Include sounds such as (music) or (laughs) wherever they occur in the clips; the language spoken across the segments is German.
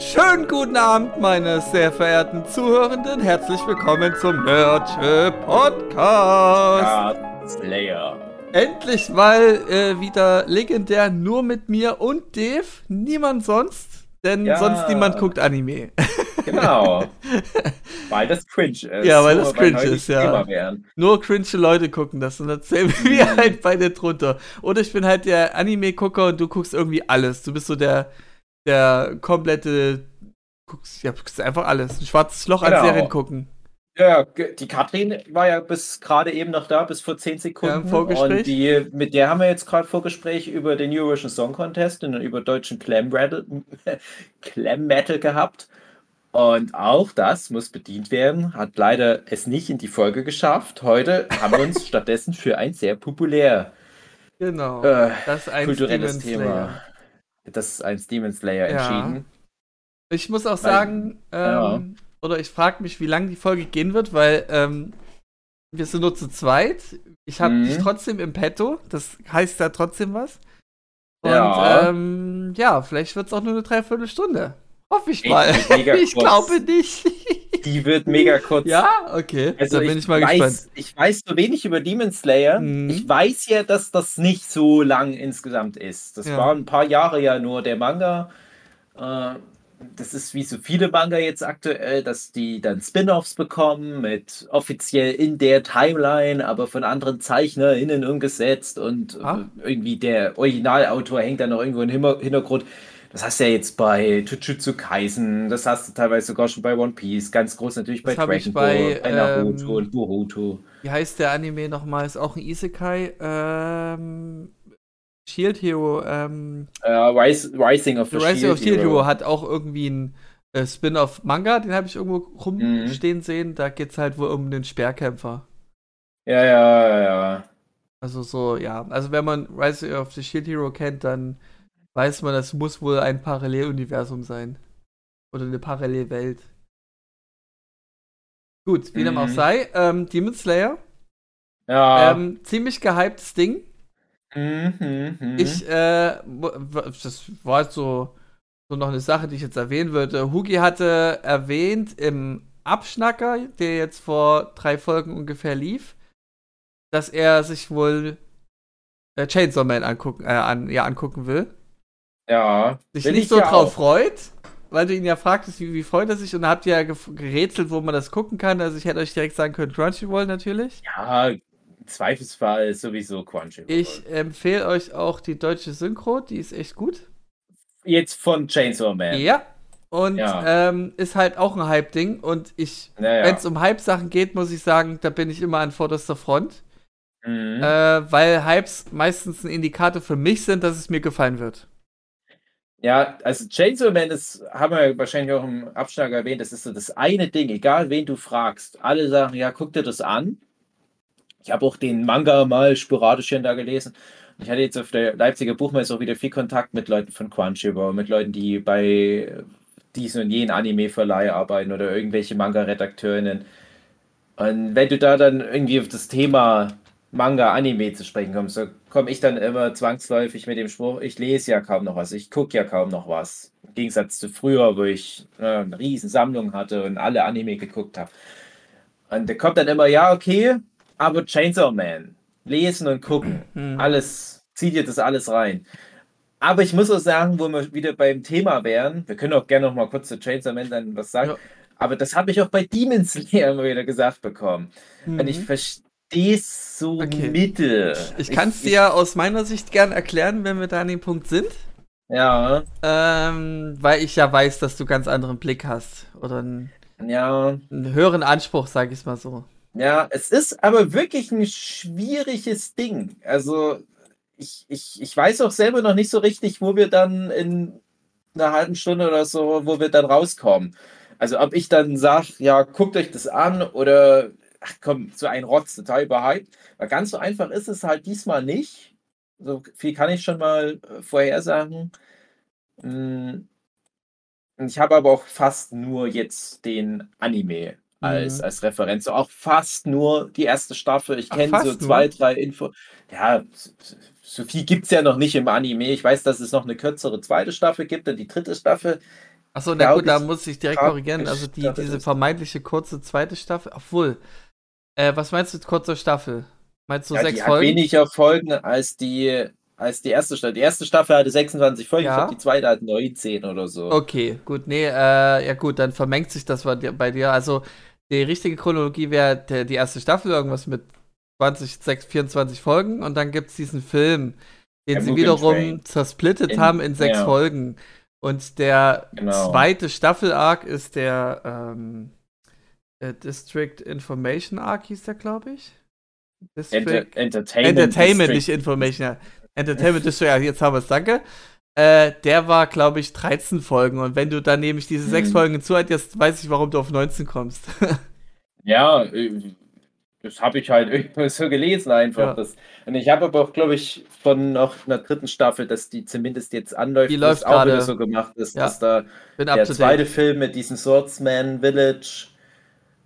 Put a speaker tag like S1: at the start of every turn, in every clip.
S1: Schönen guten Abend, meine sehr verehrten Zuhörenden. Herzlich willkommen zum Nerdche Podcast.
S2: Slayer.
S1: Endlich mal äh, wieder legendär nur mit mir und Dave. Niemand sonst, denn
S2: Ja.
S1: sonst niemand guckt Anime.
S2: Genau. (laughs) weil das cringe ist.
S1: Ja, weil das cringe
S2: heute
S1: ist, ja. Nur cringe Leute gucken das und dann zählen wir halt beide drunter. Oder ich bin halt der Anime-Gucker und du guckst irgendwie alles. Du bist so der, der komplette, guckst, ja, guckst einfach alles. Ein schwarzes Loch an
S2: Genau.
S1: Serien gucken.
S2: Ja, die Katrin war ja bis gerade eben noch da, bis vor 10 Sekunden.
S1: Ja.
S2: Und die, mit der haben wir jetzt gerade Vorgespräch über den Eurovision Song Contest und über deutschen Clam Rattle- (laughs) Clam Metal gehabt. Und auch das muss bedient werden, hat leider es nicht in die Folge geschafft. Heute haben wir uns (laughs) stattdessen für ein sehr populär
S1: Genau.
S2: äh, kulturelles. Thema. Das ein Demon Slayer
S1: Ja.
S2: entschieden.
S1: Ich muss auch
S2: Weil-
S1: sagen, ähm,
S2: ja.
S1: oder ich frage mich, wie lange die Folge gehen wird, weil ähm, wir sind nur zu zweit. Ich habe
S2: Mhm.
S1: dich trotzdem im Petto. Das heißt ja trotzdem was. Und
S2: Ja.
S1: ähm, ja, vielleicht wird es auch nur eine Dreiviertelstunde. Hoffe ich mal. (laughs) ich glaube nicht. (laughs) (laughs)
S2: Die wird mega kurz.
S1: ja, okay.
S2: Also
S1: da bin
S2: ich,
S1: ich, mal
S2: weiß,
S1: gespannt.
S2: ich weiß so wenig über Demon Slayer.
S1: Mhm.
S2: Ich weiß ja, dass das nicht so lang insgesamt ist. Das
S1: Ja.
S2: war ein paar Jahre ja nur der Manga. Äh, das ist wie so viele Manga jetzt aktuell, dass die dann Spin-offs bekommen mit offiziell in der Timeline, aber von anderen ZeichnerInnen umgesetzt und
S1: Ah.
S2: irgendwie der Originalautor hängt dann noch irgendwo im Hintergrund. Das hast du ja jetzt bei Jujutsu Kaisen, das hast du teilweise sogar schon bei One Piece, ganz groß natürlich bei
S1: Das
S2: Dragon
S1: bei,
S2: Ball, bei Naruto
S1: ähm,
S2: und Boruto.
S1: Wie heißt der Anime nochmal? Ist auch ein Isekai. Ähm, Shield Hero. Ähm,
S2: Äh, Rise, Rising of
S1: The
S2: the,
S1: Rising
S2: Shield
S1: of Steel Hero.
S2: Hero.
S1: hat auch irgendwie ein äh, Spin-off-Manga, den habe ich irgendwo
S2: Mhm.
S1: rumstehen sehen. Da geht es halt wohl um den Speerkämpfer.
S2: Ja, ja, ja, ja.
S1: Also so, ja. Also wenn man Rise of the Shield Hero kennt, dann weiß man, das muss wohl ein Paralleluniversum sein. Oder eine Parallelwelt. Gut, wie dem auch
S2: Mhm.
S1: sei. Ähm, Demon Slayer.
S2: Ja.
S1: Ähm, ziemlich gehyptes Ding.
S2: Mhm, mhm, mhm.
S1: Ich, äh, das war jetzt so, so noch eine Sache, die ich jetzt erwähnen würde. Hugi hatte erwähnt im Abschnacker, der jetzt vor drei Folgen ungefähr lief, dass er sich wohl äh, Chainsaw Man angucken, äh, an, ja, angucken will.
S2: Ja.
S1: Sich
S2: Will
S1: nicht
S2: ich
S1: so drauf
S2: auch.
S1: freut, weil du ihn ja fragtest, wie, wie freut er sich, und habt ihr ja gerätselt, wo man das gucken kann. Also ich hätte euch direkt sagen können, Crunchyroll natürlich.
S2: Ja, Zweifelsfall ist sowieso Crunchyroll.
S1: Ich empfehle euch auch die deutsche Synchro, die ist echt gut.
S2: Jetzt von Chainsaw Man.
S1: Ja. Und
S2: Ja.
S1: Ähm, ist halt auch ein Hype-Ding. Und ich,
S2: Naja.
S1: wenn es um Hype-Sachen geht, muss ich sagen, da bin ich immer an vorderster Front.
S2: Mhm.
S1: Äh, weil Hypes meistens ein Indikator für mich sind, dass es mir gefallen wird.
S2: Ja, also Chainsaw Man ist, haben wir wahrscheinlich auch im Abschlag erwähnt, das ist so das eine Ding, egal wen du fragst. Alle sagen, ja, guck dir das an. Ich habe auch den Manga mal sporadisch hier da gelesen. Ich hatte jetzt auf der Leipziger Buchmesse auch wieder viel Kontakt mit Leuten von Crunchyroll, mit Leuten, die bei diesen und jenen Anime-Verleih arbeiten oder irgendwelche Manga-Redakteurinnen. Und wenn du da dann irgendwie auf das Thema Manga, Anime zu sprechen kommst, so komme ich dann immer zwangsläufig mit dem Spruch, ich lese ja kaum noch was, ich gucke ja kaum noch was. Im Gegensatz zu früher, wo ich äh, eine riesen Sammlung hatte und alle Anime geguckt habe. Und da kommt dann immer, ja, okay, aber Chainsaw Man, lesen und gucken,
S1: Hm.
S2: alles, zieh dir das alles rein. Aber ich muss auch sagen, wo wir wieder beim Thema wären, wir können auch gerne noch mal kurz zu Chainsaw Man dann was sagen,
S1: Ja.
S2: aber das habe ich auch bei Demon Slayer immer wieder gesagt bekommen. Und ich
S1: Mhm.
S2: verstehe es so
S1: Okay.
S2: mittel.
S1: Ich kann es dir ja aus meiner Sicht gern erklären, wenn wir da an dem Punkt sind.
S2: Ja,
S1: Ähm, weil ich ja weiß, dass du ganz anderen Blick hast. Oder einen,
S2: ja,
S1: einen höheren Anspruch, sag ich mal so.
S2: ja. Es ist aber wirklich ein schwieriges Ding. Also, ich, ich, ich weiß auch selber noch nicht so richtig, wo wir dann in einer halben Stunde oder so, wo wir dann rauskommen. Also, ob ich dann sage, ja, guckt euch das an oder, ach komm, so ein Rotz, total überhyped. Weil ganz so einfach ist es halt diesmal nicht. So viel kann ich schon mal äh, vorhersagen. Mm, Ich habe aber auch fast nur jetzt den Anime als,
S1: Mhm.
S2: als Referenz. So auch fast nur die erste Staffel. Ich kenne so zwei,
S1: nur?
S2: drei Info. Ja, so- so viel gibt es ja noch nicht im Anime. Ich weiß, dass es noch eine kürzere zweite Staffel gibt und die dritte Staffel
S1: Achso, na gut, da muss ich direkt korrigieren. Also die, diese vermeintliche kurze zweite Staffel, obwohl, äh, was meinst du mit kurzer Staffel? Meinst du ja, sechs
S2: die
S1: Folgen?
S2: Hat weniger Folgen als die, als die erste Staffel. Die erste Staffel hatte 26 Folgen, ja. ich glaube, die zweite hat 19 oder so.
S1: Okay, gut, nee, äh, ja gut, dann vermengt sich das bei dir. Also die richtige Chronologie wäre die erste Staffel, irgendwas mit 20, 6, 24 Folgen und dann gibt es diesen Film, den ja, sie wiederum Train. zersplittet in, haben in sechs ja. Folgen. Und der genau. zweite Staffel-Arc ist der ähm, äh, District Information Arc, hieß der, glaube ich.
S2: District Enter Entertainment,
S1: Entertainment nicht Information. Ja. Entertainment District, ja, jetzt haben wir es, danke. Äh, der war, glaube ich, 13 Folgen. Und wenn du dann nämlich diese sechs hm. Folgen hinzuaddierst, weiß ich, warum du auf 19 kommst. (laughs)
S2: ja, äh, das habe ich halt (laughs) irgendwie so gelesen einfach. Ja. Das, und ich habe aber auch, glaube ich, von noch einer dritten Staffel, dass die zumindest jetzt anläuft,
S1: die läuft
S2: auch wieder so gemacht ist,
S1: ja.
S2: dass da Bin der zweite Film mit diesem Swordsman Village,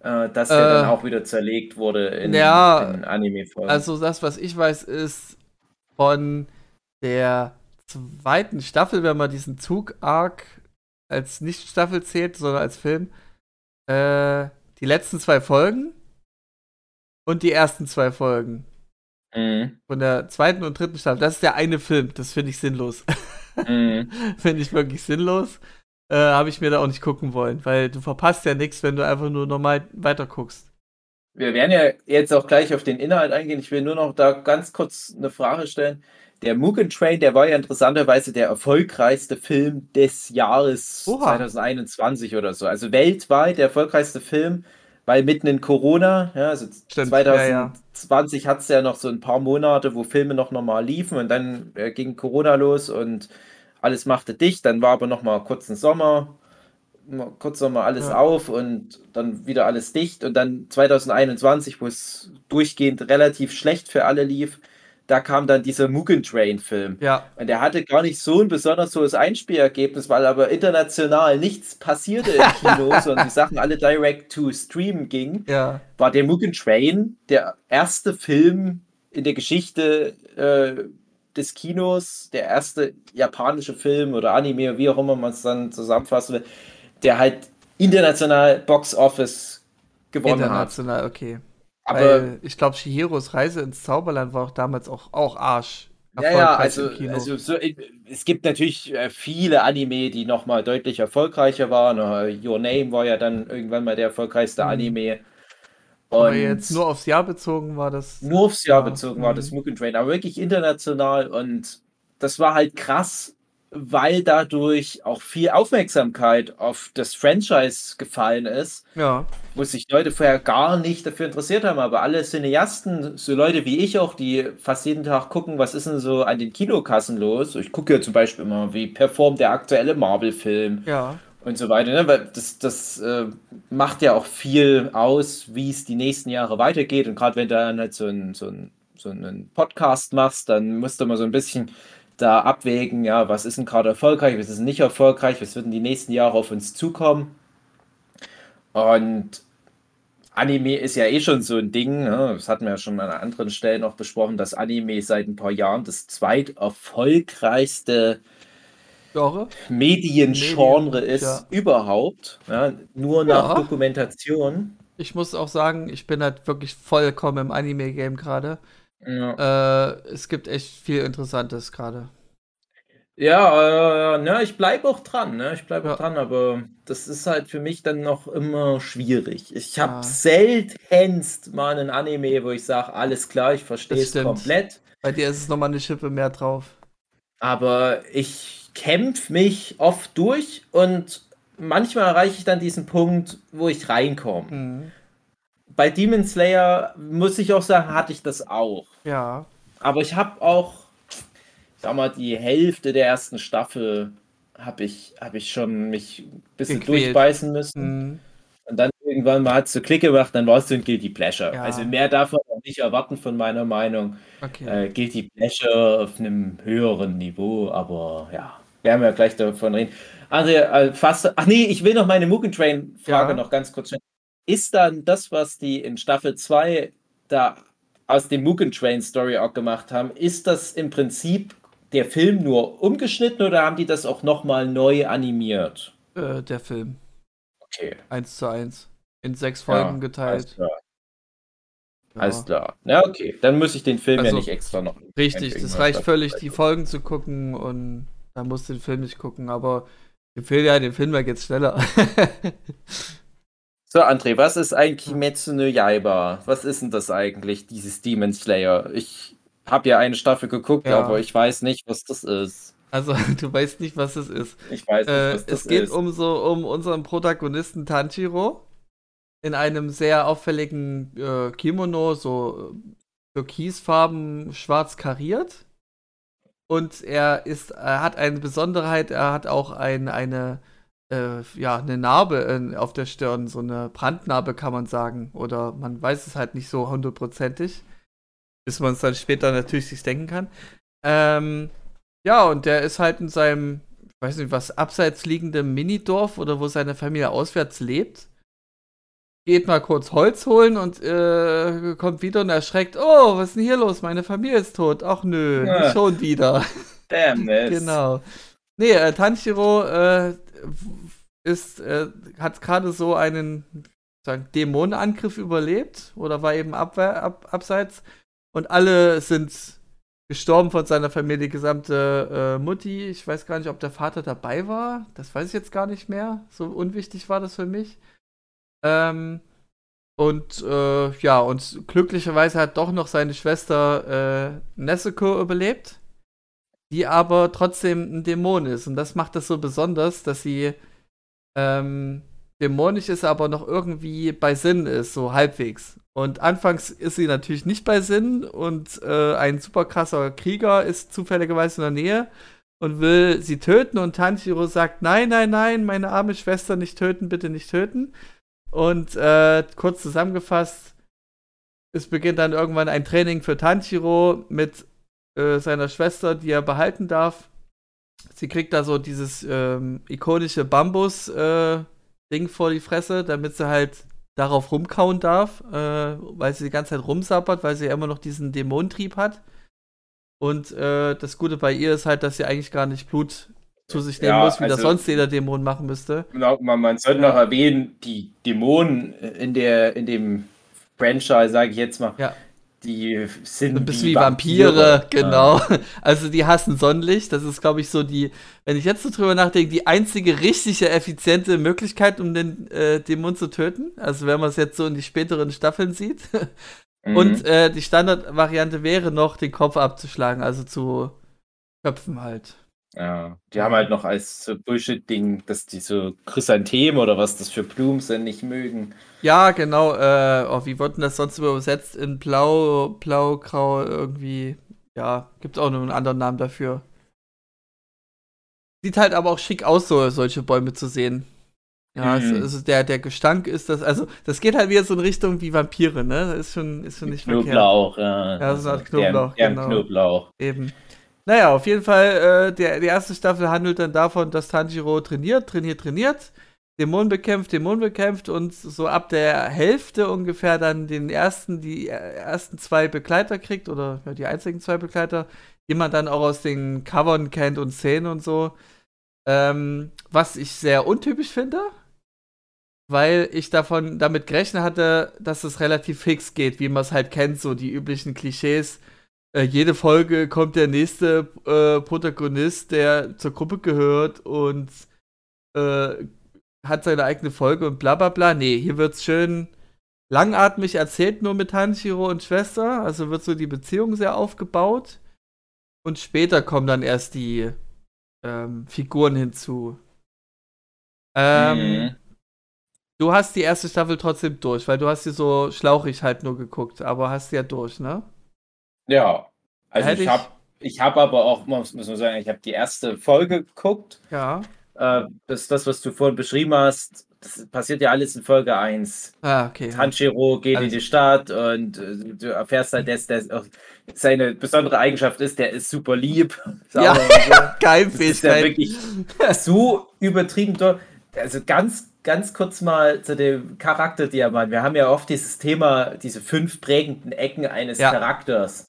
S2: äh, dass der äh, dann auch wieder zerlegt wurde in,
S1: ja,
S2: in Anime-Folgen.
S1: Also das, was ich weiß, ist von der zweiten Staffel, wenn man diesen Zug-Arc als nicht Staffel zählt, sondern als Film, äh, die letzten zwei Folgen und die ersten zwei Folgen.
S2: Mhm.
S1: Von der zweiten und dritten Staffel. Das ist der eine Film. Das finde ich sinnlos.
S2: Mhm. (laughs)
S1: finde ich wirklich sinnlos. Äh, Habe ich mir da auch nicht gucken wollen, weil du verpasst ja nichts, wenn du einfach nur normal weiter guckst.
S2: Wir werden ja jetzt auch gleich auf den Inhalt eingehen. Ich will nur noch da ganz kurz eine Frage stellen. Der Mugen Train, der war ja interessanterweise der erfolgreichste Film des Jahres Oha. 2021 oder so. Also weltweit der erfolgreichste Film weil mitten in Corona, ja, also Stimmt, 2020 ja, ja. hat es ja noch so ein paar Monate, wo Filme noch normal liefen und dann äh, ging Corona los und alles machte dicht. Dann war aber noch mal kurz ein Sommer, kurz noch mal alles ja. auf und dann wieder alles dicht. Und dann 2021, wo es durchgehend relativ schlecht für alle lief, da kam dann dieser Mugen Train Film.
S1: Ja.
S2: Und der hatte gar nicht so ein besonders hohes Einspielergebnis, weil aber international nichts passierte im (laughs) Kino, sondern die Sachen alle direct to stream gingen.
S1: Ja.
S2: War der Mugen Train der erste Film in der Geschichte äh, des Kinos, der erste japanische Film oder Anime, wie auch immer man es dann zusammenfassen will, der halt international Box Office gewonnen
S1: international, hat. International, okay.
S2: Aber Weil
S1: ich glaube, Shihiros Reise ins Zauberland war auch damals auch, auch Arsch.
S2: Ja, ja, also, also so, es gibt natürlich äh, viele Anime, die nochmal deutlich erfolgreicher waren. Your Name war ja dann irgendwann mal der erfolgreichste mhm. Anime.
S1: Und aber jetzt nur aufs Jahr bezogen war das.
S2: Nur aufs Jahr ja, bezogen war das mhm. Mugen Train, aber wirklich international und das war halt krass, weil dadurch auch viel Aufmerksamkeit auf das Franchise gefallen ist.
S1: Ja.
S2: Wo sich Leute vorher gar nicht dafür interessiert haben. Aber alle Cineasten, so Leute wie ich auch, die fast jeden Tag gucken, was ist denn so an den Kinokassen los. Ich gucke ja zum Beispiel immer, wie performt der aktuelle Marvel-Film.
S1: Ja.
S2: Und so weiter, ne? weil das, das äh, macht ja auch viel aus, wie es die nächsten Jahre weitergeht. Und gerade wenn du dann halt so, ein, so, ein, so einen Podcast machst, dann musst du mal so ein bisschen da abwägen, ja, was ist denn gerade erfolgreich, was ist nicht erfolgreich, was wird in die nächsten Jahre auf uns zukommen. Und Anime ist ja eh schon so ein Ding, ne? das hatten wir ja schon an anderen Stellen noch besprochen, dass Anime seit ein paar Jahren das zweiterfolgreichste Mediengenre ist ja. überhaupt, ja, nur nach ja. Dokumentation.
S1: Ich muss auch sagen, ich bin halt wirklich vollkommen im Anime-Game gerade. Äh, es gibt echt viel Interessantes gerade.
S2: Ja, äh, ne, ich bleibe auch dran, ne? Ich bleibe auch dran, aber das ist halt für mich dann noch immer schwierig. Ich habe ja. seltenst mal einen Anime, wo ich sage, alles klar, ich verstehe es komplett.
S1: Bei dir ist es nochmal eine Schippe mehr drauf.
S2: Aber ich kämpfe mich oft durch und manchmal erreiche ich dann diesen Punkt, wo ich reinkomme. Mhm bei Demon Slayer muss ich auch sagen, hatte ich das auch.
S1: Ja.
S2: Aber ich habe auch, ich sag mal, die Hälfte der ersten Staffel habe ich, hab ich schon mich ein bisschen Gequält. durchbeißen müssen. Mhm. Und dann irgendwann mal hat es so Klick gemacht, dann war es so ein Guilty Pleasure. Ja. Also mehr darf man auch nicht erwarten von meiner Meinung.
S1: Okay.
S2: Äh, Guilty Pleasure auf einem höheren Niveau, aber ja, werden wir gleich davon reden. Also, äh, fast, ach nee, ich will noch meine Mugen Train Frage ja. noch ganz kurz stellen ist dann das, was die in Staffel 2 da aus dem Mugen Train Story auch gemacht haben, ist das im Prinzip der Film nur umgeschnitten oder haben die das auch nochmal neu animiert?
S1: Äh, der Film.
S2: Okay.
S1: Eins zu eins. In sechs Folgen
S2: Ja,
S1: geteilt.
S2: Alles klar.
S1: Ja.
S2: Alles klar. Ja, okay. Dann muss ich den Film
S1: Also,
S2: ja nicht extra noch.
S1: Richtig, das reicht völlig, die Folgen zu gucken und dann musst du den Film nicht gucken, aber ich empfehle ja den Film, da geht's schneller. (laughs)
S2: So, André, was ist ein Kimetsu no Yaiba? Was ist denn das eigentlich, dieses Demon Slayer? Ich habe ja eine Staffel geguckt,
S1: Ja.
S2: aber ich weiß nicht, was das ist.
S1: Also, (laughs) du weißt nicht, was es ist.
S2: Ich weiß nicht,
S1: Äh,
S2: was das
S1: es geht
S2: ist.
S1: um so um unseren Protagonisten Tanjiro in einem sehr auffälligen äh, Kimono, so äh, türkisfarben, schwarz kariert. Und er ist, er hat eine Besonderheit, er hat auch ein, eine, äh, ja, eine Narbe in, auf der Stirn, so eine Brandnarbe kann man sagen. Oder man weiß es halt nicht so hundertprozentig, bis man es dann später natürlich sich denken kann. Ähm, ja, und der ist halt in seinem, ich weiß nicht, was abseits liegendem Minidorf oder wo seine Familie auswärts lebt. Geht mal kurz Holz holen und äh, kommt wieder und erschreckt, oh, was ist denn hier los? Meine Familie ist tot. Ach nö,
S2: Ja.
S1: schon wieder. (laughs)
S2: Damn (laughs) it.
S1: Genau. Nee, äh, Tanjiro äh, ist, äh, hat gerade so einen sagen, Dämonenangriff überlebt oder war eben abwehr, ab, abseits und alle sind gestorben von seiner Familie, die gesamte äh, Mutti. Ich weiß gar nicht, ob der Vater dabei war. Das weiß ich jetzt gar nicht mehr. So unwichtig war das für mich. Ähm, und äh, ja, und glücklicherweise hat doch noch seine Schwester äh, Nezuko überlebt die aber trotzdem ein Dämon ist. Und das macht das so besonders, dass sie ähm, dämonisch ist, aber noch irgendwie bei Sinn ist, so halbwegs. Und anfangs ist sie natürlich nicht bei Sinn und äh, ein super krasser Krieger ist zufälligerweise in der Nähe und will sie töten und Tanjiro sagt, nein, nein, nein, meine arme Schwester nicht töten, bitte nicht töten. Und äh, kurz zusammengefasst, es beginnt dann irgendwann ein Training für Tanjiro mit äh, seiner Schwester, die er behalten darf. Sie kriegt da so dieses ähm, ikonische Bambus-Ding vor die Fresse, damit sie halt darauf rumkauen darf, äh, weil sie die ganze Zeit rumsappert, weil sie ja immer noch diesen Dämonentrieb hat. Und äh, das Gute bei ihr ist halt, dass sie eigentlich gar nicht Blut zu sich nehmen
S2: Ja,
S1: muss, wie das
S2: also-
S1: sonst jeder Dämon machen müsste.
S2: Genau, man, man sollte noch erwähnen, die Dämonen in, der, in dem Franchise, sage ich jetzt mal,
S1: Ja.
S2: die sind
S1: Ein bisschen wie Vampire,
S2: Ja.
S1: genau. Also die hassen Sonnenlicht. Das ist, glaube ich, so die, wenn ich jetzt so drüber nachdenke, die einzige richtige, effiziente Möglichkeit, um den äh, Dämon zu töten. Also wenn man es jetzt so in die späteren Staffeln sieht.
S2: Mhm.
S1: Und äh, die Standardvariante wäre noch, den Kopf abzuschlagen, also zu köpfen halt.
S2: Ja, die haben halt noch als so Bullshit-Ding, dass die so Chrysanthemen oder was das für Blumen sind, nicht mögen.
S1: Ja, genau. Äh, oh, wie wurden das sonst übersetzt? In Blau, Blau, Grau, irgendwie. Ja, gibt auch noch einen anderen Namen dafür. Sieht halt aber auch schick aus, so solche Bäume zu sehen. Ja,
S2: Mhm.
S1: es ist der, der Gestank ist das, also das geht halt wieder so in Richtung wie Vampire, ne? Das ist schon, ist schon nicht verkehrt.
S2: Knoblauch, ja.
S1: Ja, so eine Art Knoblauch,
S2: Der, der
S1: genau.
S2: Knoblauch.
S1: Eben. Naja, auf jeden Fall, äh, der, die erste Staffel handelt dann davon, dass Tanjiro trainiert, trainiert, trainiert, Dämonen bekämpft, Dämonen bekämpft und so ab der Hälfte ungefähr dann den ersten, die ersten zwei Begleiter kriegt, oder ja, die einzigen zwei Begleiter, die man dann auch aus den Covern kennt und Szenen und so. Ähm, was ich sehr untypisch finde, weil ich davon damit gerechnet hatte, dass es relativ fix geht, wie man es halt kennt, so die üblichen Klischees. Äh, jede Folge kommt der nächste äh, Protagonist, der zur Gruppe gehört und äh, hat seine eigene Folge und bla bla bla. Nee, hier wird's schön langatmig erzählt, nur mit Hanshiro und Schwester. Also wird so die Beziehung sehr aufgebaut. Und später kommen dann erst die ähm, Figuren hinzu. Ähm,
S2: Mhm.
S1: Du hast die erste Staffel trotzdem durch, weil du hast sie so schlauchig halt nur geguckt, aber hast sie ja durch, ne?
S2: Ja, also
S1: Hätte
S2: ich habe ich hab aber auch, muss, muss man sagen, ich habe die erste Folge geguckt.
S1: Ja.
S2: Äh, das, das, was du vorhin beschrieben hast, das passiert ja alles in Folge 1.
S1: Ah, okay. ja.
S2: Tanjiro geht
S1: Alles-
S2: in die Stadt und äh, du erfährst halt, dass der auch seine besondere Eigenschaft ist, der ist super lieb. (laughs)
S1: Ja.
S2: Und so. (laughs) Das ist ja wirklich (laughs) so übertrieben. Also ganz, ganz kurz mal zu dem Charakterdiamant. Wir haben ja oft dieses Thema, diese fünf prägenden Ecken eines
S1: Ja.
S2: Charakters.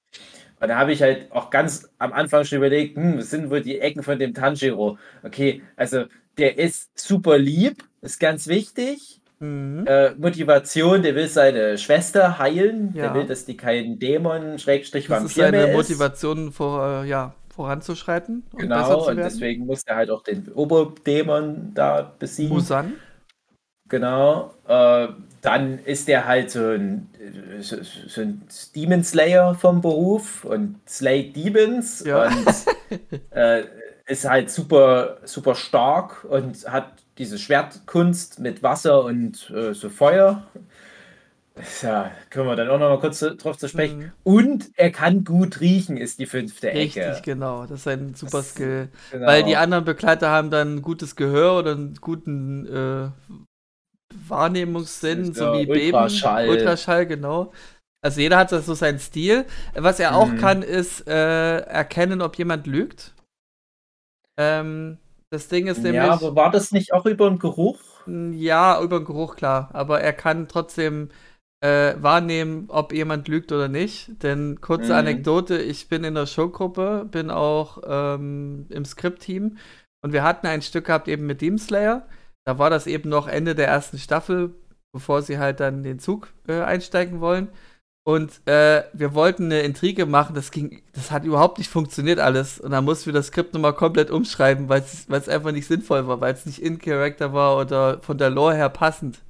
S2: Und da habe ich halt auch ganz am Anfang schon überlegt, hm, was sind wohl die Ecken von dem Tanjiro? Okay, also der ist super lieb, ist ganz wichtig. Mhm. Äh, Motivation, der will seine Schwester heilen, ja. der will, dass die kein Dämon, Schrägstrich,
S1: Vampir ist seine Motivation vor, äh, ja, voranzuschreiten.
S2: Und genau, und deswegen muss er halt auch den Oberdämon da besiegen.
S1: Musan.
S2: Genau. Äh, dann ist er halt so ein, so, so ein Demon Slayer vom Beruf und Slay Demons ja. und (laughs) äh, ist halt super, super stark und hat diese Schwertkunst mit Wasser und äh, so Feuer. Ja, können wir dann auch noch mal kurz drauf zu sprechen. Mhm. Und er kann gut riechen, ist die fünfte
S1: Richtig, Ecke. Richtig, genau. Das ist ein super das, Skill. Genau. Weil die anderen Begleiter haben dann gutes Gehör oder einen guten äh, Wahrnehmungssinn, so wie
S2: Ultraschall.
S1: Beben. Ultraschall, genau. Also jeder hat so seinen Stil. Was er auch mhm. kann, ist äh, erkennen, ob jemand lügt. Ähm, das Ding ist nämlich.
S2: Ja, aber war das nicht auch über den Geruch?
S1: Ja, über den Geruch, klar. Aber er kann trotzdem äh, wahrnehmen, ob jemand lügt oder nicht. Denn kurze mhm. Anekdote: Ich bin in der Showgruppe, bin auch ähm, im Skriptteam und wir hatten ein Stück gehabt eben mit Demon Slayer. Da war das eben noch Ende der ersten Staffel, bevor sie halt dann den Zug äh, einsteigen wollen. Und äh, wir wollten eine Intrige machen, das ging, das hat überhaupt nicht funktioniert alles. Und dann mussten wir das Skript nochmal komplett umschreiben, weil es einfach nicht sinnvoll war, weil es nicht in Character war oder von der Lore her passend.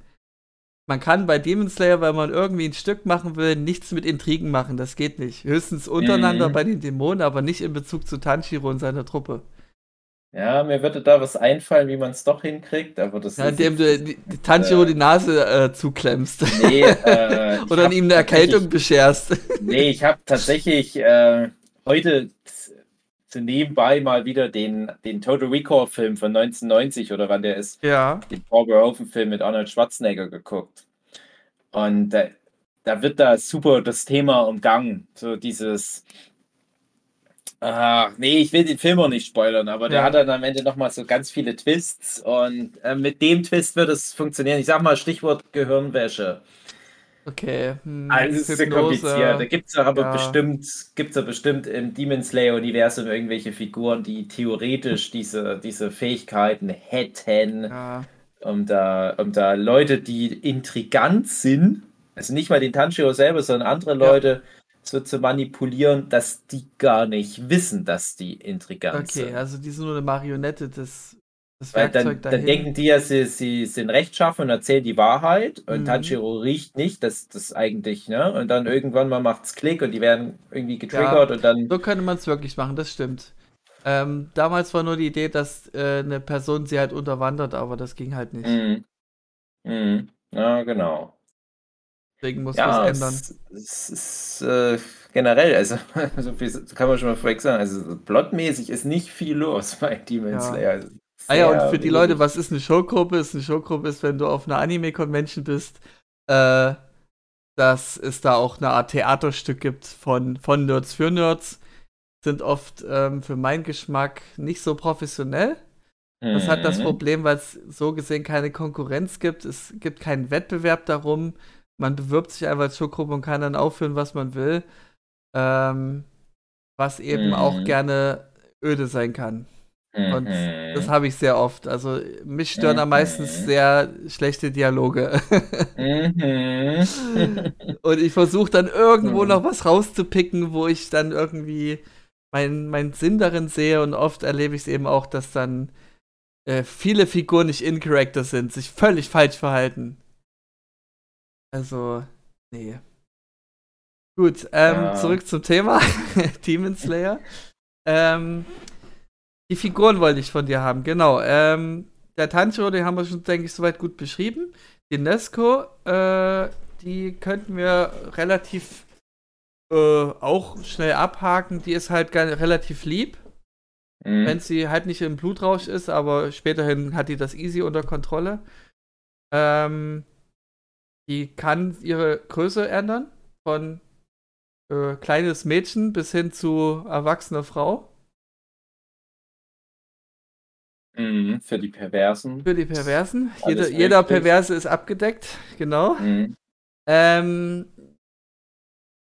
S1: Man kann bei Demon Slayer, weil man irgendwie ein Stück machen will, nichts mit Intrigen machen. Das geht nicht. Höchstens untereinander mhm. bei den Dämonen, aber nicht in Bezug zu Tanjiro und seiner Truppe.
S2: Ja, mir würde da was einfallen, wie man es doch hinkriegt, aber das
S1: ja, indem du die, Tanjiro äh, die Nase äh, zuklemmst. Nee, äh, (laughs) Oder ihm eine Erkältung bescherst.
S2: Nee, ich habe tatsächlich äh, heute zu nebenbei mal wieder den, den Total Recall Film von 1990 oder wann der ist.
S1: Ja.
S2: Den Paul Verhoeven Film mit Arnold Schwarzenegger geguckt. Und da, da wird da super das Thema umgangen. So dieses, Ach, nee, ich will den Film auch nicht spoilern, aber der hat dann am Ende nochmal so ganz viele Twists und äh, mit dem Twist wird es funktionieren. Ich sag mal Stichwort Gehirnwäsche.
S1: Okay.
S2: Hm, also es ist sehr kompliziert. Da gibt es aber ja. bestimmt, gibt's ja bestimmt im Demon Slayer-Universum irgendwelche Figuren, die theoretisch diese, diese Fähigkeiten hätten. Ja. Um da, um da Leute, die intrigant sind, also nicht mal den Tanjiro selber, sondern andere Leute, ja so zu manipulieren, dass die gar nicht wissen, dass die intrigant okay, sind.
S1: Okay, also die sind nur eine Marionette des, des
S2: Weil dann, dann, denken die ja, sie, sie sind rechtschaffen und erzählen die Wahrheit und mhm. Tanjiro riecht nicht, dass das eigentlich, ne? Und dann irgendwann mal macht's Klick und die werden irgendwie getriggert ja, und dann.
S1: So könnte man es wirklich machen, das stimmt. Ähm, damals war nur die Idee, dass äh, eine Person sie halt unterwandert, aber das ging halt nicht.
S2: Mhm. Mhm. Ja, genau.
S1: Deswegen muss ja, was ändern.
S2: Es, es ist äh, generell, also (laughs) so viel kann man schon mal vorweg sagen, also plotmäßig ist nicht viel los bei Demon ja. Slayer. Also,
S1: ah ja, und für die Leute, was ist eine Showgruppe? Ist eine Showgruppe ist, wenn du auf einer Anime-Convention bist, äh, dass es da auch eine Art Theaterstück gibt von, von Nerds für Nerds. Sind oft ähm, für meinen Geschmack nicht so professionell. Das hat das mhm. Problem, weil es so gesehen keine Konkurrenz gibt. Es gibt keinen Wettbewerb darum man bewirbt sich einfach als Showgruppe und kann dann aufführen, was man will. Ähm, was eben mhm. auch gerne öde sein kann. Und mhm. das habe ich sehr oft. Also mich stören mhm. am meisten mhm. sehr schlechte Dialoge. Mhm. (laughs) und ich versuche dann irgendwo mhm. noch was rauszupicken, wo ich dann irgendwie meinen mein Sinn darin sehe. Und oft erlebe ich es eben auch, dass dann äh, viele Figuren nicht in Character sind, sich völlig falsch verhalten. Also, nee. Gut, ähm, ja. zurück zum Thema. (laughs) Demon Slayer. ähm, die Figuren wollte ich von dir haben, genau. Ähm, der Tanjiro, den haben wir schon, denke ich, soweit gut beschrieben. Die Nesco, äh, die könnten wir relativ äh, auch schnell abhaken. Die ist halt relativ lieb. Mhm. Wenn sie halt nicht im Blutrausch ist, aber späterhin hat die das easy unter Kontrolle. Ähm, die kann ihre Größe ändern. Von äh, kleines Mädchen bis hin zu erwachsener Frau.
S2: Mhm, für die Perversen.
S1: Für die Perversen. Jeder, jeder Perverse ist abgedeckt, genau. Mhm. Ähm,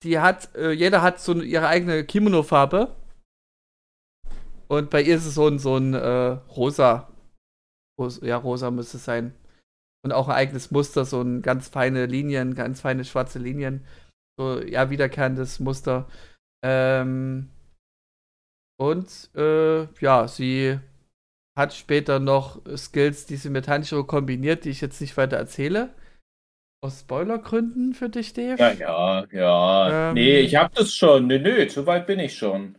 S1: die hat, äh, jeder hat so ihre eigene Kimono-Farbe. Und bei ihr ist es so ein, so ein äh, rosa. Ros ja, rosa müsste es sein. Und auch ein eigenes Muster, so ein ganz feine Linien, ganz feine schwarze Linien. So, ja, wiederkehrendes Muster. Ähm, und äh, ja, sie hat später noch Skills, die sie mit Hanshiro kombiniert, die ich jetzt nicht weiter erzähle. Aus Spoilergründen für dich, Dave?
S2: Ja, ja, ja. Ähm, nee, ich hab das schon. Nee, nee, so weit bin ich schon.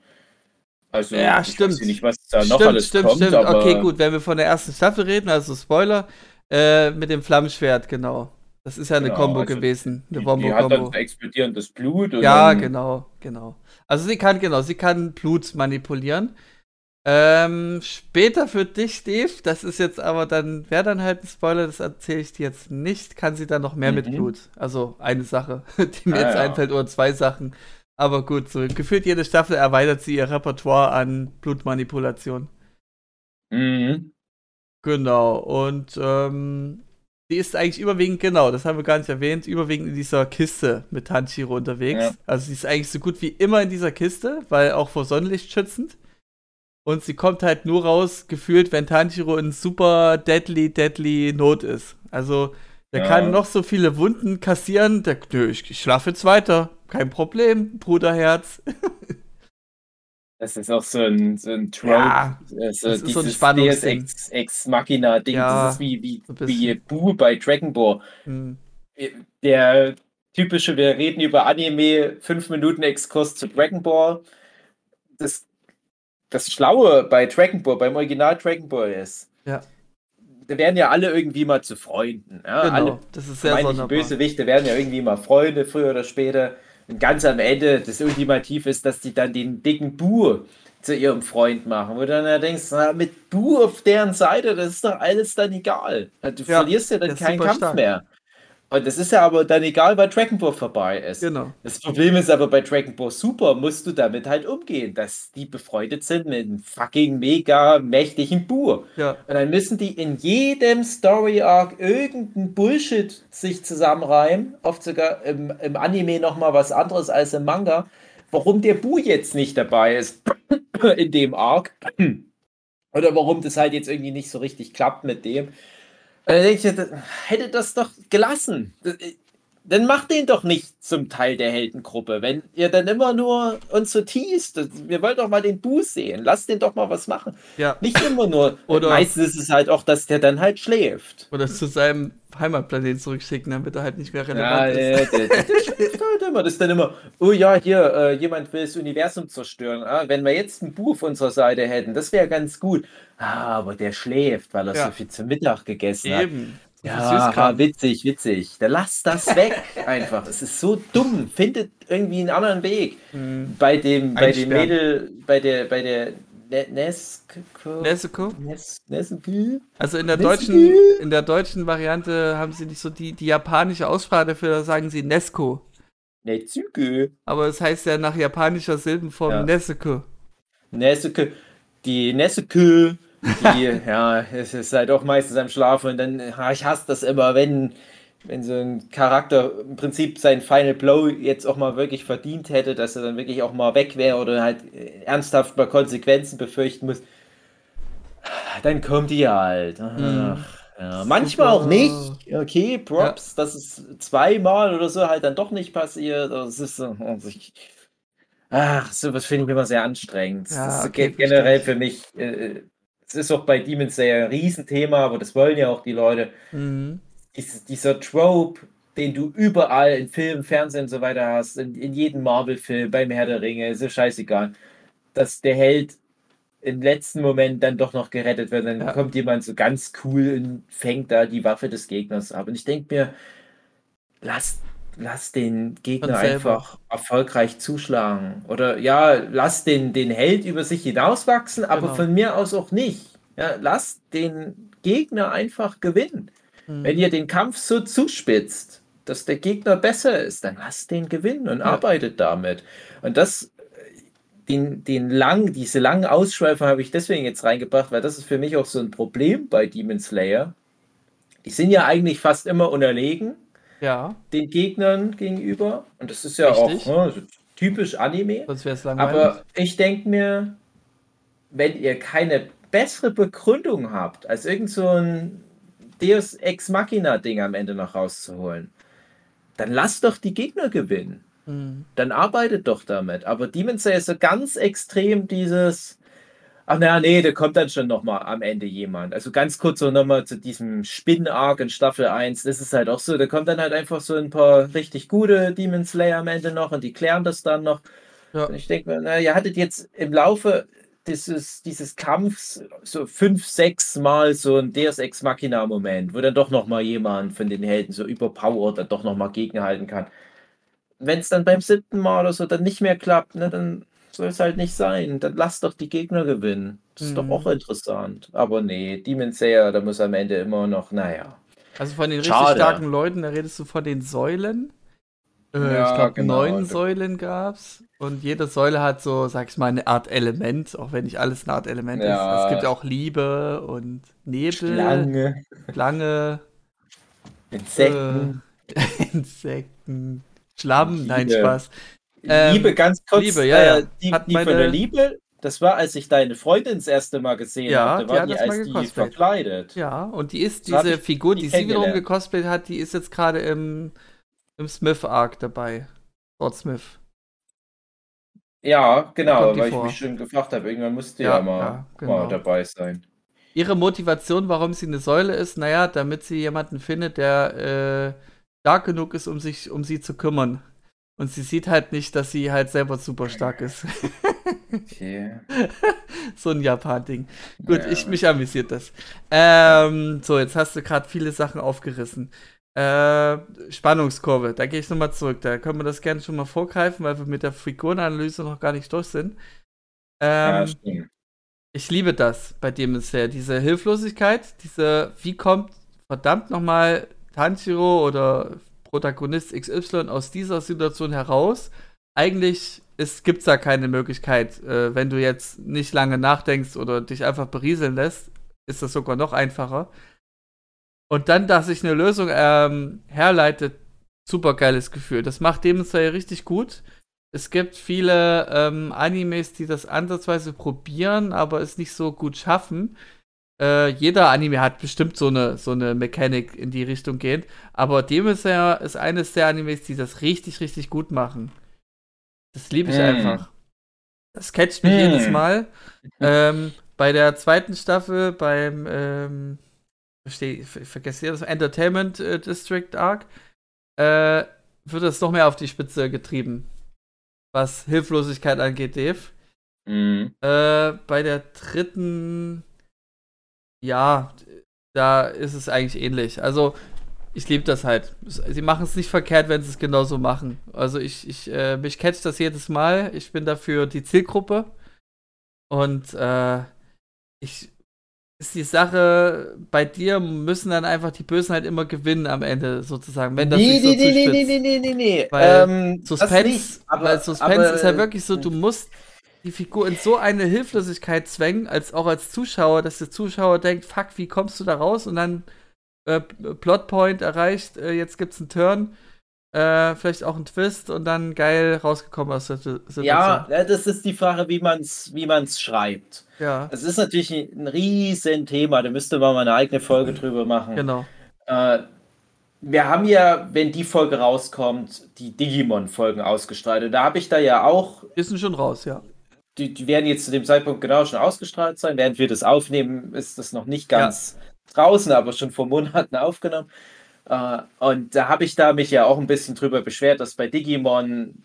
S1: Also, ja, ich stimmt. weiß nicht, was da stimmt, noch alles stimmt, kommt. Stimmt, aber... Okay, gut, wenn wir von der ersten Staffel reden, also Spoiler, äh, mit dem Flammenschwert, genau. Das ist ja eine genau, Combo also gewesen. Eine
S2: die, die hat dann explodierendes Blut.
S1: ja, genau, genau. Also sie kann, genau, sie kann Blut manipulieren. Ähm, später für dich, Dave, das ist jetzt aber dann, wäre dann halt ein Spoiler, das erzähle ich dir jetzt nicht, kann sie dann noch mehr mhm. mit Blut. Also eine Sache, (laughs) die mir ah, jetzt ja. einfällt, oder zwei Sachen. Aber gut, so gefühlt jede Staffel erweitert sie ihr Repertoire an Blutmanipulation. Mhm. Genau, und ähm, die ist eigentlich überwiegend, genau, das haben wir gar nicht erwähnt, überwiegend in dieser Kiste mit Tanjiro unterwegs. Ja. Also sie ist eigentlich so gut wie immer in dieser Kiste, weil auch vor Sonnenlicht schützend. Und sie kommt halt nur raus, gefühlt, wenn Tanjiro in super deadly, deadly Not ist. Also, der ja. kann noch so viele Wunden kassieren. Der, nö, ich, ich schlafe jetzt weiter. Kein Problem, Bruderherz. (laughs)
S2: Das ist auch so ein, so ein Trope. Ja,
S1: also das ist so ein Spannungsding.
S2: Ex, Ex Machina-Ding. Ja, das ist wie, wie, wie Boo bei Dragon Ball. Hm. Der typische, wir reden über Anime, 5 Minuten Exkurs zu Dragon Ball. Das das Schlaue bei Dragon Ball, beim Original Dragon Ball ist,
S1: ja.
S2: da werden ja alle irgendwie mal zu Freunden. Ja?
S1: Genau,
S2: alle
S1: das ist sehr sonderbar.
S2: Bösewichte werden ja irgendwie mal Freunde, früher oder später. Und ganz am Ende, das Ultimativ ist, dass die dann den dicken Bu zu ihrem Freund machen. Wo du dann denkst, na, mit Bu auf deren Seite, das ist doch alles dann egal. Du ja, verlierst ja dann keinen Kampf stark. mehr. Und das ist ja aber dann egal, weil Dragon Ball vorbei ist.
S1: Genau.
S2: Das Problem ist aber bei Dragon Ball Super musst du damit halt umgehen, dass die befreundet sind mit einem fucking mega mächtigen Bur.
S1: Ja.
S2: Und dann müssen die in jedem Story Arc irgendeinen Bullshit sich zusammenreimen. Oft sogar im, im Anime nochmal was anderes als im Manga. Warum der Bu jetzt nicht dabei ist (coughs) in dem Arc. (coughs) Oder warum das halt jetzt irgendwie nicht so richtig klappt mit dem. Und dann denke ich, hätte das doch gelassen. Dann macht den doch nicht zum Teil der Heldengruppe. Wenn ihr dann immer nur uns so teast, wir wollen doch mal den Buß sehen. Lasst den doch mal was machen.
S1: Ja.
S2: Nicht immer nur. (laughs) Oder meistens ist es halt auch, dass der dann halt schläft.
S1: Oder zu seinem Heimatplaneten zurückschicken, damit er halt nicht mehr relevant ja, ist. Der,
S2: der, der (laughs) schläft halt immer. Das ist dann immer, oh ja, hier, äh, jemand will das Universum zerstören. Ah, wenn wir jetzt einen Bu auf unserer Seite hätten, das wäre ganz gut. Ah, aber der schläft, weil er ja. so viel zum Mittag gegessen Eben. hat. Ja, witzig, witzig. Der lasst das weg (laughs) einfach. Es ist so dumm. Findet irgendwie einen anderen Weg. Mhm. Bei dem, bei dem Mädel, bei der, bei der ne Nesco.
S1: Nesco?
S2: Nesco?
S1: Also in der deutschen, in der deutschen Variante haben sie nicht so die, die japanische Aussprache dafür, sagen sie Nesco.
S2: Netsuke.
S1: Aber es heißt ja nach japanischer Silbenform ja. Nesco.
S2: Nesco. Die Nesco die, ja, es ist halt auch meistens am Schlafen und dann, ja, ich hasse das immer, wenn, wenn so ein Charakter im Prinzip sein Final Blow jetzt auch mal wirklich verdient hätte, dass er dann wirklich auch mal weg wäre oder halt ernsthaft mal Konsequenzen befürchten muss, dann kommt die halt. Mhm. ja. Manchmal auch nicht. Okay, Props, ja. dass es zweimal oder so halt dann doch nicht passiert. Das ist so, also ich, ach, sowas finde ich immer sehr anstrengend. Ja, das ist okay, generell für mich äh, ist auch bei Demon Slayer ein Riesenthema, aber das wollen ja auch die Leute. Mhm. Dies, dieser Trope, den du überall in Filmen, Fernsehen und so weiter hast, in, in jedem Marvel-Film, beim Herr der Ringe, ist ja scheißegal, dass der Held im letzten Moment dann doch noch gerettet wird. Dann ja. kommt jemand so ganz cool und fängt da die Waffe des Gegners ab. Und ich denke mir, lasst lass den Gegner einfach erfolgreich zuschlagen. Oder ja, lass den, den Held über sich hinauswachsen, aber genau. von mir aus auch nicht. Ja, lass den Gegner einfach gewinnen. Mhm. Wenn ihr den Kampf so zuspitzt, dass der Gegner besser ist, dann lasst den gewinnen und ja. arbeitet damit. Und das, den, den lang, diese langen Ausschweife habe ich deswegen jetzt reingebracht, weil das ist für mich auch so ein Problem bei Demon Slayer. Die sind ja eigentlich fast immer unerlegen
S1: Ja.
S2: den Gegnern gegenüber. Und das ist ja
S1: Richtig.
S2: auch ne, so typisch Anime.
S1: Sonst wäre es langweilig.
S2: Aber ich denke mir, wenn ihr keine bessere Begründung habt, als irgend so ein Deus Ex Machina Ding am Ende noch rauszuholen, dann lasst doch die Gegner gewinnen.
S1: Mhm.
S2: Dann arbeitet doch damit. Aber Demon Slayer ist so ganz extrem dieses, ach naja, nee, da kommt dann schon nochmal am Ende jemand. Also ganz kurz so nochmal zu diesem Spin-Arc in Staffel 1, das ist halt auch so, da kommt dann halt einfach so ein paar richtig gute Demon Slayer am Ende noch und die klären das dann noch.
S1: Ja.
S2: Und ich denke mir, na, ihr hattet jetzt im Laufe dieses, dieses Kampfs so fünf, sechs Mal so ein Deus Ex Machina Moment, wo dann doch noch mal jemand von den Helden so überpowered dann doch noch mal gegenhalten kann. Wenn es dann beim siebten Mal oder so dann nicht mehr klappt, ne, dann soll es halt nicht sein. Dann lass doch die Gegner gewinnen. Das ist
S1: Mhm.
S2: doch auch interessant. Aber nee, Demon Slayer, da muss am Ende immer noch, naja.
S1: Also von den richtig
S2: Schade.
S1: starken Leuten, da redest du von den Säulen. Äh,
S2: Ja,
S1: ich glaube,
S2: genau.
S1: neun Säulen gab's. Und jede Säule hat so, sag ich mal, eine Art Element, auch wenn nicht alles eine Art Element
S2: Ja.
S1: ist. Es gibt ja auch Liebe und Nebel,
S2: Schlange,
S1: Schlange,
S2: Insekten.
S1: äh, (laughs) Insekten, Schlamm, nein. Spaß. Ähm,
S2: Liebe, ganz kurz.
S1: Liebe, ja, ja.
S2: äh, Die,
S1: Hat
S2: die von
S1: meine-
S2: der Liebe, das war, als ich deine Freundin das erste Mal gesehen
S1: Ja,
S2: habe.
S1: die
S2: Da war
S1: hat
S2: die
S1: das mal
S2: als die verkleidet.
S1: Ja, und die ist,
S2: hab
S1: diese Figur,
S2: die
S1: die sie wiederum gecosplayt hat, die ist jetzt gerade im, im Smith-Arc dabei. Lord Smith.
S2: Ja, genau,
S1: die
S2: weil ich
S1: vor.
S2: mich schon gefragt habe, irgendwann musste
S1: Ja,
S2: ja, mal,
S1: ja, genau.
S2: mal dabei sein.
S1: Ihre Motivation, warum sie eine Säule ist, naja, damit sie jemanden findet, der äh, stark genug ist, um sich um sie zu kümmern. Und sie sieht halt nicht, dass sie halt selber super stark ist. (laughs)
S2: Okay. (laughs)
S1: so ein Japan-Ding. Gut,
S2: Ja.
S1: ich mich amüsiert das. Ähm, so, jetzt hast du gerade viele Sachen aufgerissen. Äh, Spannungskurve, da gehe ich nochmal zurück. Da können wir das gerne schon mal vorgreifen, weil wir mit der Figurenanalyse noch gar nicht durch sind.
S2: Ja,
S1: Ähm,
S2: stimmt.
S1: ich liebe das bei dem bisher. Diese Hilflosigkeit, diese, wie kommt verdammt nochmal Tanjiro oder Protagonist XY aus dieser Situation heraus? Eigentlich gibt es da keine Möglichkeit, äh, wenn du jetzt nicht lange nachdenkst oder dich einfach berieseln lässt, ist das sogar noch einfacher. Und dann, dass sich eine Lösung ähm, herleitet, super geiles Gefühl. Das macht Demon Slayer richtig gut. Es gibt viele ähm, Animes, die das ansatzweise probieren, aber es nicht so gut schaffen. Äh, jeder Anime hat bestimmt so eine, so eine Mechanik in die Richtung gehend. Aber Slayer ist eines der Animes, die das richtig, richtig gut machen. Das liebe ich
S2: Hm.
S1: einfach. Das catcht mich
S2: Hm.
S1: jedes Mal. (laughs) Ähm, bei der zweiten Staffel, beim, ähm, versteh, ich ver- vergesse das Entertainment äh, District Arc, äh, wird es noch mehr auf die Spitze getrieben. Was Hilflosigkeit angeht, Dave.
S2: Mhm.
S1: Äh, bei der dritten, ja, da ist es eigentlich ähnlich. Also, ich liebe das halt. Sie machen es nicht verkehrt, wenn sie es genauso machen. Also, ich, ich, äh, mich catcht das jedes Mal. Ich bin dafür die Zielgruppe. Und, äh, ich, ist die Sache, bei dir müssen dann einfach die Bösen halt immer gewinnen am Ende, sozusagen. Wenn das
S2: Nee,
S1: sich so
S2: nee, nee, nee, nee, nee, nee, nee.
S1: Weil
S2: ähm,
S1: Suspense,
S2: nicht, aber,
S1: weil Suspense
S2: aber,
S1: ist ja wirklich so, du musst die Figur in so eine Hilflosigkeit zwängen, als auch als Zuschauer, dass der Zuschauer denkt, fuck, wie kommst du da raus? Und dann äh, Plotpoint erreicht, äh, jetzt gibt's einen Turn, äh, vielleicht auch einen Twist und dann geil rausgekommen aus der Si- Situation.
S2: Ja, das ist die Frage, wie man es wie man's schreibt.
S1: ja,
S2: Das ist natürlich ein riesen Thema, da müsste man mal eine eigene Folge drüber machen.
S1: genau.
S2: Äh, wir haben ja, wenn die Folge rauskommt, die Digimon-Folgen ausgestrahlt. Da habe ich da ja auch,
S1: sind schon raus, ja.
S2: Die, die werden jetzt zu dem Zeitpunkt genau schon ausgestrahlt sein. Während wir das aufnehmen, ist das noch nicht ganz draußen, aber schon vor Monaten (laughs) aufgenommen. Äh, und da habe ich da mich ja auch ein bisschen drüber beschwert, dass bei Digimon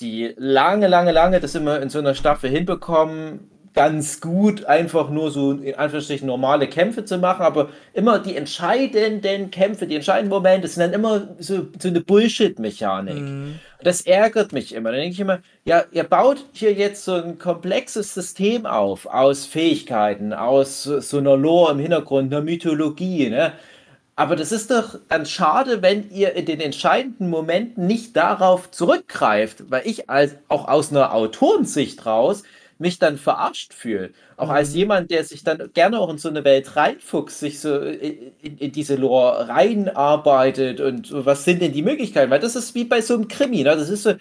S2: die lange, lange, lange das immer in so einer Staffel hinbekommen, ganz gut einfach nur so in Anführungsstrichen normale Kämpfe zu machen, aber immer die entscheidenden Kämpfe, die entscheidenden Momente sind dann immer so, so eine Bullshit-Mechanik.
S1: Mhm.
S2: Das ärgert mich immer. Da denke ich immer, ja, ihr baut hier jetzt so ein komplexes System auf, aus Fähigkeiten, aus so so einer Lore im Hintergrund, einer Mythologie, ne? Aber das ist doch dann schade, wenn ihr in den entscheidenden Momenten nicht darauf zurückgreift, weil ich als auch aus einer Autorensicht raus mich dann verarscht fühle. Auch mhm. als jemand, der sich dann gerne auch in so eine Welt reinfuchst, sich so in, in, diese Lore reinarbeitet und was sind denn die Möglichkeiten? Weil das ist wie bei so einem Krimi. Ne? Das ist so,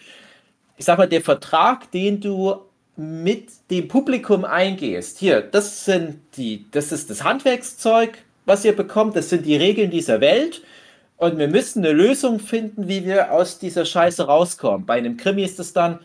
S2: ich sag mal, der Vertrag, den du mit dem Publikum eingehst. Hier, das sind die, das ist das Handwerkszeug, was ihr bekommt, das sind die Regeln dieser Welt. Und wir müssen eine Lösung finden, wie wir aus dieser Scheiße rauskommen. Bei einem Krimi ist es dann,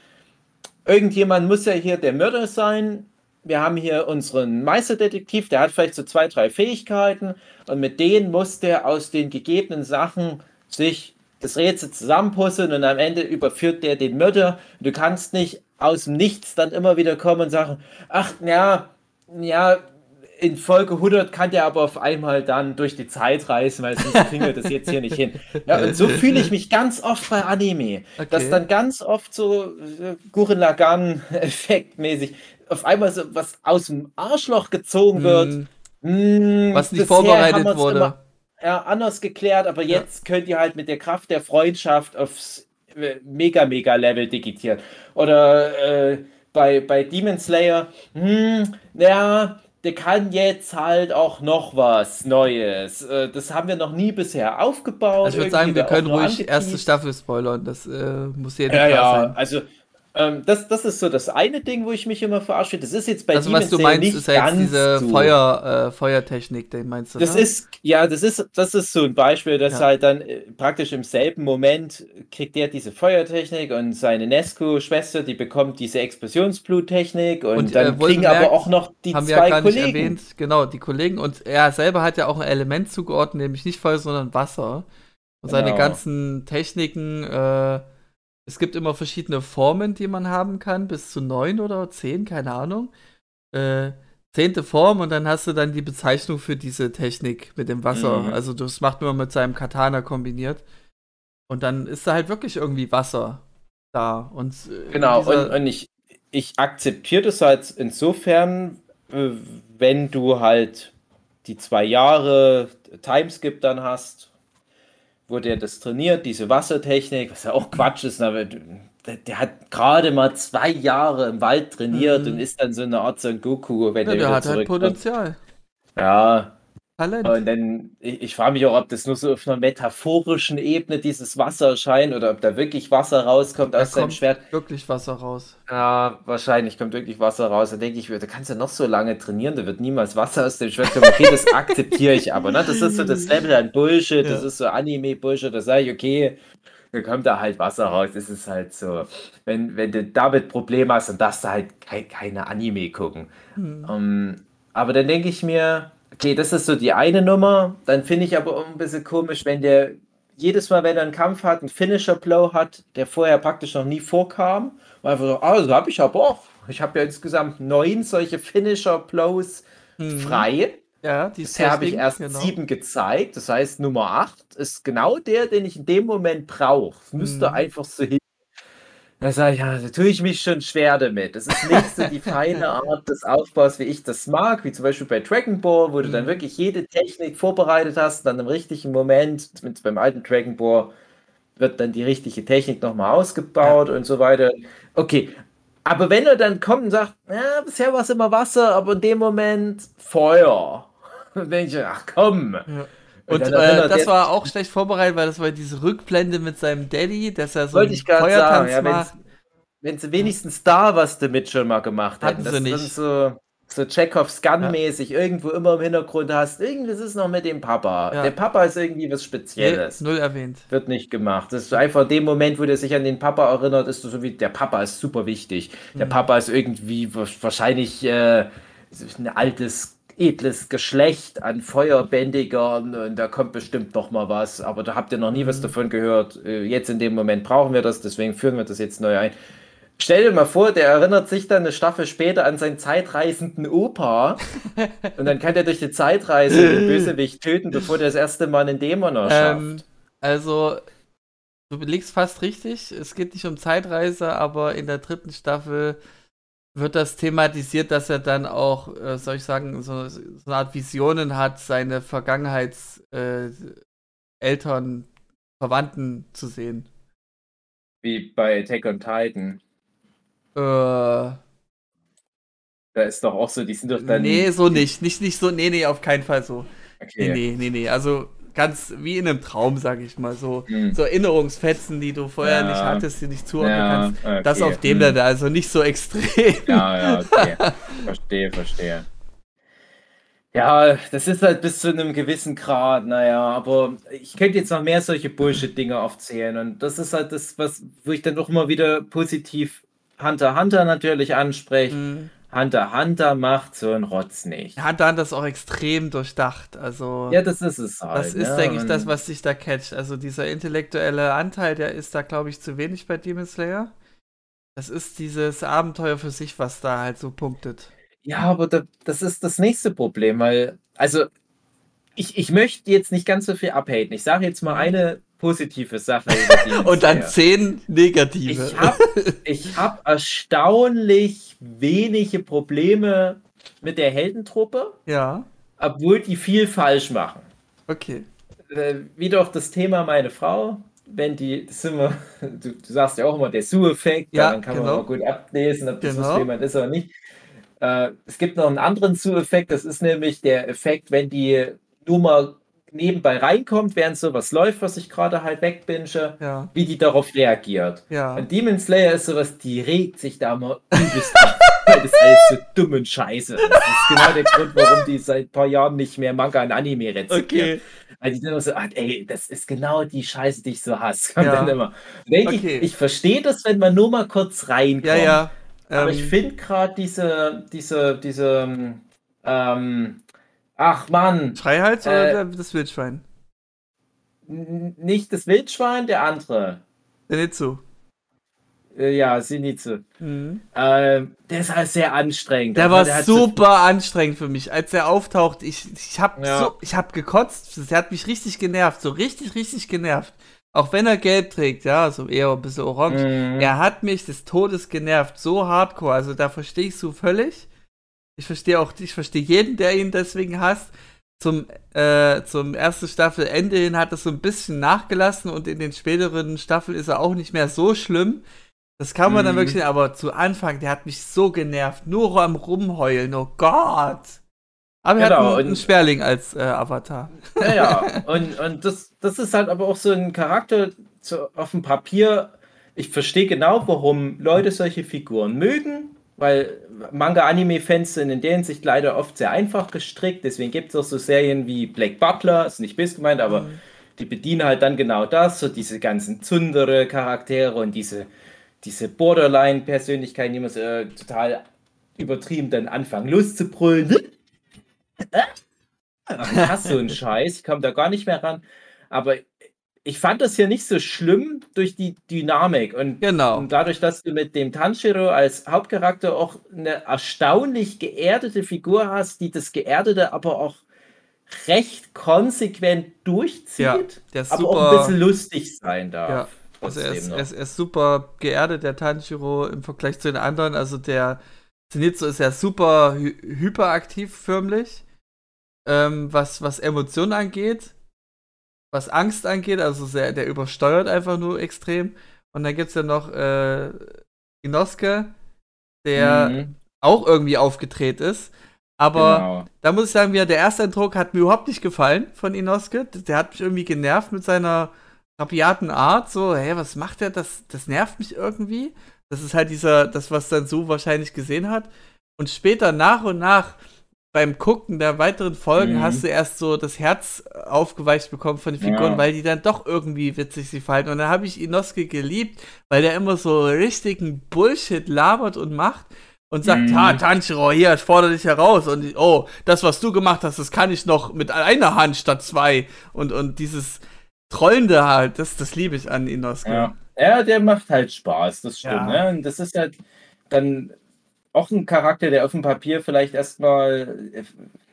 S2: irgendjemand muss ja hier der Mörder sein. Wir haben hier unseren Meisterdetektiv, der hat vielleicht so zwei, drei Fähigkeiten und mit denen muss der aus den gegebenen Sachen sich das Rätsel zusammenpuzzeln und am Ende überführt der den Mörder. Du kannst nicht aus dem Nichts dann immer wieder kommen und sagen, ach ja, ja, in Folge 100 kann der aber auf einmal dann durch die Zeit reisen, weil sonst kriegen wir das jetzt hier nicht hin. Ja, und so (laughs) fühle ich mich ganz oft bei Anime, okay. dass dann ganz oft so äh, Gurren Lagann effektmäßig auf einmal so was aus dem Arschloch gezogen wird. Mm.
S1: Mm, was nicht vorbereitet wurde. Immer,
S2: ja, anders geklärt, aber jetzt ja. könnt ihr halt mit der Kraft der Freundschaft aufs äh, mega, mega Level digitieren. Oder äh, bei, bei Demon Slayer, hm, ja, der kann jetzt halt auch noch was Neues. Äh, das haben wir noch nie bisher aufgebaut.
S1: Also ich würde sagen, wir können ruhig erste Staffel spoilern. Das äh, muss
S2: jedem ja, klar ja, sein. Also ähm, das, das ist so das eine Ding, wo ich mich immer verarsche. Das ist jetzt bei
S1: also, was du meinst, nicht ist ja jetzt diese so. Feuer, äh, Feuertechnik, den meinst du?
S2: Das ne? ist, ja, das ist, das ist so ein Beispiel, dass ja. halt dann äh, praktisch im selben Moment kriegt der diese Feuertechnik und seine Nesco-Schwester, die bekommt diese Explosionsbluttechnik und, und dann äh, kriegen aber auch noch die haben zwei wir gar Kollegen. Nicht erwähnt,
S1: genau, die Kollegen und er selber hat ja auch ein Element zugeordnet, nämlich nicht Feuer, sondern Wasser. Und genau. seine ganzen Techniken, äh, es gibt immer verschiedene Formen, die man haben kann, bis zu neun oder zehn, keine Ahnung. Äh, zehnte Form und dann hast du dann die Bezeichnung für diese Technik mit dem Wasser. Mhm. Also das macht man mit seinem Katana kombiniert. Und dann ist da halt wirklich irgendwie Wasser da. Und
S2: äh, genau, und, und, ich, ich akzeptiere das halt insofern, äh, wenn du halt die zwei Jahre Timeskip dann hast wo der das trainiert, diese Wassertechnik, was ja auch Quatsch ist, aber der, der hat gerade mal zwei Jahre im Wald trainiert mhm. und ist dann so eine Art Son Goku,
S1: wenn ja, der, der hat halt Potenzial.
S2: Ja, Talent. Und dann, ich, ich frage mich auch, ob das nur so auf einer metaphorischen Ebene dieses Wasser erscheint oder ob da wirklich Wasser rauskommt da aus seinem Schwert.
S1: Wirklich Wasser raus.
S2: Ja, wahrscheinlich kommt wirklich Wasser raus. Da denke ich, da kannst du noch so lange trainieren, da wird niemals Wasser aus dem Schwert kommen. Okay, das (laughs) akzeptiere ich aber. Ne? Das ist so das Level an Bullshit, ja. das ist so Anime-Bullshit, da sage ich, okay, da kommt da halt Wasser raus. Das ist halt so. Wenn, wenn du damit Probleme hast, dann darfst du halt kein, keine Anime gucken. Hm. Um, ähm, aber dann denke ich mir, Okay, das ist so die eine Nummer. Dann finde ich aber auch ein bisschen komisch, wenn der jedes Mal, wenn er einen Kampf hat, einen Finisher-Blow hat, der vorher praktisch noch nie vorkam. Und einfach so, ah, das habe ich aber auch. Ich habe ja insgesamt neun solche Finisher-Blows mhm. frei. Ja, die Bisher habe ich erst genau. sieben gezeigt. Das heißt, Nummer acht ist genau der, den ich in dem Moment brauche. Es müsste mhm. einfach so hin. Da sage ich, ja, da tue ich mich schon schwer damit. Das ist nicht so die (laughs) feine Art des Aufbaus, wie ich das mag, wie zum Beispiel bei Dragon Ball, wo du dann mhm. wirklich jede Technik vorbereitet hast, dann im richtigen Moment, mit, beim alten Dragon Ball, wird dann die richtige Technik nochmal ausgebaut ja. und so weiter. Okay, aber wenn er dann kommt und sagt, ja, bisher war es immer Wasser, aber in dem Moment Feuer, (laughs) dann denke ich, ach komm. Ja.
S1: Und äh, das war auch schlecht vorbereitet, weil das war diese Rückblende mit seinem Daddy, dass er so
S2: Wollte ich Feuertanz sagen, ja, Wenn sie wenigstens da was damit schon mal gemacht hätten.
S1: Hatten das sie nicht.
S2: so, so Chekhovs Gun-mäßig ja. irgendwo immer im Hintergrund hast. Irgendwas ist noch mit dem Papa. Ja. Der Papa ist irgendwie was Spezielles.
S1: Null erwähnt.
S2: Wird nicht gemacht. Das ist einfach in dem Moment, wo der sich an den Papa erinnert, ist so wie der Papa ist super wichtig. Der mhm. Papa ist irgendwie wahrscheinlich äh, ein altes edles Geschlecht an Feuerbändigern und da kommt bestimmt noch mal was, aber da habt ihr noch nie mhm. was davon gehört. Äh, jetzt in dem Moment brauchen wir das, deswegen führen wir das jetzt neu ein. Stell dir mal vor, der erinnert sich dann eine Staffel später an seinen zeitreisenden Opa (laughs) und dann kann der durch die Zeitreise den (laughs) Bösewicht töten, bevor der das erste Mal einen Dämon erschafft. Ähm,
S1: also, du liegst fast richtig. Es geht nicht um Zeitreise, aber in der dritten Staffel wird das thematisiert, dass er dann auch, äh, soll ich sagen, so, so, eine Art Visionen hat, seine Vergangenheitseltern, äh, Verwandten zu sehen.
S2: Wie bei Attack on Titan.
S1: Äh,
S2: Da ist doch auch so, die sind doch dann.
S1: Nee, so nicht. Nicht, nicht so, nee, nee, auf keinen Fall so.
S2: Okay.
S1: Nee, nee, nee, nee. Also ganz wie in einem Traum, sag ich mal. So,
S2: Hm.
S1: so Erinnerungsfetzen, die du vorher
S2: Ja.
S1: nicht hattest, die nicht zuordnen
S2: Ja,
S1: kannst.
S2: okay.
S1: Das auf dem
S2: Hm.
S1: Level, also nicht so extrem.
S2: Ja, ja, okay. verstehe, verstehe. Ja, das ist halt bis zu einem gewissen Grad, naja, aber ich könnte jetzt noch mehr solche Bullshit-Dinge aufzählen und das ist halt das, was, wo ich dann auch immer wieder positiv Hunter x Hunter natürlich anspreche.
S1: Mhm.
S2: Hunter Hunter macht so einen Rotz nicht.
S1: Hat dann das auch extrem durchdacht. Also,
S2: Ja, das ist es halt.
S1: das ist,
S2: ne?
S1: denke ich, das, was dich da catcht. Also, dieser intellektuelle Anteil, der ist da, glaube ich, zu wenig bei Demon Slayer. Das ist dieses Abenteuer für sich, was da halt so punktet.
S2: Ja, aber da, das ist das nächste Problem, weil, also, ich, ich möchte jetzt nicht ganz so viel abhaten. Ich sage jetzt mal eine positive Sache. über Demon (laughs)
S1: Und dann
S2: Slayer.
S1: zehn negative.
S2: Ich habe ich hab erstaunlich wenige Probleme mit der Heldentruppe,
S1: ja,
S2: obwohl die viel falsch machen.
S1: okay.
S2: Äh, wie doch das Thema meine Frau, wenn die, das sind wir, (laughs) du, du sagst ja auch immer der Su-Effekt,
S1: Ja,
S2: dann kann
S1: genau.
S2: man auch gut ablesen, ob das was
S1: Genau.
S2: jemand ist oder nicht. Äh, es gibt noch einen anderen Su-Effekt, das ist nämlich der Effekt, wenn die nur mal nebenbei reinkommt, während sowas läuft, was ich gerade halt wegbinge,
S1: Ja,
S2: wie die darauf reagiert.
S1: ja.
S2: Und Demon Slayer ist sowas, die regt sich da mal übelst (laughs) weil das alles so dumm und scheiße ist. Das ist genau der Grund, warum die seit ein paar Jahren nicht mehr Manga und Anime rezipieren.
S1: Okay.
S2: Weil die sind immer so, ah, ey, das ist genau die Scheiße, die ich so hasse.
S1: Ja.
S2: dann immer. Denke
S1: Okay.
S2: ich, ich verstehe das, wenn man nur mal kurz reinkommt.
S1: Ja, ja.
S2: Aber
S1: ähm,
S2: ich finde gerade diese, diese, diese, ähm, ach Mann,
S1: Schreihals
S2: äh,
S1: oder das Wildschwein?
S2: nicht das Wildschwein, der andere.
S1: Der Nitsu.
S2: Äh, ja, Sinitsu.
S1: Mhm.
S2: Ähm, der ist halt sehr anstrengend.
S1: Der
S2: Aber
S1: war
S2: so-
S1: super anstrengend für mich, als er auftaucht. Ich, ich hab
S2: Ja.
S1: so, ich hab gekotzt. Der hat mich richtig genervt, so richtig, richtig genervt. Auch wenn er gelb trägt, ja, so eher ein bisschen orange.
S2: Mhm.
S1: Er hat mich des Todes genervt, so hardcore. Also da verstehe ich so völlig. Ich verstehe auch, ich verstehe jeden, der ihn deswegen hasst. Zum, äh, zum ersten Staffelende hin hat es so ein bisschen nachgelassen und in den späteren Staffeln ist er auch nicht mehr so schlimm. Das kann man dann
S2: Mhm.
S1: wirklich sehen, aber zu Anfang, der hat mich so genervt. Nur am Rumheulen, oh Gott. Aber er
S2: Genau,
S1: hat einen, einen Sperling als äh, Avatar.
S2: Ja, ja. (laughs) Und, und das, das ist halt aber auch so ein Charakter so auf dem Papier. Ich verstehe genau, warum Leute solche Figuren mögen, weil Manga-Anime-Fans sind in der Hinsicht leider oft sehr einfach gestrickt. Deswegen gibt es auch so Serien wie Black Butler, ist nicht böse gemeint, aber
S1: Mhm.
S2: die bedienen halt dann genau das, so diese ganzen Zundere-Charaktere und diese, diese Borderline-Persönlichkeiten, die man so äh, total übertrieben dann anfangen loszubrüllen. (laughs) Ich hasse so einen (laughs) Scheiß, ich komme da gar nicht mehr ran. Aber ich fand das hier nicht so schlimm durch die Dynamik und,
S1: Genau.
S2: und dadurch, dass du mit dem Tanjiro als Hauptcharakter auch eine erstaunlich geerdete Figur hast, die das Geerdete aber auch recht konsequent durchzieht,
S1: Ja, der
S2: aber auch ein bisschen lustig sein darf.
S1: Ja, also er ist, er, ist, er ist super geerdet, der Tanjiro, im Vergleich zu den anderen. Also der Zenitsu ist ja super hy hyperaktiv förmlich, ähm, was, was Emotionen angeht, was Angst angeht, also sehr, der übersteuert einfach nur extrem. Und dann gibt es ja noch äh, Inosuke, der
S2: Mhm,
S1: auch irgendwie aufgedreht ist. Aber
S2: genau.
S1: da muss ich sagen, wieder der erste Eindruck hat mir überhaupt nicht gefallen von Inosuke. Der hat mich irgendwie genervt mit seiner rabiaten Art. So, hey, was macht der? Das, das nervt mich irgendwie. Das ist halt dieser, das, was dann so wahrscheinlich gesehen hat. Und später nach und nach beim Gucken der weiteren Folgen
S2: Mhm.
S1: hast du erst so das Herz aufgeweicht bekommen von den Figuren,
S2: Ja.
S1: weil die dann doch irgendwie witzig sich verhalten. Und dann habe ich Inosuke geliebt, weil der immer so richtigen Bullshit labert und macht und sagt,
S2: Mhm.
S1: ha, Tanjiro, hier, ich fordere dich heraus und oh, das, was du gemacht hast, das kann ich noch mit einer Hand statt zwei und, und dieses Trollende halt, das, das liebe ich an Inosuke.
S2: Ja. ja, der macht halt Spaß, das stimmt.
S1: Ja.
S2: Ne? Und das ist halt dann auch ein Charakter, der auf dem Papier vielleicht erstmal äh,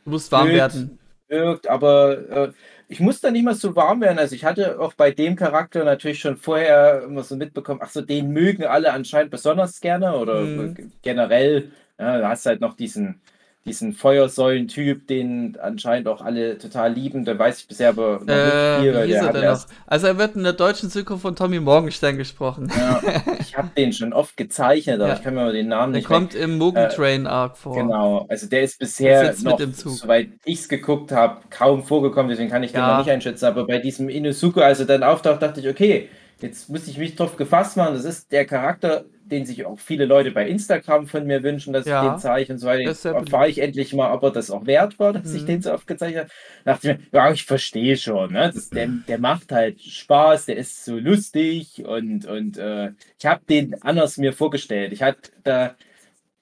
S1: Du musst warm
S2: Blöd.
S1: werden.
S2: wirkt, aber äh, ich muss da nicht mal so warm werden. Also ich hatte auch bei dem Charakter natürlich schon vorher immer so mitbekommen, ach so, den mögen alle anscheinend besonders gerne oder
S1: Mhm.
S2: äh, generell. Ja, da hast du halt noch diesen diesen Feuersäulen-Typ, den anscheinend auch alle total lieben. Da weiß ich bisher aber noch
S1: Äh,
S2: nicht viel,
S1: wie hieß
S2: der
S1: er denn noch? Also er wird in der deutschen Synchro von Tommy Morgenstern gesprochen.
S2: ja, ich habe den schon oft gezeichnet, aber
S1: Ja.
S2: ich kann mir aber den Namen
S1: Der
S2: nicht mehr.
S1: kommt im Mugen Train Arc vor.
S2: Genau, also der ist bisher noch, soweit ich es geguckt habe, kaum vorgekommen, deswegen kann ich den
S1: Ja.
S2: noch nicht einschätzen. Aber bei diesem Inosuke, als er dann auftaucht, dachte ich, okay, jetzt muss ich mich drauf gefasst machen. Das ist der Charakter, den sich auch viele Leute bei Instagram von mir wünschen, dass
S1: Ja.
S2: ich den zeige und so weiter. Erfahre ich endlich mal, ob er das auch wert war, dass ich
S1: Mhm.
S2: den so oft gezeichnet habe. dachte ich mir, ja, ich verstehe schon. Ne? Das, der, der macht halt Spaß, der ist so lustig und, und äh, ich habe den anders mir vorgestellt. Ich hatte da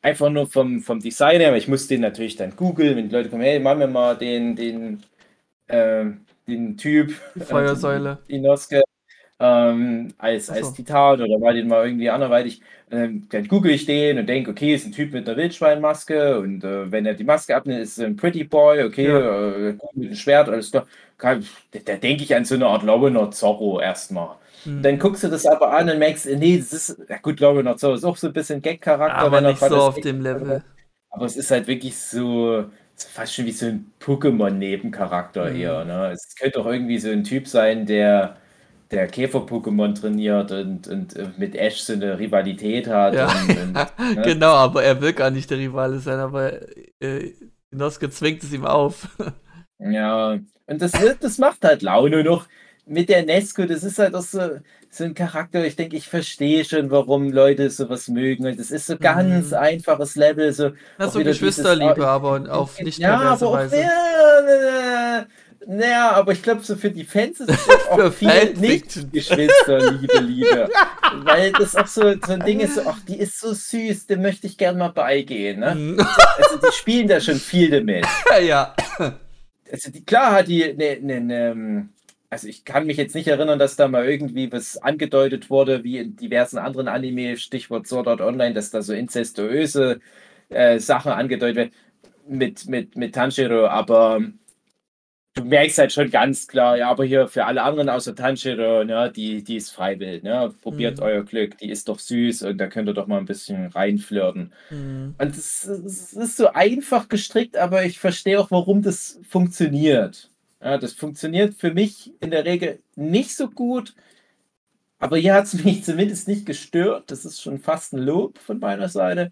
S2: einfach nur vom, vom Design her, aber ich musste den natürlich dann googeln, wenn die Leute kommen, hey, mach mir mal den, den, ähm, den Typ,
S1: Die Feuersäule.
S2: äh, Inosuke, ähm, als,
S1: so.
S2: als Titan oder war den mal irgendwie anderweitig. Ähm, dann google ich den und denke, okay, ist ein Typ mit einer Wildschweinmaske und äh, wenn er die Maske abnimmt, ist er ein Pretty Boy, okay,
S1: Ja.
S2: äh, mit dem Schwert, alles klar. Kann- Da, da denke ich an so eine Art Lowener Zorro erstmal.
S1: Mhm.
S2: Dann guckst du das aber an und merkst, nee, das ist, ja gut, Lowener Zorro ist auch so ein bisschen Gag-Charakter,
S1: aber
S2: wenn er
S1: nicht so auf dem Level.
S2: aber es ist halt wirklich so, so fast schon wie so ein Pokémon-Nebencharakter
S1: Mhm.
S2: eher. Ne? Es könnte auch irgendwie so ein Typ sein, der, der Käfer-Pokémon trainiert und, und äh, mit Ash so eine Rivalität hat.
S1: Ja.
S2: Und, und, (laughs) ne?
S1: Genau, aber er will gar nicht der Rivale sein, aber äh, Inosuke zwingt es ihm auf. (laughs)
S2: Ja, und das, wird- das macht halt Laune noch. Mit der Nesco, das ist halt auch so, so ein Charakter, ich denke, ich verstehe schon, warum Leute sowas mögen. Und das ist so ganz
S1: Mhm.
S2: einfaches Level, so
S1: Na,
S2: Auch
S1: so
S2: wieder dieses-
S1: Geschwisterliebe, aber auf nicht
S2: ja,
S1: perverse
S2: aber auch,
S1: Weise.
S2: ja, naja, aber ich glaube, so für die Fans ist es (laughs) auch
S1: Für
S2: viel nicht
S1: Fanfiction.
S2: Geschwisterliebe, Liebe. (laughs) Weil das auch so, so ein Ding ist, so, ach, die ist so süß, dem möchte ich gern mal beigehen. Ne?
S1: Mhm.
S2: Also die spielen da schon viel damit. (laughs)
S1: ja.
S2: Also die, klar hat die ne, ne, ne, also ich kann mich jetzt nicht erinnern, dass da mal irgendwie was angedeutet wurde, wie in diversen anderen Anime, Stichwort Sword Art Online, dass da so inzestuöse äh, Sachen angedeutet werden mit, mit, mit Tanjiro, aber du merkst halt schon ganz klar, ja, aber hier für alle anderen außer Tanjiro, ne, die, die ist freiwillig, ne, probiert
S1: Mhm.
S2: euer Glück, die ist doch süß und da könnt ihr doch mal ein bisschen reinflirten.
S1: Mhm.
S2: Und es, es ist so einfach gestrickt, aber ich verstehe auch, warum das funktioniert. Ja, das funktioniert für mich in der Regel nicht so gut, aber hier hat es (laughs) mich zumindest nicht gestört. Das ist schon fast ein Lob von meiner Seite.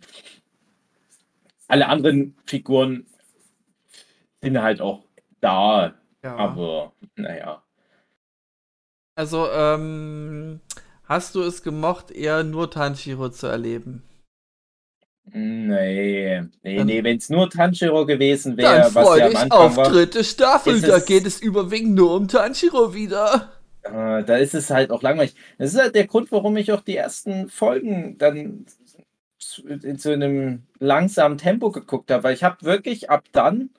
S2: Alle anderen Figuren sind halt auch da,
S1: ja.
S2: aber naja.
S1: Also, ähm, hast du es gemocht, eher nur Tanjiro zu erleben?
S2: Nee, nee,
S1: Dann-
S2: nee, wenn es nur Tanjiro gewesen wäre, was ja am Anfang
S1: auf
S2: war.
S1: dritte Staffel, da
S2: es-
S1: geht es überwiegend nur um Tanjiro wieder.
S2: Äh, da ist es halt auch langweilig. Das ist halt der Grund, warum ich auch die ersten Folgen dann in so einem langsamen Tempo geguckt habe, weil ich habe wirklich ab dann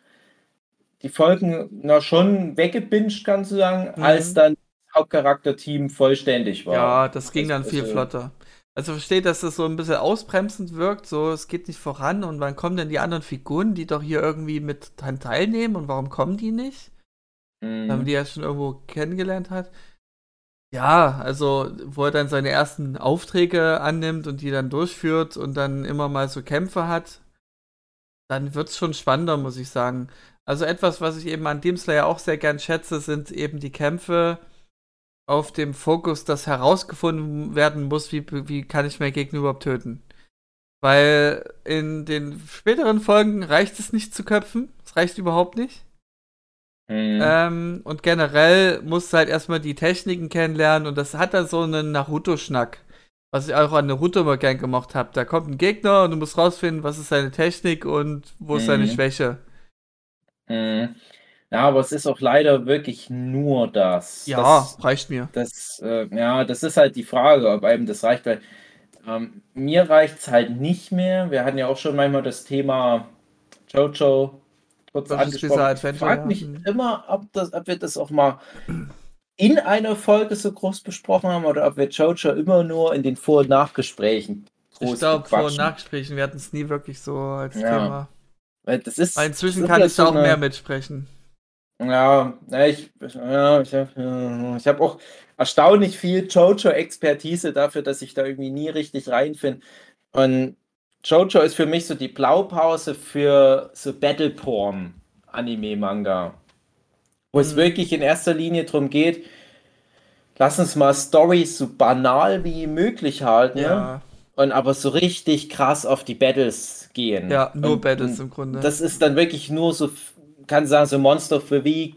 S2: die Folgen na schon weggebinged, kannst du sagen,
S1: Mhm.
S2: als dann das Hauptcharakterteam vollständig war.
S1: Ja, das ging dann
S2: Also-
S1: viel flotter. Also versteht, dass das so ein bisschen ausbremsend wirkt, so es geht nicht voran und wann kommen denn die anderen Figuren, die doch hier irgendwie mit dran teilnehmen und warum kommen die nicht? Wenn man
S2: Mhm.
S1: die ja schon irgendwo kennengelernt hat. Ja, also wo er dann seine ersten Aufträge annimmt und die dann durchführt und dann immer mal so Kämpfe hat, dann wird es schon spannender, muss ich sagen. Also etwas, was ich eben an Demon Slayer auch sehr gern schätze, sind eben die Kämpfe auf dem Fokus, dass herausgefunden werden muss, wie, wie kann ich mein Gegner überhaupt töten. Weil in den späteren Folgen reicht es nicht zu köpfen. Es reicht überhaupt nicht.
S2: Mhm.
S1: Ähm, und generell musst du halt erstmal die Techniken kennenlernen und das hat da so einen Naruto-Schnack. Was ich auch an Naruto immer gern gemacht habe. Da kommt ein Gegner und du musst rausfinden, was ist seine Technik und wo ist seine
S2: Mhm.
S1: Schwäche.
S2: Mhm. Ja, aber es ist auch leider wirklich nur das.
S1: Ja,
S2: Das,
S1: reicht mir.
S2: Das, äh, ja, das ist halt die Frage, ob einem das reicht, weil ähm, mir reicht es halt nicht mehr. Wir hatten ja auch schon manchmal das Thema Jojo kurz
S1: Jojo's
S2: angesprochen. Ich frage
S1: ja.
S2: mich
S1: Mhm.
S2: immer, ob, das, ob wir das auch mal in einer Folge so groß besprochen haben oder ob wir Jojo immer nur in den Vor- und Nachgesprächen groß
S1: Ich glaube, Vor- und. Nachgesprächen, wir hatten es nie wirklich so als
S2: Ja.
S1: Thema.
S2: Weil das ist,
S1: Weil inzwischen kann ich da auch
S2: eine-
S1: mehr mitsprechen.
S2: Ja, ich, ja, ich habe ich hab auch erstaunlich viel Jojo-Expertise dafür, dass ich da irgendwie nie richtig reinfinde. Und Jojo ist für mich so die Blaupause für so Battle Porn Anime Manga. Wo mhm. es wirklich in erster Linie darum geht, lass uns mal Stories so banal wie möglich halten. Ne? Ja. Und aber so richtig krass auf die Battles gehen.
S1: Ja, nur und, Battles im Grunde.
S2: Das ist dann wirklich nur so, kann sagen, so Monster of the Week.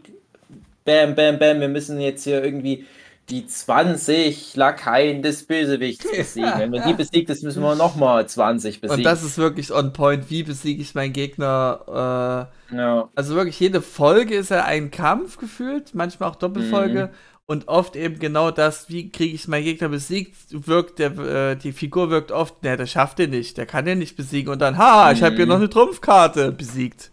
S2: Bam, bam, bam, wir müssen jetzt hier irgendwie die 20 Lakaien des Bösewichts (laughs) besiegen. Wenn man die besiegt ist, müssen wir nochmal 20 besiegen.
S1: Und das ist wirklich on point. Wie besiege ich meinen Gegner? Äh, ja. Also wirklich, jede Folge ist ja ein Kampf gefühlt, manchmal auch Doppelfolge. Mhm. Und oft eben genau das, wie kriege ich meinen Gegner besiegt, wirkt der, äh, die Figur wirkt oft, ne, der schafft den nicht, der kann den nicht besiegen. Und dann, ha, ich habe hier noch mhm. eine Trumpfkarte besiegt.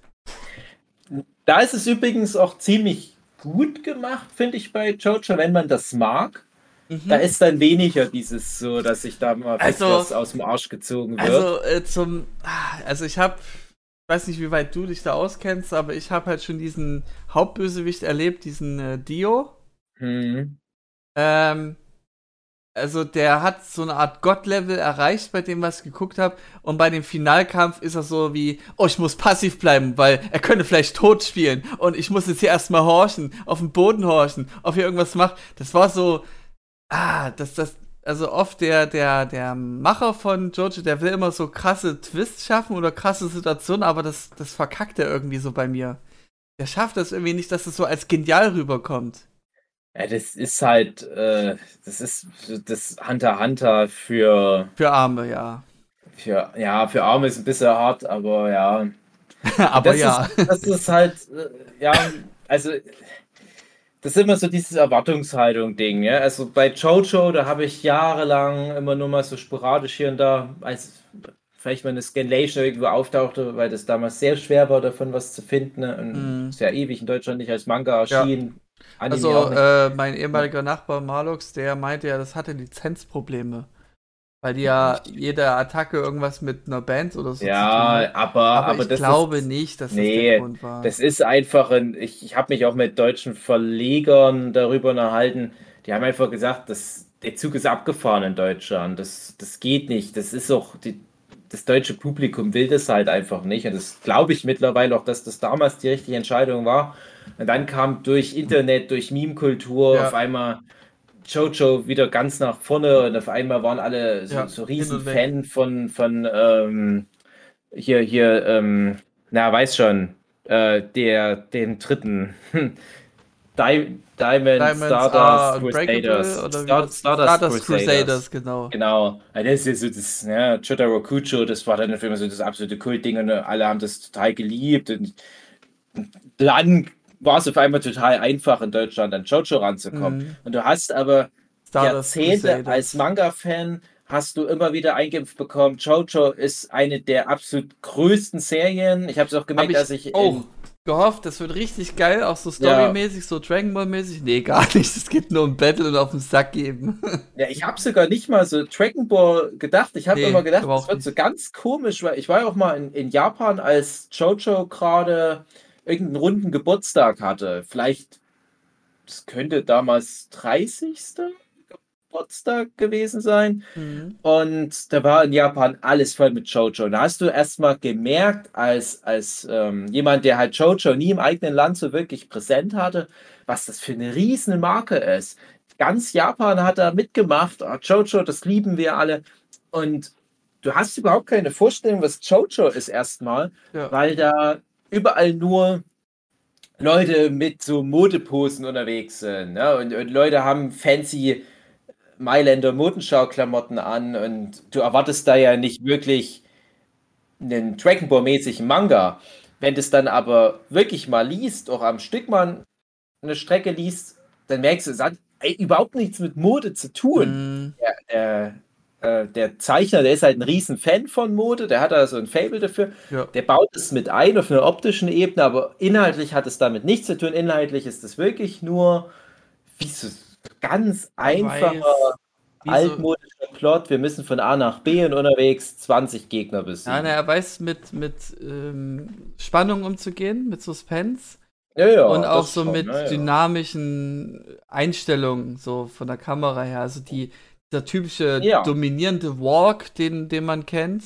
S2: Da ist es übrigens auch ziemlich gut gemacht, finde ich, bei Jojo, wenn man das mag. Mhm. Da ist dann weniger dieses so, dass sich da mal also, was aus dem Arsch gezogen wird.
S1: Also äh, zum, ah, also ich habe, weiß nicht, wie weit du dich da auskennst, aber ich habe halt schon diesen Hauptbösewicht erlebt, diesen äh, Dio. Mhm. Ähm, also der hat so eine Art Gott-Level erreicht, bei dem was ich geguckt habe. Und bei dem Finalkampf ist er so wie, oh, ich muss passiv bleiben, weil er könnte vielleicht tot spielen. Und ich muss jetzt hier erstmal horchen, auf dem Boden horchen, ob er irgendwas macht. Das war so, ah, das, das, also oft der, der, der Macher von Jojo, der will immer so krasse Twists schaffen oder krasse Situationen, aber das, das verkackt er irgendwie so bei mir. Der schafft das irgendwie nicht, dass es so als genial rüberkommt.
S2: Ja, das ist halt, äh, das ist das Hunter Hunter für.
S1: Für Arme, ja.
S2: Für, ja, für Arme ist ein bisschen hart, aber ja. (laughs)
S1: aber
S2: das
S1: ja.
S2: Ist, das ist halt, äh, ja, also. Das ist immer so dieses Erwartungshaltung-Ding, ja. Also bei Jojo, da habe ich jahrelang immer nur mal so sporadisch hier und da, als vielleicht mal eine Scanlation irgendwo auftauchte, weil das damals sehr schwer war, davon was zu finden. Ne? Und mm. sehr ewig in Deutschland nicht als Manga erschien.
S1: Anime also, äh, mein ehemaliger Nachbar Malux, der meinte ja, das hatte Lizenzprobleme. Weil die ja jede Attacke irgendwas mit einer Band oder so
S2: Ja, aber, aber,
S1: aber, ich glaube ist, nicht, dass nee, das der Grund war.
S2: Das ist einfach ein. Ich, ich habe mich auch mit deutschen Verlegern darüber unterhalten. Die haben einfach gesagt, dass der Zug ist abgefahren in Deutschland. Das, das geht nicht. Das ist auch. Die, das deutsche Publikum will das halt einfach nicht. Und das glaube ich mittlerweile auch, dass das damals die richtige Entscheidung war. Und dann kam durch Internet, durch Meme-Kultur ja. auf einmal Jojo wieder ganz nach vorne und auf einmal waren alle so, ja, so riesen Fan von, von ähm, hier, hier, ähm, na, weiß schon, äh, der, den dritten. (laughs) Di Diamond, Diamond Stardust uh, Crusaders.
S1: Star Stardust, Stardust Crusaders. Crusaders. genau.
S2: Genau. das ist ja so das, ja, Jotaro Kucho, das war dann mich so das absolute Kultding und alle haben das total geliebt. Und dann war es auf einmal total einfach in Deutschland an Jojo ranzukommen. Mhm. Und du hast aber Stardust Jahrzehnte Crusaders. als Manga-Fan hast du immer wieder eingeimpft bekommen. Jojo ist eine der absolut größten Serien. Ich habe es auch gemerkt, ich dass ich
S1: auch gehofft, das wird richtig geil, auch so storymäßig, ja. so Dragon Ball mäßig. Nee, gar nicht. Es geht nur um Battle und auf den Sack geben. (laughs)
S2: Ja, ich habe sogar nicht mal so Dragon Ball gedacht. Ich habe nee, immer gedacht, das wird nicht. so ganz komisch, weil ich war ja auch mal in, in Japan, als Jojo gerade irgendeinen runden Geburtstag hatte. Vielleicht, das könnte damals 30. Geburtstag gewesen sein. Mhm. Und da war in Japan alles voll mit Jojo. Und da hast du erstmal gemerkt, als, als ähm, jemand, der halt Jojo nie im eigenen Land so wirklich präsent hatte, was das für eine riesen Marke ist. Ganz Japan hat da mitgemacht. Oh, Jojo, das lieben wir alle. Und du hast überhaupt keine Vorstellung, was Jojo ist erstmal, ja. weil da überall nur Leute mit so Modeposen unterwegs sind. Ne? Und, und, Leute haben fancy Mailänder Modenschau-Klamotten an und du erwartest da ja nicht wirklich einen Dragon Ball-mäßigen Manga. Wenn du es dann aber wirklich mal liest, auch am Stück mal eine Strecke liest, dann merkst du, es hat überhaupt nichts mit Mode zu tun. Mm. Der, der, äh, der Zeichner, der ist halt ein riesen Fan von Mode, der hat also ein Fable dafür. Ja. Der baut es mit ein auf einer optischen Ebene, aber inhaltlich hat es damit nichts zu tun. Inhaltlich ist es wirklich nur wie so ganz einfacher, altmodischer Plot. Wir müssen von A nach B und unterwegs 20 Gegner besiegen.
S1: Ja, na, er weiß mit, mit ähm, Spannung umzugehen, mit Suspense.
S2: Ja, ja,
S1: und auch so schon, mit ja, dynamischen Einstellungen so von der Kamera her. Also die, der typische dominierende Walk, den, den man kennt.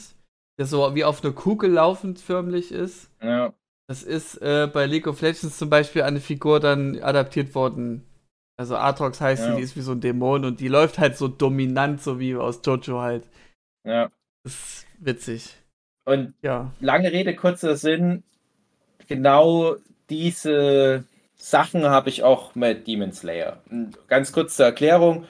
S1: der so wie auf einer Kugel laufend förmlich ist.
S2: Ja.
S1: Das ist äh, bei League of Legends zum Beispiel eine Figur dann adaptiert worden. Also Aatrox heißt ja. sie, die ist wie so ein Dämon und die läuft halt so dominant, so wie aus Jojo halt.
S2: Ja.
S1: Das ist witzig.
S2: Und ja. lange Rede, kurzer Sinn, genau diese Sachen habe ich auch mit Demon Slayer. Ganz kurz zur Erklärung.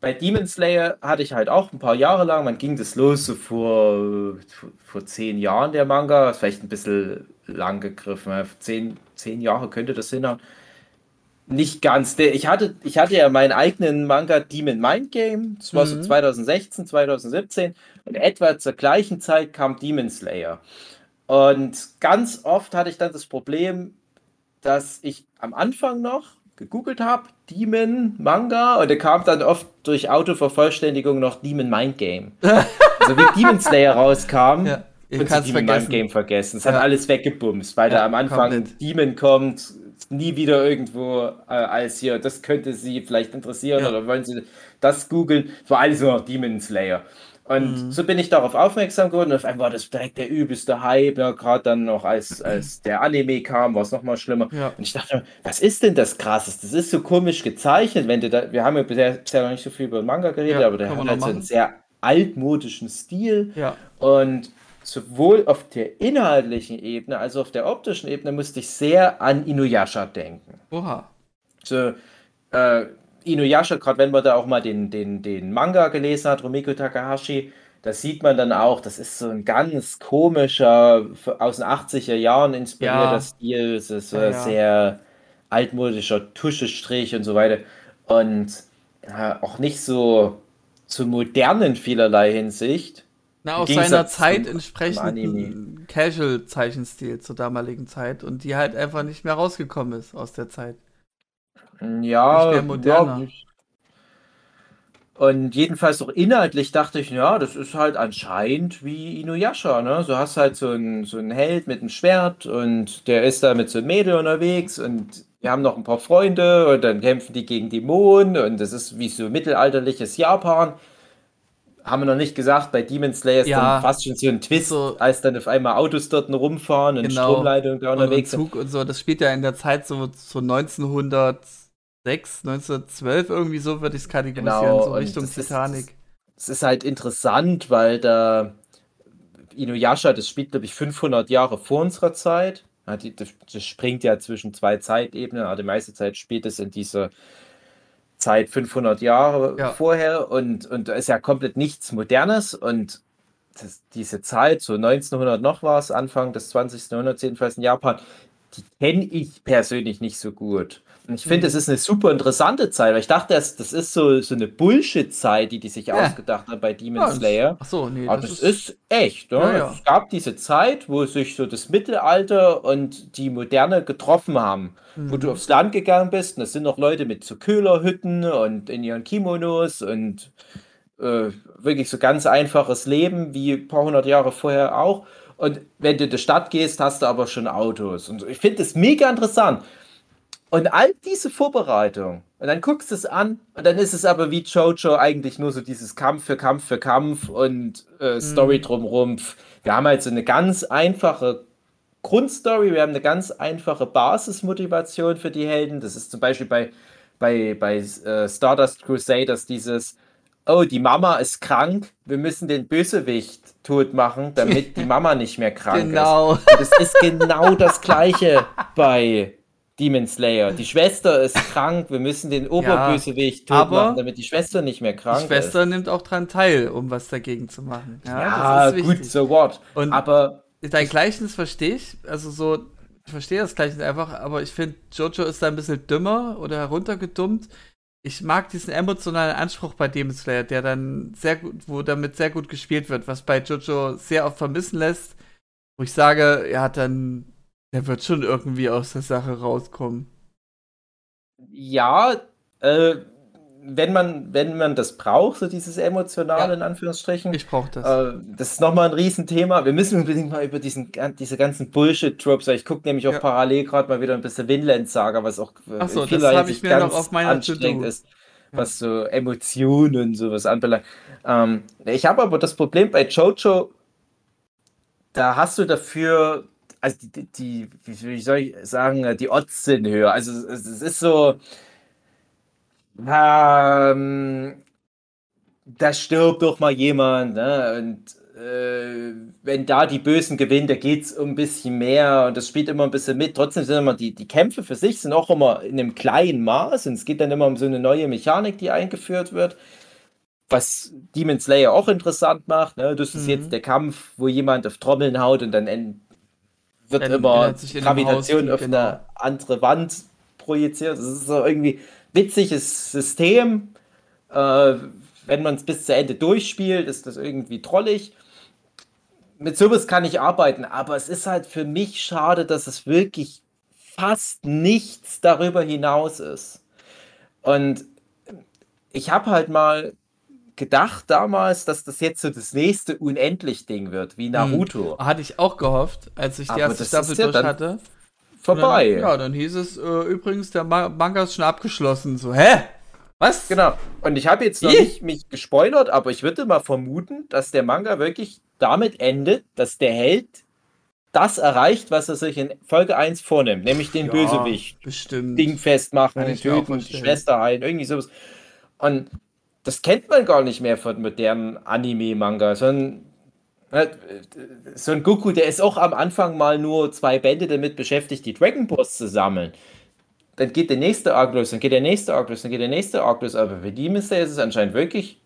S2: Bei Demon Slayer hatte ich halt auch ein paar Jahre lang, man ging das los so vor, vor zehn Jahren, der Manga, vielleicht ein bisschen lang gegriffen, zehn, zehn Jahre könnte das hinhauen. Nicht ganz. Ich hatte, ich hatte ja meinen eigenen Manga Demon Mind Game. Das war mhm. so 2016, 2017. Und etwa zur gleichen Zeit kam Demon Slayer. Und ganz oft hatte ich dann das Problem, dass ich am Anfang noch gegoogelt habe, Demon Manga, und der kam dann oft durch Autovervollständigung noch Demon Mind Game. (laughs) also wie Demon Slayer rauskam, ja,
S1: ich kann Demon
S2: Mind Game vergessen. Es ja. hat alles weggebumst, weil ja, da am Anfang komplett. Demon kommt, nie wieder irgendwo äh, als hier, das könnte Sie vielleicht interessieren ja. oder wollen Sie das googeln? Vor allem so noch Demon Slayer. Und mhm. so bin ich darauf aufmerksam geworden. Auf einmal war das direkt der übelste Hype. Ja, Gerade dann noch, als, (clears throat) als der Anime kam, war es noch mal schlimmer. Ja. Und ich dachte, was ist denn das Krasses? Das ist so komisch gezeichnet. Wenn du da, wir haben ja bisher, bisher noch nicht so viel über Manga geredet, ja, aber der hat halt so einen sehr altmodischen Stil.
S1: Ja.
S2: Und sowohl auf der inhaltlichen Ebene als auch auf der optischen Ebene musste ich sehr an Inuyasha denken.
S1: Oha.
S2: So, äh, Inuyasha, gerade wenn man da auch mal den, den, den Manga gelesen hat, Rumiko Takahashi, da sieht man dann auch, das ist so ein ganz komischer, aus den 80er Jahren inspirierter ja. Stil. Es ist so ja, ja. sehr altmodischer Tuschestrich und so weiter. Und auch nicht so zu modernen vielerlei Hinsicht.
S1: Na, aus seiner Zeit entsprechend Casual-Zeichenstil zur damaligen Zeit und die halt einfach nicht mehr rausgekommen ist aus der Zeit.
S2: Ja, nicht mehr moderner. Und jedenfalls auch inhaltlich dachte ich, ja, das ist halt anscheinend wie Inuyasha, ne? So hast halt so einen so Held mit einem Schwert und der ist da mit so einem Mädel unterwegs und wir haben noch ein paar Freunde und dann kämpfen die gegen Dämonen und das ist wie so mittelalterliches Japan haben wir noch nicht gesagt, bei Demon Slayer ist ja, dann fast schon so ein Twist, so, als dann auf einmal Autos dort rumfahren und genau, Stromleitungen da unterwegs
S1: sind. Und so, das spielt ja in der Zeit so, so 1906, 1912 irgendwie so, würde ich es kategorisieren, genau, so Richtung das Titanic.
S2: Es ist halt interessant, weil da Inuyasha, das spielt, glaube ich, 500 Jahre vor unserer Zeit. Das springt ja zwischen zwei Zeitebenen, aber die meiste Zeit spielt es in dieser Zeit 500 Jahre ja. vorher und, und da ist ja komplett nichts Modernes und das, diese Zeit, so 1900 noch war es, Anfang des 20. Jahrhunderts jedenfalls in Japan, die kenne ich persönlich nicht so gut. Und ich finde, es mhm. ist eine super interessante Zeit, weil ich dachte, das, das ist so, so eine Bullshit-Zeit, die die sich ja. ausgedacht haben bei Demon ja, Slayer.
S1: Ach so, nee.
S2: Aber das, das ist, ist, echt. Ne? Ja, es gab diese Zeit, wo sich so das Mittelalter und die Moderne getroffen haben. Mhm. Wo du mhm. aufs Land gegangen bist und es sind noch Leute mit so Köhlerhütten und in ihren Kimonos und äh, wirklich so ganz einfaches Leben, wie ein paar hundert Jahre vorher auch. Und wenn du in die Stadt gehst, hast du aber schon Autos. Und ich finde das mega interessant. Und all diese Vorbereitung, und dann guckst du es an, und dann ist es aber wie Jojo eigentlich nur so dieses Kampf für Kampf für Kampf und äh, Story mhm. drumherum. Wir haben halt so eine ganz einfache Grundstory, wir haben eine ganz einfache Basismotivation für die Helden. Das ist zum Beispiel bei, bei, bei äh, Stardust Crusaders dieses, oh, die Mama ist krank, wir müssen den Bösewicht tot machen, damit die Mama nicht mehr krank
S1: genau.
S2: ist. Genau. Das ist genau das gleiche bei Demon Slayer. Die Schwester ist krank, wir müssen den Oberbösewicht
S1: ja, tot machen,
S2: damit die Schwester nicht mehr krank
S1: ist. Die Schwester ist. nimmt auch dran teil, um was dagegen zu machen.
S2: Ja, ja gut, so what.
S1: Und aber dein Gleichnis verstehe ich, also so, ich verstehe das Gleichnis einfach, aber ich finde, Jojo ist da ein bisschen dümmer oder heruntergedummt. Ich mag diesen emotionalen Anspruch bei Demon Slayer, der dann sehr gut, wo damit sehr gut gespielt wird, was bei Jojo sehr oft vermissen lässt, wo ich sage, hat dann der wird schon irgendwie aus der Sache rauskommen.
S2: Ja, äh, wenn man, wenn man das braucht, so dieses emotionale ja. in Anführungsstrichen.
S1: Ich brauche das.
S2: Äh, das ist nochmal ein Riesenthema. Wir müssen unbedingt mal über diesen, diese ganzen Bullshit-Tropes, ich gucke nämlich auch ja. parallel gerade mal wieder ein bisschen Vinland-Saga, was auch
S1: Ach so, das habe ich mir noch auf
S2: anstrengend ist, was so Emotionen und sowas anbelangt. Ähm, ich habe aber das Problem bei Jojo, da hast du dafür, also die, die wie soll ich sagen, die Odds sind höher. Also es ist so, ähm, da stirbt doch mal jemand, ne? Und äh, wenn da die Bösen gewinnen, da geht es um ein bisschen mehr und das spielt immer ein bisschen mit. Trotzdem sind immer die, die Kämpfe für sich sind auch immer in einem kleinen Maß und es geht dann immer um so eine neue Mechanik, die eingeführt wird. Was Demon Slayer auch interessant macht, ne? Das ist mhm. jetzt der Kampf, wo jemand auf Trommeln haut und dann wird dann immer Gravitation auf genau. eine andere Wand projiziert. Das ist so irgendwie witziges System. Äh, wenn man es bis zu Ende durchspielt, ist das irgendwie trollig. Mit sowas kann ich arbeiten, aber es ist halt für mich schade, dass es wirklich fast nichts darüber hinaus ist. Und ich habe halt mal gedacht damals, dass das jetzt so das nächste Unendlich-Ding wird, wie hm. Naruto.
S1: Hm, hatte ich auch gehofft, als ich die erste Staffel durch hatte.
S2: Vorbei.
S1: Dann, ja, dann hieß es äh, übrigens, der Manga ist schon abgeschlossen. So, hä? Was?
S2: Genau. Und ich habe jetzt noch nicht mich gespoilert, aber ich würde mal vermuten, dass der Manga wirklich damit endet, dass der Held das erreicht, was er sich in Folge 1 vornimmt, nämlich den ja, Bösewicht.
S1: Bestimmt.
S2: Ding festmachen, töten, die Schwester heilen, irgendwie sowas. Und das kennt man gar nicht mehr von modernen Anime-Manga, sondern äh, so ein Goku, der ist auch am Anfang mal nur zwei Bände damit beschäftigt, die Dragon Balls zu sammeln dann geht der nächste Arc los, dann geht der nächste Arc los, dann geht der nächste Arc los. Aber für die Slayer ist es anscheinend wirklich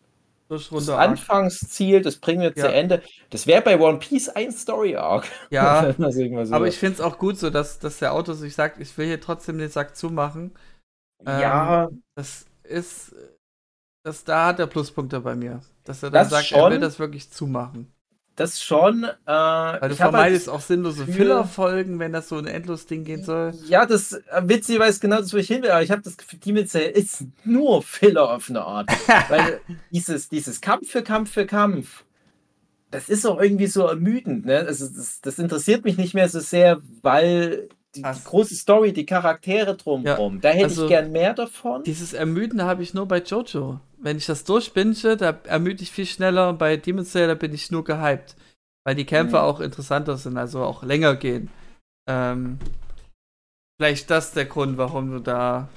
S2: das, das Anfangsziel, das bringen wir ja. zu Ende. Das wäre bei One Piece ein Story-Arc. (laughs)
S1: Ja, so. aber ich finde es auch gut so, dass, dass der Autor sich sagt, ich will hier trotzdem den Sack zumachen.
S2: Ja.
S1: Ähm, das ist, das, da hat er Pluspunkte bei mir. Dass er dann das sagt, schon. er will das wirklich zumachen
S2: das schon. Äh,
S1: Weil du halt vermeidest halt auch sinnlose Filler-Folgen, wenn das so ein endlos Ding gehen soll.
S2: Ja, das äh, witzig weiß genau das, wo ich hin will, aber ich habe das Gefühl, Demon Slayer ist nur Filler auf eine Art. (laughs) Weil dieses, dieses Kampf für Kampf für Kampf, das ist auch irgendwie so ermüdend. Ne? Also das, das interessiert mich nicht mehr so sehr, weil die, die, große Story, die Charaktere drumherum. Ja, da hätte also, ich gern mehr davon.
S1: Dieses Ermüden habe ich nur bei Jojo. Wenn ich das durchbinge, da ermüde ich viel schneller. Bei Demon Slayer bin ich nur gehypt. Weil die Kämpfe mhm. auch interessanter sind, also auch länger gehen. Ähm, vielleicht das der Grund, warum du da.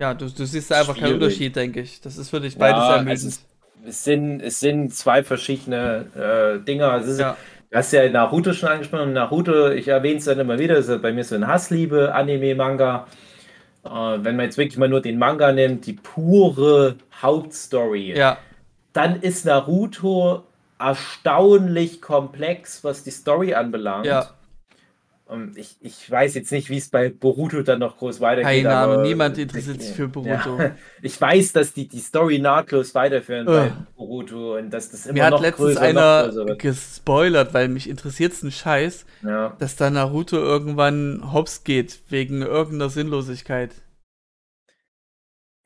S1: Ja, du, du siehst da einfach Schwierig. keinen Unterschied, denke ich. Das ist für dich beides ja, ermüdend. Also
S2: es, es, sind, es sind zwei verschiedene äh, Dinger. Es ist, ja Du hast ja Naruto schon angesprochen. Naruto, ich erwähne es dann immer wieder, ist bei mir so ein Hassliebe, Anime, Manga. Äh, wenn man jetzt wirklich mal nur den Manga nimmt, die pure Hauptstory,
S1: ja.
S2: dann ist Naruto erstaunlich komplex, was die Story anbelangt.
S1: Ja.
S2: Ich, ich weiß jetzt nicht, wie es bei Boruto dann noch groß weitergeht.
S1: Keine Ahnung, niemand interessiert sich für Boruto. Ja, (laughs)
S2: ich weiß, dass die die Story nahtlos weiterführen uh. bei Boruto und dass das immer
S1: Mir
S2: noch
S1: hat letztens einer gespoilert, weil mich interessiert es ein Scheiß,
S2: ja.
S1: dass da Naruto irgendwann hops geht wegen irgendeiner Sinnlosigkeit.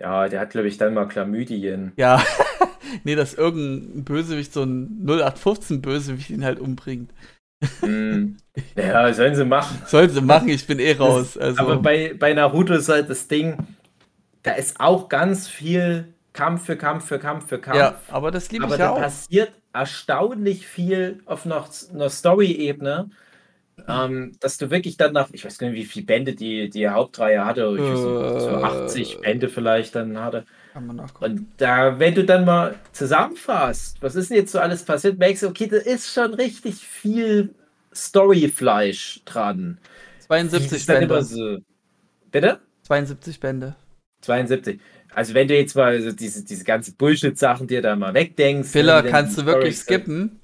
S2: Ja, der hat, glaube ich, dann mal Chlamydien.
S1: Ja. (laughs) nee, dass irgendein Bösewicht, so ein 0815-Bösewicht ihn halt umbringt.
S2: Hm. Ja, sollen sie machen.
S1: Sollen sie machen, ich bin eh raus. Also.
S2: Aber bei, bei Naruto ist halt das Ding, da ist auch ganz viel Kampf für Kampf für Kampf für Kampf. Ja,
S1: aber das liebe
S2: ich
S1: ja
S2: auch. Aber da passiert erstaunlich viel auf einer, einer Story-Ebene, ähm, dass du wirklich dann nach, ich weiß gar nicht, wie viele Bände die, die Hauptreihe hatte, ich weiß nicht, so 80 äh. Bände vielleicht dann hatte. Und da, wenn du dann mal zusammenfasst, was ist denn jetzt so alles passiert, merkst du, okay, da ist schon richtig viel Storyfleisch dran.
S1: 72 Bände. So,
S2: bitte?
S1: 72 Bände.
S2: 72. Also wenn du jetzt mal so diese, diese ganze Bullshit-Sachen dir da mal wegdenkst.
S1: Filler kannst du wirklich skippen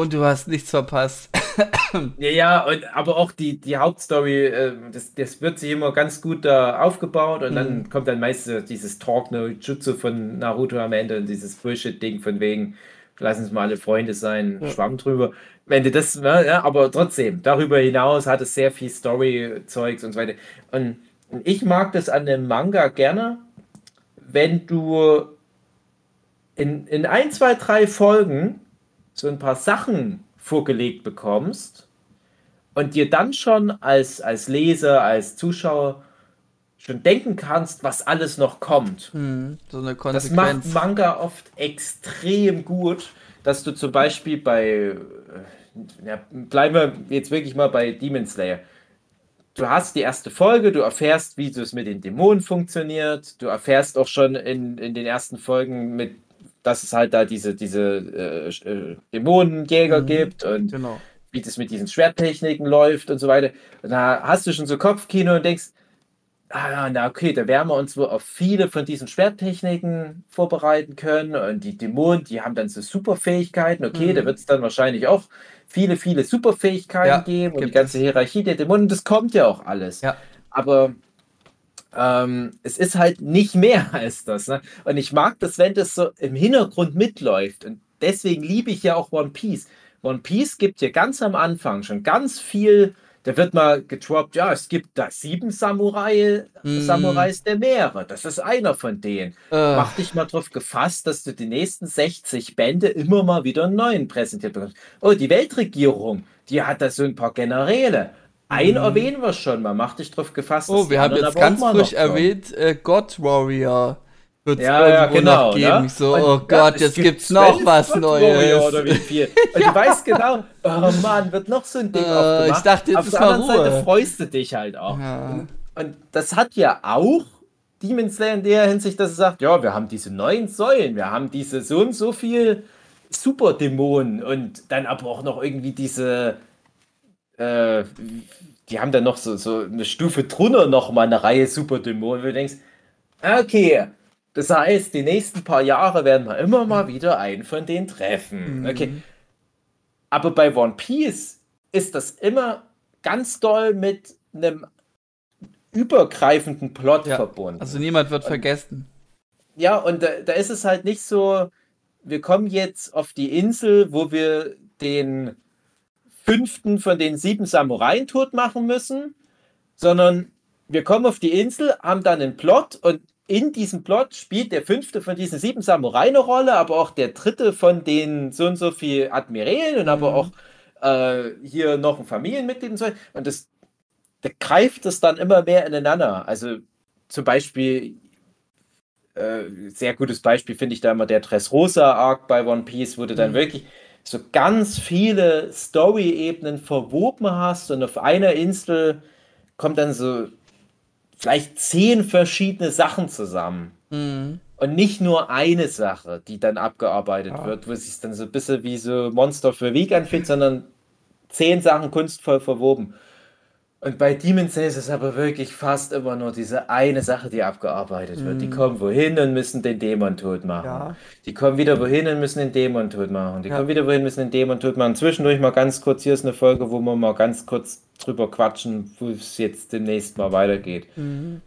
S1: und du hast nichts verpasst. (coughs)
S2: ja, ja, und, aber auch die, die Hauptstory, äh, das, das wird sich immer ganz gut da aufgebaut und mhm. dann kommt dann meistens dieses Talk No Jutsu von Naruto am Ende und dieses Bullshit-Ding von wegen, lass uns mal alle Freunde sein, ja. Schwamm drüber. Wenn du das, ne, ja, aber trotzdem, darüber hinaus hat es sehr viel Story-Zeugs und so weiter. Und, und ich mag das an dem Manga gerne, wenn du in, in ein, zwei, drei Folgen so ein paar Sachen vorgelegt bekommst und dir dann schon als, als Leser, als Zuschauer schon denken kannst, was alles noch kommt.
S1: Hm, so eine
S2: Das macht Manga oft extrem gut, dass du zum Beispiel bei, ja, bleiben wir jetzt wirklich mal bei Demon Slayer. Du hast die erste Folge, du erfährst, wie es mit den Dämonen funktioniert. Du erfährst auch schon in, in den ersten Folgen mit, dass es halt da diese, diese äh, äh Dämonenjäger mhm, gibt und genau. wie das mit diesen Schwerttechniken läuft und so weiter. Und da hast du schon so Kopfkino und denkst, ah, na okay, da werden wir uns wohl auf viele von diesen Schwerttechniken vorbereiten können. Und die Dämonen, die haben dann so Superfähigkeiten. Okay, mhm. da wird es dann wahrscheinlich auch viele, viele Superfähigkeiten ja, geben und die ganze es. Hierarchie der Dämonen. Das kommt ja auch alles.
S1: Ja.
S2: Aber ähm, es ist halt nicht mehr (laughs) als das. Ne? Und ich mag das, wenn das so im Hintergrund mitläuft. Und deswegen liebe ich ja auch One Piece. One Piece gibt hier ganz am Anfang schon ganz viel da wird mal getroppt, ja, es gibt da sieben Samurai, mm. Samurais der Meere. Das ist einer von denen. Uh. Mach dich mal drauf gefasst, dass du die nächsten 60 Bände immer mal wieder einen neuen präsentiert bekommst. Oh, die Weltregierung, die hat da so ein paar Generäle. Einen mm. erwähnen wir schon mal. Mach dich drauf gefasst.
S1: Oh, wir haben jetzt ganz frisch erwähnt, äh, God Warrior
S2: wird ja, ja, genau,
S1: geben. Ne? So, und, oh Gott, ja, jetzt gibt gibt's noch was Neues.
S2: Oder wie viel. (laughs) Und du weißt genau, oh Mann, wird noch so ein Ding uh, aufgemacht.
S1: Ich dachte, jetzt Auf
S2: der anderen Ruhe. Seite freust du dich halt auch. Und, und, das hat ja auch Demon Slayer in der Hinsicht, dass er sagt, ja, wir haben diese neuen Säulen, wir haben diese so und so viel Superdämonen und dann aber auch noch irgendwie diese äh, die haben dann noch so, so eine Stufe drunter noch mal eine Reihe Superdämonen, wo du denkst, okay, das heißt, die nächsten paar Jahre werden wir immer mal wieder einen von denen treffen. Mhm. Okay. Aber bei One Piece ist das immer ganz doll mit einem übergreifenden Plot ja, verbunden.
S1: Also niemand wird und, vergessen.
S2: Ja, und da, da, ist es halt nicht so, wir kommen jetzt auf die Insel, wo wir den fünften von den sieben Samurai tot machen müssen, sondern wir kommen auf die Insel, haben dann einen Plot und in diesem Plot spielt der fünfte von diesen sieben Samurai eine Rolle, aber auch der dritte von den so und so viel Admirälen und mhm. aber auch äh, hier noch ein Familienmitglied und so. Und das, da greift es dann immer mehr ineinander. Also zum Beispiel, äh, sehr gutes Beispiel finde ich da immer der Dressrosa-Arc bei One Piece, du dann mhm. wirklich so ganz viele Story-Ebenen verwoben hast und auf einer Insel kommt dann so vielleicht zehn verschiedene Sachen zusammen. Mhm. Und nicht nur eine Sache, die dann abgearbeitet ja. wird, wo es sich dann so ein bisschen wie so Monster für Week anfühlt, sondern zehn Sachen kunstvoll verwoben. Und bei Demon Slayer ist es aber wirklich fast immer nur diese eine Sache, die abgearbeitet wird. Mm. Die mhm. kommen wohin und müssen den Dämon tot machen. Ja. Die kommen wieder wohin und müssen den Dämon tot machen. Die ja. kommen wieder wohin und müssen den Dämon tot machen. Zwischendurch mal ganz kurz, hier ist eine Folge, wo wir mal ganz kurz drüber quatschen, wo es jetzt demnächst mal weitergeht. Mhm.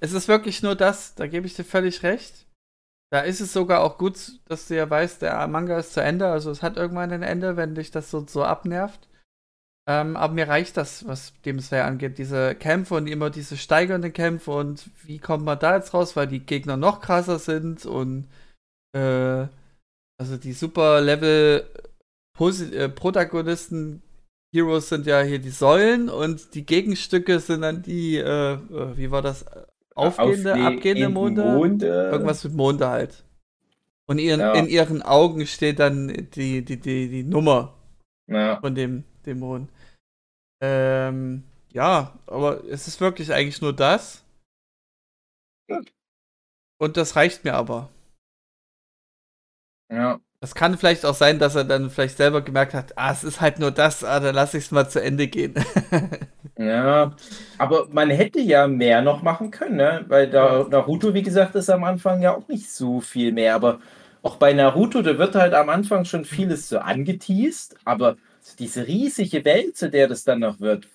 S1: Es ist wirklich nur das, da gebe ich dir völlig recht. Da ist es sogar auch gut, dass du ja weißt, der Manga ist zu Ende, also es hat irgendwann ein Ende, wenn dich das so, so abnervt. Ähm, aber mir reicht das, was dem Slayer angeht. Diese Kämpfe und immer diese steigernden Kämpfe und wie kommt man da jetzt raus, weil die Gegner noch krasser sind und äh, also die super Level äh, Protagonisten Heroes sind ja hier die Säulen und die Gegenstücke sind dann die, äh, äh wie war das? Aufgehende, abgehende Monde? Monde? Irgendwas mit Monde halt. Und ihren, ja. in ihren Augen steht dann die, die, die, die Nummer ja. von dem Dämon. Ähm, ja, aber es ist wirklich eigentlich nur das. Und das reicht mir aber.
S2: Ja.
S1: Das kann vielleicht auch sein, dass er dann vielleicht selber gemerkt hat, ah, es ist halt nur das, ah, dann lasse ich es mal zu Ende gehen. (laughs)
S2: ja, aber man hätte ja mehr noch machen können, ne? Weil da, Naruto, wie gesagt, ist am Anfang ja auch nicht so viel mehr, aber auch bei Naruto, da wird halt am Anfang schon vieles so angeteased, aber diese riesige Welt, zu der das dann noch wird,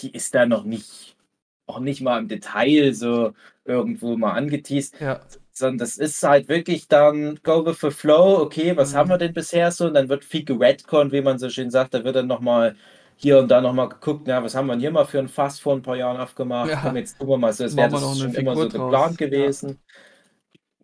S2: die ist da noch nicht, auch nicht mal im Detail so irgendwo mal angeteased.
S1: Ja.
S2: Sondern das ist halt wirklich dann go with the flow, okay, was mhm. haben wir denn bisher so? Und dann wird viel geredcon, wie man so schön sagt, da wird dann nochmal hier und da nochmal geguckt, na, was haben wir denn hier mal für ein Fass vor ein paar Jahren aufgemacht? Ja. Komm, jetzt tun wir mal so, es wäre das schon immer so geplant gewesen.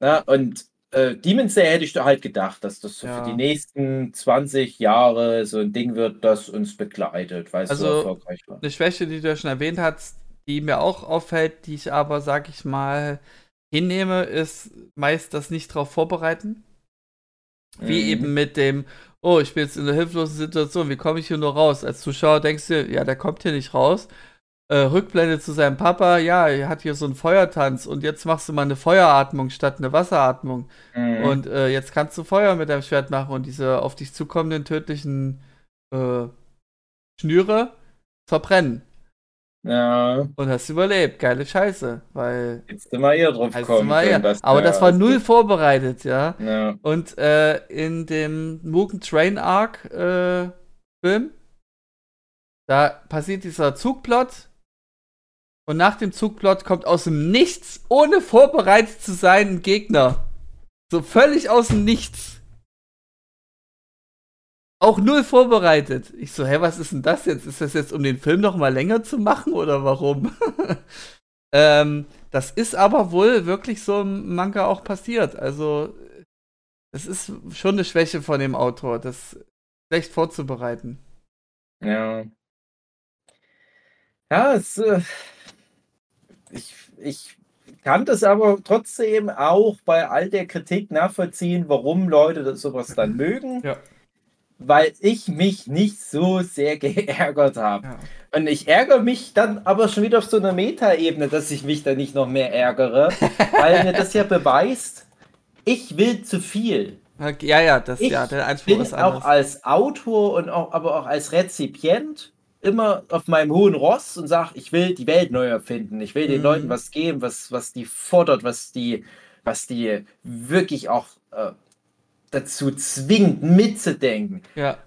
S2: Ja. Na, und äh, Demon Slayer hätte ich da halt gedacht, dass das so ja. für die nächsten 20 Jahre so ein Ding wird, das uns begleitet, weil es
S1: also, so erfolgreich war. Eine Schwäche, die du ja schon erwähnt hast, die mir auch auffällt, die ich aber, sag ich mal, hinnehme, ist meist das nicht drauf vorbereiten. Wie mhm. eben mit dem, oh, ich bin jetzt in einer hilflosen Situation, wie komme ich hier nur raus? Als Zuschauer denkst du, ja, der kommt hier nicht raus. Äh, Rückblende zu seinem Papa, ja, er hat hier so einen Feuertanz und jetzt machst du mal eine Feueratmung statt eine Wasseratmung. Mhm. Und äh, jetzt kannst du Feuer mit deinem Schwert machen und diese auf dich zukommenden tödlichen äh, Schnüre verbrennen.
S2: Ja.
S1: Und hast überlebt. Geile Scheiße. Weil.
S2: Jetzt wir eher drauf
S1: gekommen. Aber das war null vorbereitet, ja.
S2: ja.
S1: Und äh, in dem Mugen Train Arc äh, Film, da passiert dieser Zugplot. Und nach dem Zugplot kommt aus dem Nichts, ohne vorbereitet zu sein, ein Gegner. So völlig aus dem Nichts. Auch null vorbereitet. Ich so, hä, was ist denn das jetzt? Ist das jetzt, um den Film noch mal länger zu machen oder warum? (laughs) ähm, das ist aber wohl wirklich so im Manga auch passiert. Also, es ist schon eine Schwäche von dem Autor, das schlecht vorzubereiten.
S2: Ja. Ja, es, äh, ich, ich kann das aber trotzdem auch bei all der Kritik nachvollziehen, warum Leute das sowas dann mögen.
S1: Ja
S2: weil ich mich nicht so sehr (laughs) geärgert habe. Ja. Und ich ärgere mich dann aber schon wieder auf so einer Metaebene, dass ich mich da nicht noch mehr ärgere, (laughs) weil mir das ja beweist, ich will zu viel.
S1: Ja, ja, das
S2: ich
S1: ja, der
S2: Anspruch bin ist anders. auch als Autor und auch, aber auch als Rezipient immer auf meinem hohen Ross und sage, ich will die Welt neu erfinden. Ich will den mhm. Leuten was geben, was, was die fordert, was die, was die wirklich auch äh, dazu zwingt, mitzudenken.
S1: Ja.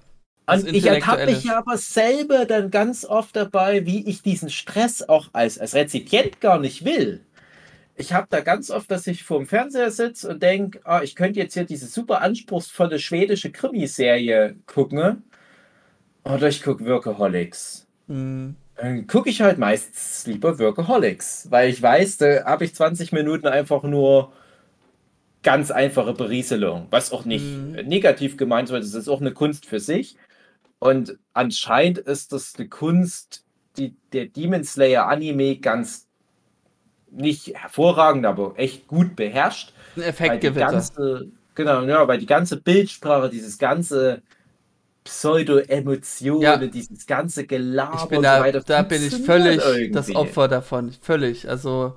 S2: Und ich ertappe mich ja aber selber dann ganz oft dabei, wie ich diesen Stress auch als, als Rezipient gar nicht will. Ich habe da ganz oft, dass ich vor dem Fernseher sitze und denke, ah, ich könnte jetzt hier diese super anspruchsvolle schwedische Krimiserie gucken. Oder ich gucke Workaholics. Mhm. Dann gucke ich halt meistens lieber Workaholics, weil ich weiß, da habe ich 20 Minuten einfach nur ganz einfache Berieselung, was auch nicht mhm. negativ gemeint wird. Es ist auch eine Kunst für sich. Und anscheinend ist das eine Kunst, die der Demon Slayer Anime ganz nicht hervorragend, aber echt gut beherrscht.
S1: Ein Effektgewitter.
S2: Genau, ja, weil die ganze Bildsprache, dieses ganze Pseudo-Emotionen, ja. dieses ganze Gelaber
S1: ich bin da, so weiter, da bin ich völlig irgendwie. das Opfer davon. Völlig. Also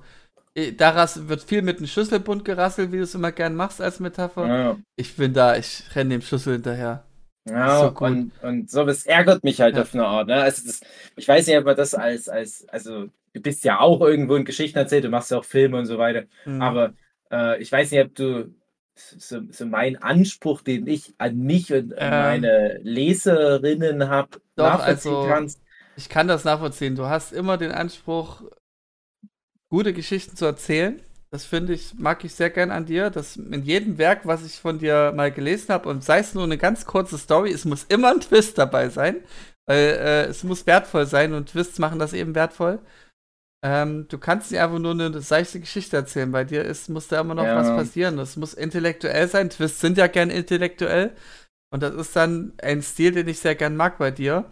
S1: äh, Daraus wird viel mit dem Schlüsselbund gerasselt, wie du es immer gern machst als Metapher. Ja. Ich bin da, ich renne dem Schlüssel hinterher.
S2: Ja, so und, und sowas ärgert mich halt ja. auf eine Art. Ne? Also das, ich weiß nicht, ob man das als, als, also du bist ja auch irgendwo in Geschichten erzählt, du machst ja auch Filme und so weiter. Mhm. Aber äh, ich weiß nicht, ob du so, so mein Anspruch, den ich an mich und ähm, meine Leserinnen habe,
S1: nachvollziehen also, kannst. Ich kann das nachvollziehen. Du hast immer den Anspruch, gute Geschichten zu erzählen. Das finde ich, mag ich sehr gern an dir. dass in jedem Werk, was ich von dir mal gelesen habe, und sei es nur eine ganz kurze Story, es muss immer ein Twist dabei sein. Weil äh, es muss wertvoll sein und Twists machen das eben wertvoll. Ähm, du kannst nicht einfach nur eine seichte Geschichte erzählen. Bei dir ist, muss da immer noch ja. was passieren. Das muss intellektuell sein. Twists sind ja gern intellektuell. Und das ist dann ein Stil, den ich sehr gern mag bei dir.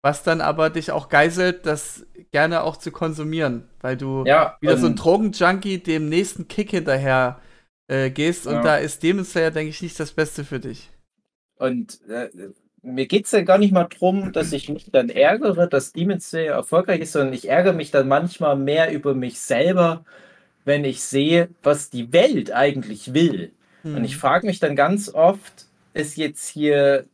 S1: Was dann aber dich auch geißelt, das gerne auch zu konsumieren, weil du
S2: ja,
S1: wieder so ein Drogenjunkie dem nächsten Kick hinterher äh, gehst ja. und da ist Demon Slayer, denke ich, nicht das Beste für dich.
S2: Und äh, mir geht es ja gar nicht mal darum, dass ich mich dann ärgere, dass Demon Slayer erfolgreich ist, sondern ich ärgere mich dann manchmal mehr über mich selber, wenn ich sehe, was die Welt eigentlich will. Hm. Und ich frage mich dann ganz oft, ist jetzt hier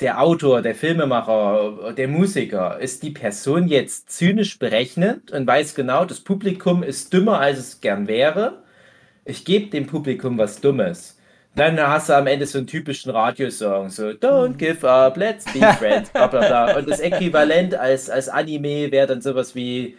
S2: der Autor, der Filmemacher, der Musiker, ist die Person jetzt zynisch berechnet und weiß genau, das Publikum ist dümmer, als es gern wäre. Ich gebe dem Publikum was Dummes. Dann hast du am Ende so einen typischen Radiosong, so Don't give up, let's be (laughs) friends, bla bla bla. Und das Äquivalent als, als Anime wäre dann sowas wie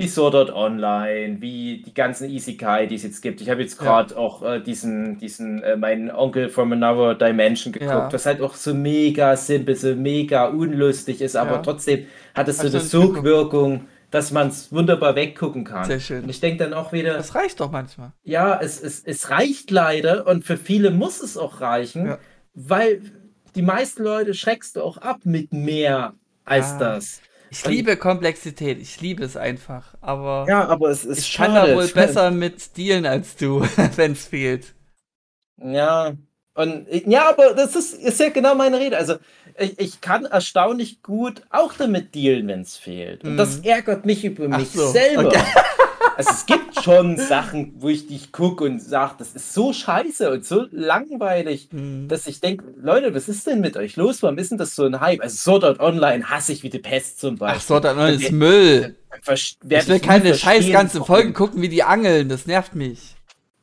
S2: wie Sword Art Online, wie die ganzen Isekai, die es jetzt gibt. Ich habe jetzt gerade ja. auch äh, diesen, diesen äh, meinen Onkel from Another Dimension geguckt, ja. was halt auch so mega simpel, so mega unlustig ist, aber ja. trotzdem hat es so eine Sogwirkung, dass man es wunderbar weggucken kann.
S1: Sehr schön.
S2: Und ich denke dann auch wieder.
S1: Das reicht doch manchmal.
S2: Ja, es, es, es reicht leider und für viele muss es auch reichen, weil die meisten Leute schreckst du auch ab mit mehr als das.
S1: Ich liebe Komplexität, ich liebe es einfach, aber,
S2: ja, aber es ist
S1: ich schade. kann da wohl besser mit dealen als du, (laughs) wenn es fehlt.
S2: Ja, Und ja, aber das ist, ist ja genau meine Rede. Also ich, ich kann erstaunlich gut auch damit dealen, wenn es fehlt. Und das
S1: Mhm.
S2: ärgert mich über mich
S1: so,
S2: selber.
S1: okay. (laughs)
S2: Also es gibt schon Sachen, wo ich dich gucke und sage, das ist so scheiße und so langweilig,
S1: Mhm.
S2: dass ich denke, Leute, was ist denn mit euch los? Warum ist denn das so ein Hype? Also Sword Art Online hasse ich wie die Pest zum Beispiel.
S1: Ach so, dann ist
S2: Dann-
S1: Müll. Ich will keine scheiß ganze
S2: warum.
S1: Folge gucken, wie die angeln. Das nervt mich.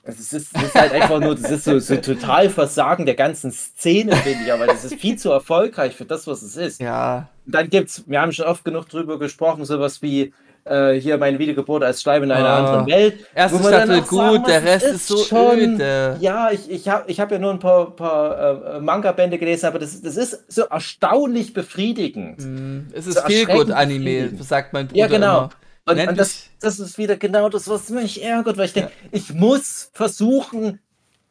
S2: Es ist, es ist halt einfach nur, das ist so, so total Versagen der ganzen Szene, finde ich, aber das ist viel zu erfolgreich für das, was es ist.
S1: Ja.
S2: Und dann gibt's, wir haben schon oft genug drüber gesprochen, sowas wie äh, hier meine Wiedergeburt als Schleim in einer
S1: Ah.
S2: anderen Welt.
S1: Erste Staffel
S2: sagen
S1: gut,
S2: muss,
S1: der
S2: es
S1: Rest ist so öde.
S2: Ja, ich, ich habe ich hab ja nur ein paar, paar äh, Manga-Bände gelesen, aber das, das ist so erstaunlich befriedigend.
S1: Mhm. Es ist
S2: So
S1: viel gut Anime, sagt mein Bruder
S2: Ja, genau.
S1: immer.
S2: Und, und das, das ist wieder genau das, was mich ärgert, weil ich denke, ich muss versuchen,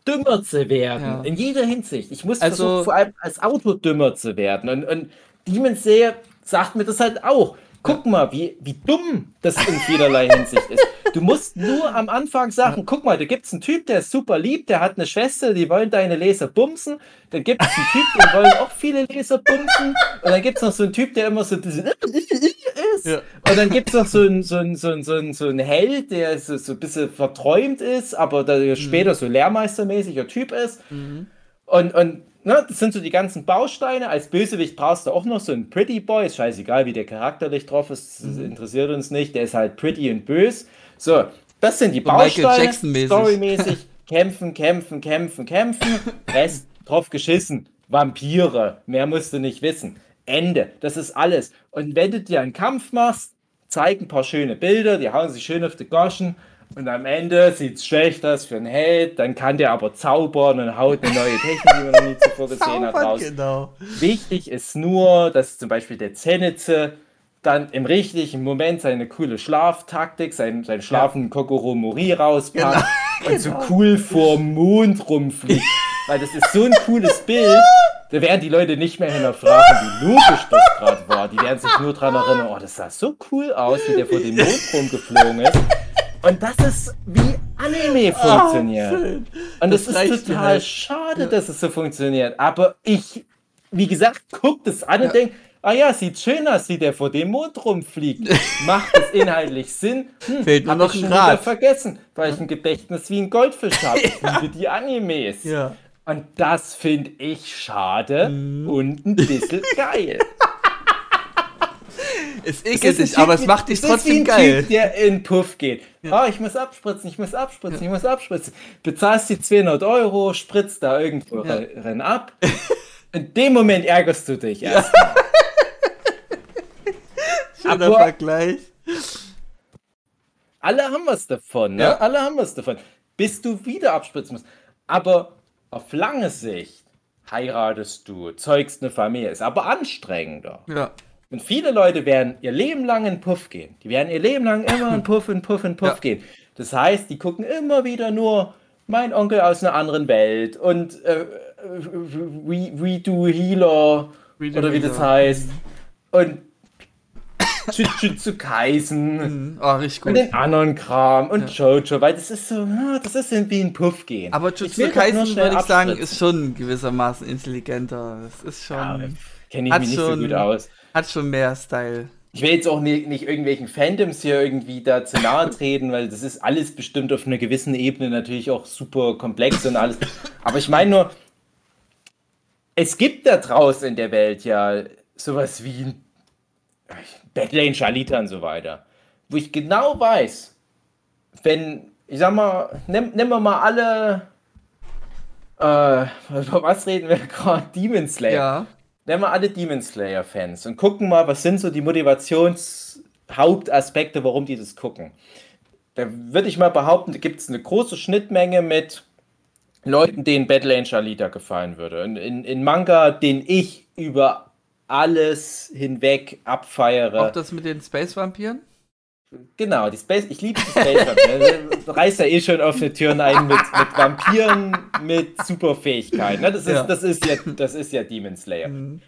S2: dümmer zu werden.
S1: Ja.
S2: In jeder Hinsicht. Ich muss
S1: Also-
S2: versuchen, vor allem als Autor dümmer zu werden. Und, und Demon Slayer sagt mir das halt auch. Guck mal, wie, wie dumm das in vielerlei Hinsicht ist. Du musst nur am Anfang sagen, guck mal, da gibt es einen Typ, der ist super lieb, der hat eine Schwester, die wollen deine Leser bumsen. Dann gibt es einen Typ, den wollen auch viele Leser bumsen. Und dann gibt es noch so einen Typ, der immer so ist.
S1: Ja.
S2: Und dann gibt es noch so einen so einen- so einen- so einen- so einen Held, der so, so ein bisschen verträumt ist, aber der später so lehrmeistermäßiger Typ ist.
S1: Mhm.
S2: Und, und ne, das sind so die ganzen Bausteine. Als Bösewicht brauchst du auch noch so einen Pretty Boy. Ist scheißegal, wie der charakterlich drauf ist. Das interessiert uns nicht. Der ist halt pretty und bös. So, das sind die
S1: So
S2: Bausteine. Storymäßig. (laughs) kämpfen, kämpfen, kämpfen, kämpfen. Rest drauf geschissen. Vampire. Mehr musst du nicht wissen. Ende. Das ist alles. Und wenn du dir einen Kampf machst, zeig ein paar schöne Bilder, die hauen sich schön auf die Goschen. Und am Ende sieht es schlecht aus für einen Held, dann kann der aber zaubern und haut eine neue Technik, die man noch nie zuvor gesehen hat, raus.
S1: genau.
S2: Wichtig ist nur, dass zum Beispiel der Zenitze dann im richtigen Moment seine coole Schlaftaktik, sein, sein schlafen Kokoro Mori rauspackt und so cool vorm Mond rumfliegt. Weil das ist so ein cooles Bild, (laughs) da werden die Leute nicht mehr hinterfragen, wie logisch das gerade war. Die werden sich nur daran erinnern, oh, das sah so cool aus, wie der vor dem Mond (laughs) rumgeflogen ist. Und das ist, wie Anime funktioniert.
S1: Ah, schön.
S2: Und
S1: Das
S2: es ist
S1: mir
S2: total
S1: halt.
S2: schade, dass es so funktioniert. Aber ich, wie gesagt, guck das an und denk, ah ja, sieht schön aus, wie der vor dem Mond rumfliegt. (laughs) Macht es inhaltlich Sinn? Hm,
S1: Fehlt nur
S2: hab
S1: noch
S2: ich
S1: ein Rad.
S2: vergessen, weil ich ein Gedächtnis wie ein Goldfisch habe. Ich liebe die Animes.
S1: Ja.
S2: Und das finde ich schade
S1: Mhm.
S2: und ein bisschen (laughs) geil.
S1: Es ekelt dich, aber es macht dich trotzdem
S2: ein
S1: geil.
S2: Typ, der in Puff geht. Ah, ich muss abspritzen, ich muss abspritzen, ich muss abspritzen. Bezahlst die 200 Euro, spritzt da irgendwo
S1: Ja.
S2: rein ab. In dem Moment ärgerst du dich erst. (laughs)
S1: Schöner
S2: aber-
S1: Vergleich.
S2: Alle haben was davon, ne?
S1: Ja.
S2: Alle haben was davon. Bis du wieder abspritzen musst. Aber auf lange Sicht heiratest du, zeugst eine Familie, ist aber anstrengender.
S1: Ja.
S2: Und viele Leute werden ihr Leben lang in Puff gehen. Die werden ihr Leben lang immer in Puff, in Puff, in Puff
S1: Ja.
S2: gehen. Das heißt, die gucken immer wieder nur mein Onkel aus einer anderen Welt und äh, We, We Do Healer
S1: Redo
S2: oder wie das
S1: Healer.
S2: heißt. Und Jujutsu Kaisen
S1: Mhm. Oh, richtig
S2: und
S1: gut.
S2: den anderen Kram und Jojo, weil das ist so, das ist wie ein Puff gehen.
S1: Aber Jujutsu Kaisen, würde ich sagen, ist schon gewissermaßen intelligenter. Das ist schon,
S2: Ja, kenne ich mich nicht so gut aus.
S1: Hat schon mehr Style.
S2: Ich will jetzt auch nicht, nicht irgendwelchen Fandoms hier irgendwie da zu nahe (laughs) treten, weil das ist alles bestimmt auf einer gewissen Ebene natürlich auch super komplex und alles. Aber ich meine nur, es gibt da draußen in der Welt ja sowas wie ein Battling, Shalita und so weiter, wo ich genau weiß, wenn, ich sag mal, nimm, nehmen wir mal alle, äh, über (laughs) was reden wir gerade? Demon Slayer
S1: Ja.
S2: Nehmen wir alle Demon Slayer-Fans und gucken mal, was sind so die Motivationshauptaspekte, warum die das gucken. Da würde ich mal behaupten, da gibt es eine große Schnittmenge mit Leuten, denen Battle Angel Alita gefallen würde. Und in, in Manga, den ich über alles hinweg abfeiere.
S1: Auch das mit den Space-Vampiren?
S2: Genau, die Space, ich liebe die Space Vampire. (laughs) Du reißt ja eh schon offene Türen ein mit, mit Vampiren mit Superfähigkeiten. Ne? Das, ist,
S1: Ja.
S2: das, ist ja, das ist ja Demon Slayer.
S1: Mhm.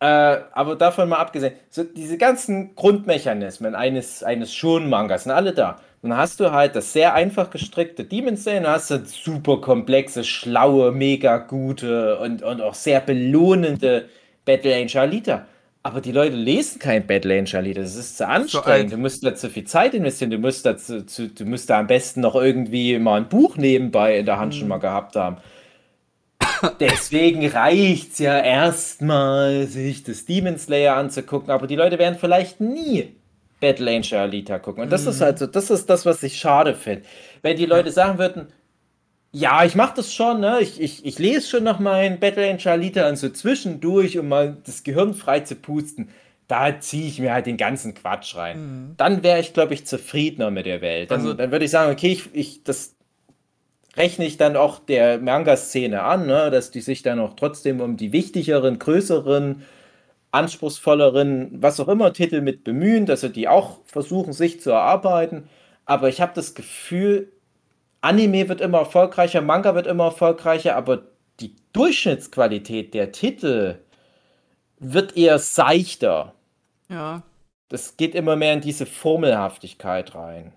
S2: Äh, aber davon mal abgesehen, so diese ganzen Grundmechanismen eines, eines Shonen-Mangas sind alle da. Dann hast du halt das sehr einfach gestrickte Demon Slayer, dann hast du super komplexe, schlaue, mega gute und, und auch sehr belohnende Battle Angel Alita. Aber die Leute lesen kein Angel Alita. Das ist zu anstrengend.
S1: alt.
S2: du musst da zu viel Zeit investieren. Du musst da, zu, zu, du musst da am besten noch irgendwie mal ein Buch nebenbei in der Hand schon mal gehabt haben. Deswegen reicht es ja erstmal, sich das Demon Slayer anzugucken. Aber die Leute werden vielleicht nie Battle Angel Alita gucken. Und das ist halt so, das ist das, was ich schade finde. Wenn die Leute sagen würden, ja, ich mache das schon, ne? Ich, ich, ich lese schon noch mein Battle Angel Alita an so zwischendurch, um mal das Gehirn frei zu pusten. Da ziehe ich mir halt den ganzen Quatsch rein. Dann wäre ich, glaube ich, zufriedener mit der Welt. Dann,
S1: Also-
S2: dann würde ich sagen, okay, ich, ich das rechne ich dann auch der Manga-Szene an, ne? dass die sich dann auch trotzdem um die wichtigeren, größeren, anspruchsvolleren, was auch immer Titel mit bemühen, dass sie die auch versuchen, sich zu erarbeiten. Aber ich habe das Gefühl, Anime wird immer erfolgreicher, Manga wird immer erfolgreicher, aber die Durchschnittsqualität der Titel wird eher seichter.
S1: Ja.
S2: Das geht immer mehr in diese Formelhaftigkeit rein.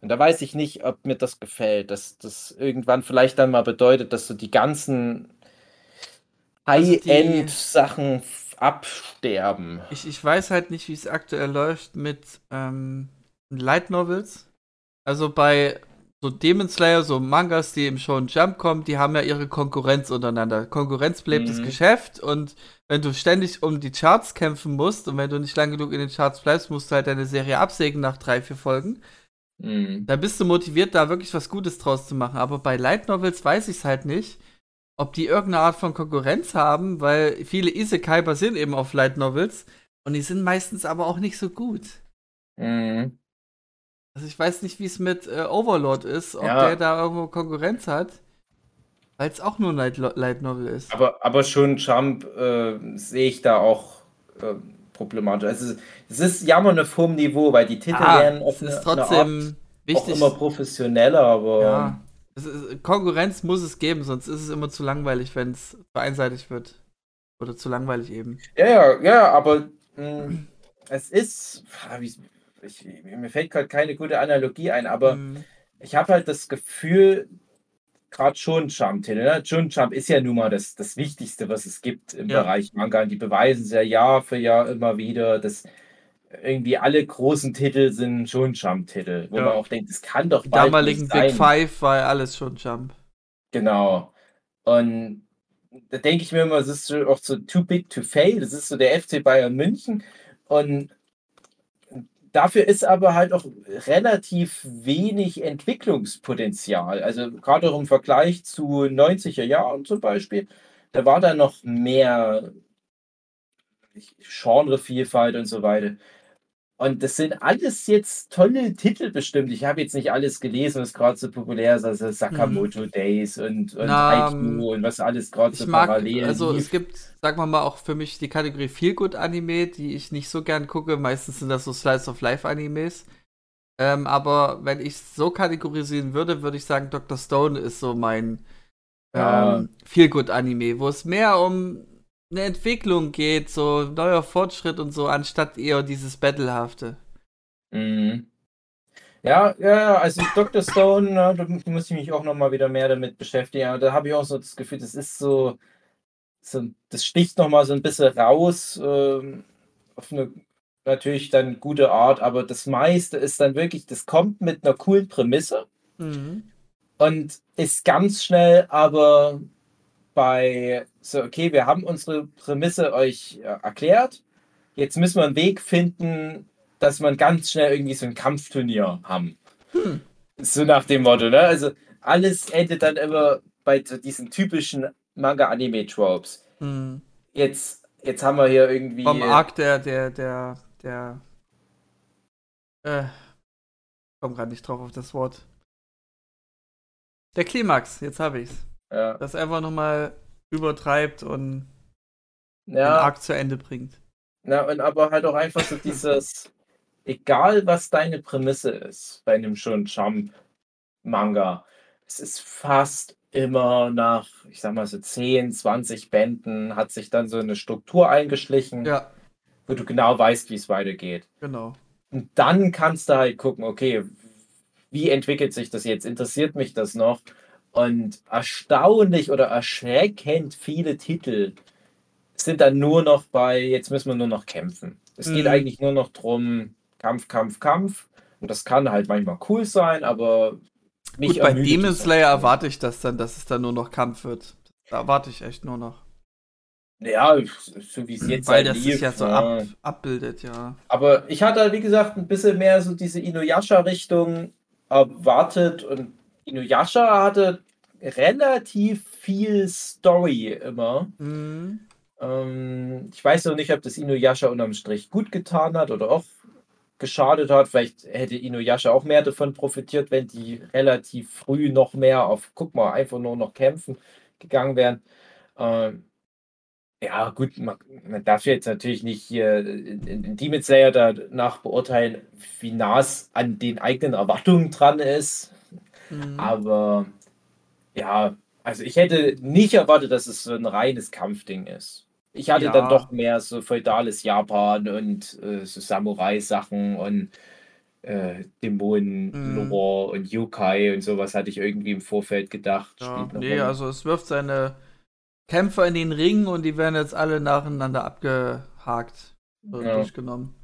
S2: Und da weiß ich nicht, ob mir das gefällt, dass das irgendwann vielleicht dann mal bedeutet, dass so die ganzen
S1: Also
S2: High-End-Sachen absterben.
S1: Ich, ich weiß halt nicht, wie es aktuell läuft mit ähm, Light Novels. Also bei so Demon Slayer, so Mangas, die im Shonen Jump kommen, die haben ja ihre Konkurrenz untereinander. Konkurrenz belebt das
S2: Mhm.
S1: Geschäft und wenn du ständig um die Charts kämpfen musst und wenn du nicht lang genug in den Charts bleibst, musst du halt deine Serie absägen nach drei, vier Folgen.
S2: Mhm.
S1: Da bist du motiviert, da wirklich was Gutes draus zu machen. Aber bei Light Novels weiß ich es halt nicht, ob die irgendeine Art von Konkurrenz haben, weil viele Isekai basieren eben auf Light Novels und die sind meistens aber auch nicht so gut.
S2: Mhm.
S1: Also ich weiß nicht, wie es mit äh, Overlord ist, ob
S2: Ja.
S1: der da irgendwo Konkurrenz hat, weil es auch nur ein Light, Light Novel ist.
S2: Aber, aber schon Jump äh, sehe ich da auch äh, problematisch. Also, es ist jammern auf hohem Niveau, weil die Titel
S1: Ah,
S2: werden
S1: es ist trotzdem wichtig.
S2: auch immer professioneller, aber
S1: ja. Ist, Konkurrenz muss es geben, sonst ist es immer zu langweilig, wenn es zu einseitig wird. Oder zu langweilig eben.
S2: Ja, ja, ja, aber mh, es ist, ah, wie, ich, mir fällt gerade keine gute Analogie ein, aber
S1: Mhm.
S2: ich habe halt das Gefühl, gerade schon Jump, ne? Schon Jump ist ja nun mal das, das Wichtigste, was es gibt im
S1: Ja.
S2: Bereich Manga. Und die beweisen es ja Jahr für Jahr immer wieder, dass irgendwie alle großen Titel sind schon Jump-Titel, wo
S1: Ja.
S2: man auch denkt, das kann doch bald
S1: damaligen Big. Five war ja alles schon Jump.
S2: Genau. Und da denke ich mir immer, es ist so auch so too big to fail. Das ist so der FC Bayern München. Und dafür ist aber halt auch relativ wenig Entwicklungspotenzial. Also gerade auch im Vergleich zu 90er Jahren zum Beispiel, da war da noch mehr Genrevielfalt und so weiter. Und das sind alles jetzt tolle Titel bestimmt. Ich habe jetzt nicht alles gelesen, was gerade so populär ist, also Sakamoto Days und, und
S1: Na,
S2: Haikyuu und was alles gerade so
S1: mag,
S2: parallel
S1: also
S2: lief.
S1: es gibt, sagen wir mal, auch für mich die Kategorie Feel Good Anime, die ich nicht so gern gucke. Meistens sind das so Slice of Life Animes. Ähm, aber wenn ich so kategorisieren würde, würde ich sagen, Dr. Stone ist so mein
S2: Ja.
S1: ähm, Feel Good Anime, wo es mehr um eine Entwicklung geht, so neuer Fortschritt und so, anstatt eher dieses Battlehafte.
S2: Mhm. Ja, ja, also Dr. Stone, na, da muss ich mich auch noch mal wieder mehr damit beschäftigen. Aber da habe ich auch so das Gefühl, das ist so, so das sticht noch mal so ein bisschen raus ähm, auf eine natürlich dann gute Art, aber das meiste ist dann wirklich, das kommt mit einer coolen Prämisse
S1: Mhm.
S2: und ist ganz schnell aber bei so, okay, wir haben unsere Prämisse euch äh, erklärt. Jetzt müssen wir einen Weg finden, dass man ganz schnell irgendwie so ein Kampfturnier haben.
S1: Hm.
S2: So nach dem Motto, ne? Also alles endet dann immer bei so diesen typischen Manga-Anime-Tropes.
S1: Mhm.
S2: Jetzt, jetzt haben wir hier irgendwie.
S1: Vom Arc der, der, der, der, äh, komm gerade nicht drauf auf das Wort. Der Klimax, jetzt habe ich's.
S2: Ja,
S1: Das einfach nochmal übertreibt und den
S2: ja,
S1: Arc zu Ende bringt.
S2: na, und aber halt auch einfach so dieses, (laughs) egal was deine Prämisse ist bei einem schon Jump-Manga, es ist fast immer nach, ich sag mal so 10, 20 Bänden hat sich dann so eine Struktur eingeschlichen,
S1: Ja,
S2: wo du genau weißt, wie es weitergeht.
S1: genau.
S2: Und dann kannst du halt gucken, okay, wie entwickelt sich das jetzt? Interessiert mich das noch? Und erstaunlich oder erschreckend viele Titel sind dann nur noch bei, jetzt müssen wir nur noch kämpfen. Es geht
S1: Mhm.
S2: eigentlich nur noch drum, Kampf, Kampf, Kampf. Und das kann halt manchmal cool sein, aber mich
S1: Gut, bei Demon Slayer erwarte ich das dann, dass es dann nur noch Kampf wird. Da erwarte ich echt nur noch.
S2: Ja, so wie es jetzt
S1: Weil
S2: halt
S1: das
S2: lief.
S1: sich ja so
S2: ja.
S1: ab, abbildet, ja.
S2: Aber ich hatte, wie gesagt, ein bisschen mehr so diese Inuyasha-Richtung erwartet und Inuyasha hatte relativ viel Story immer.
S1: Mhm.
S2: Ähm, ich weiß noch nicht, ob das Inuyasha unterm Strich gut getan hat oder auch geschadet hat. Vielleicht hätte Inuyasha auch mehr davon profitiert, wenn die relativ früh noch mehr auf, guck mal, einfach nur noch kämpfen gegangen wären. Ähm, ja, gut, man, man darf jetzt natürlich nicht hier in, in Demon Slayer danach beurteilen, wie nah es an den eigenen Erwartungen dran ist.
S1: Mhm.
S2: Aber ja, also ich hätte nicht erwartet, dass es so ein reines Kampfding ist. Ich hatte
S1: Ja.
S2: dann doch mehr so feudales Japan und äh, so Samurai-Sachen und äh, Dämonen,
S1: Mhm.
S2: Lore und Yokai und sowas hatte ich irgendwie im Vorfeld gedacht.
S1: Ja, nee,
S2: Rolle.
S1: also es wirft seine Kämpfer in den Ring und die werden jetzt alle nacheinander abgehakt, so
S2: Ja.
S1: durchgenommen.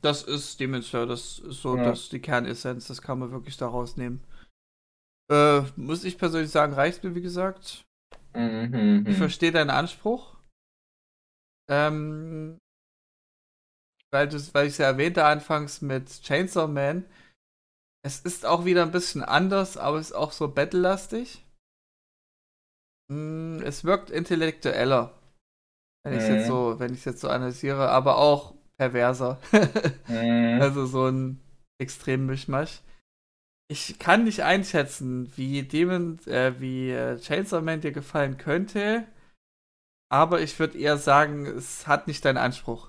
S1: Das ist Demon Slayer, das ist so
S2: Ja.
S1: das, die Kernessenz, das kann man wirklich da rausnehmen. Äh, muss ich persönlich sagen, reicht mir, wie gesagt.
S2: Mhm,
S1: Ich
S2: mhm.
S1: verstehe deinen Anspruch. Ähm, weil, das, weil ich es ja erwähnte anfangs mit Chainsaw Man. Es ist auch wieder ein bisschen anders, aber es ist auch so battle-lastig. Mm, Es wirkt intellektueller. Wenn ich es jetzt
S2: Mhm.
S1: so, wenn ich jetzt so analysiere, aber auch perverser.
S2: Mhm.
S1: Also so ein extrem Mischmasch. Ich kann nicht einschätzen, wie Demon, äh, wie äh, Chainsaw Man dir gefallen könnte, aber ich würde eher sagen, es hat nicht deinen Anspruch,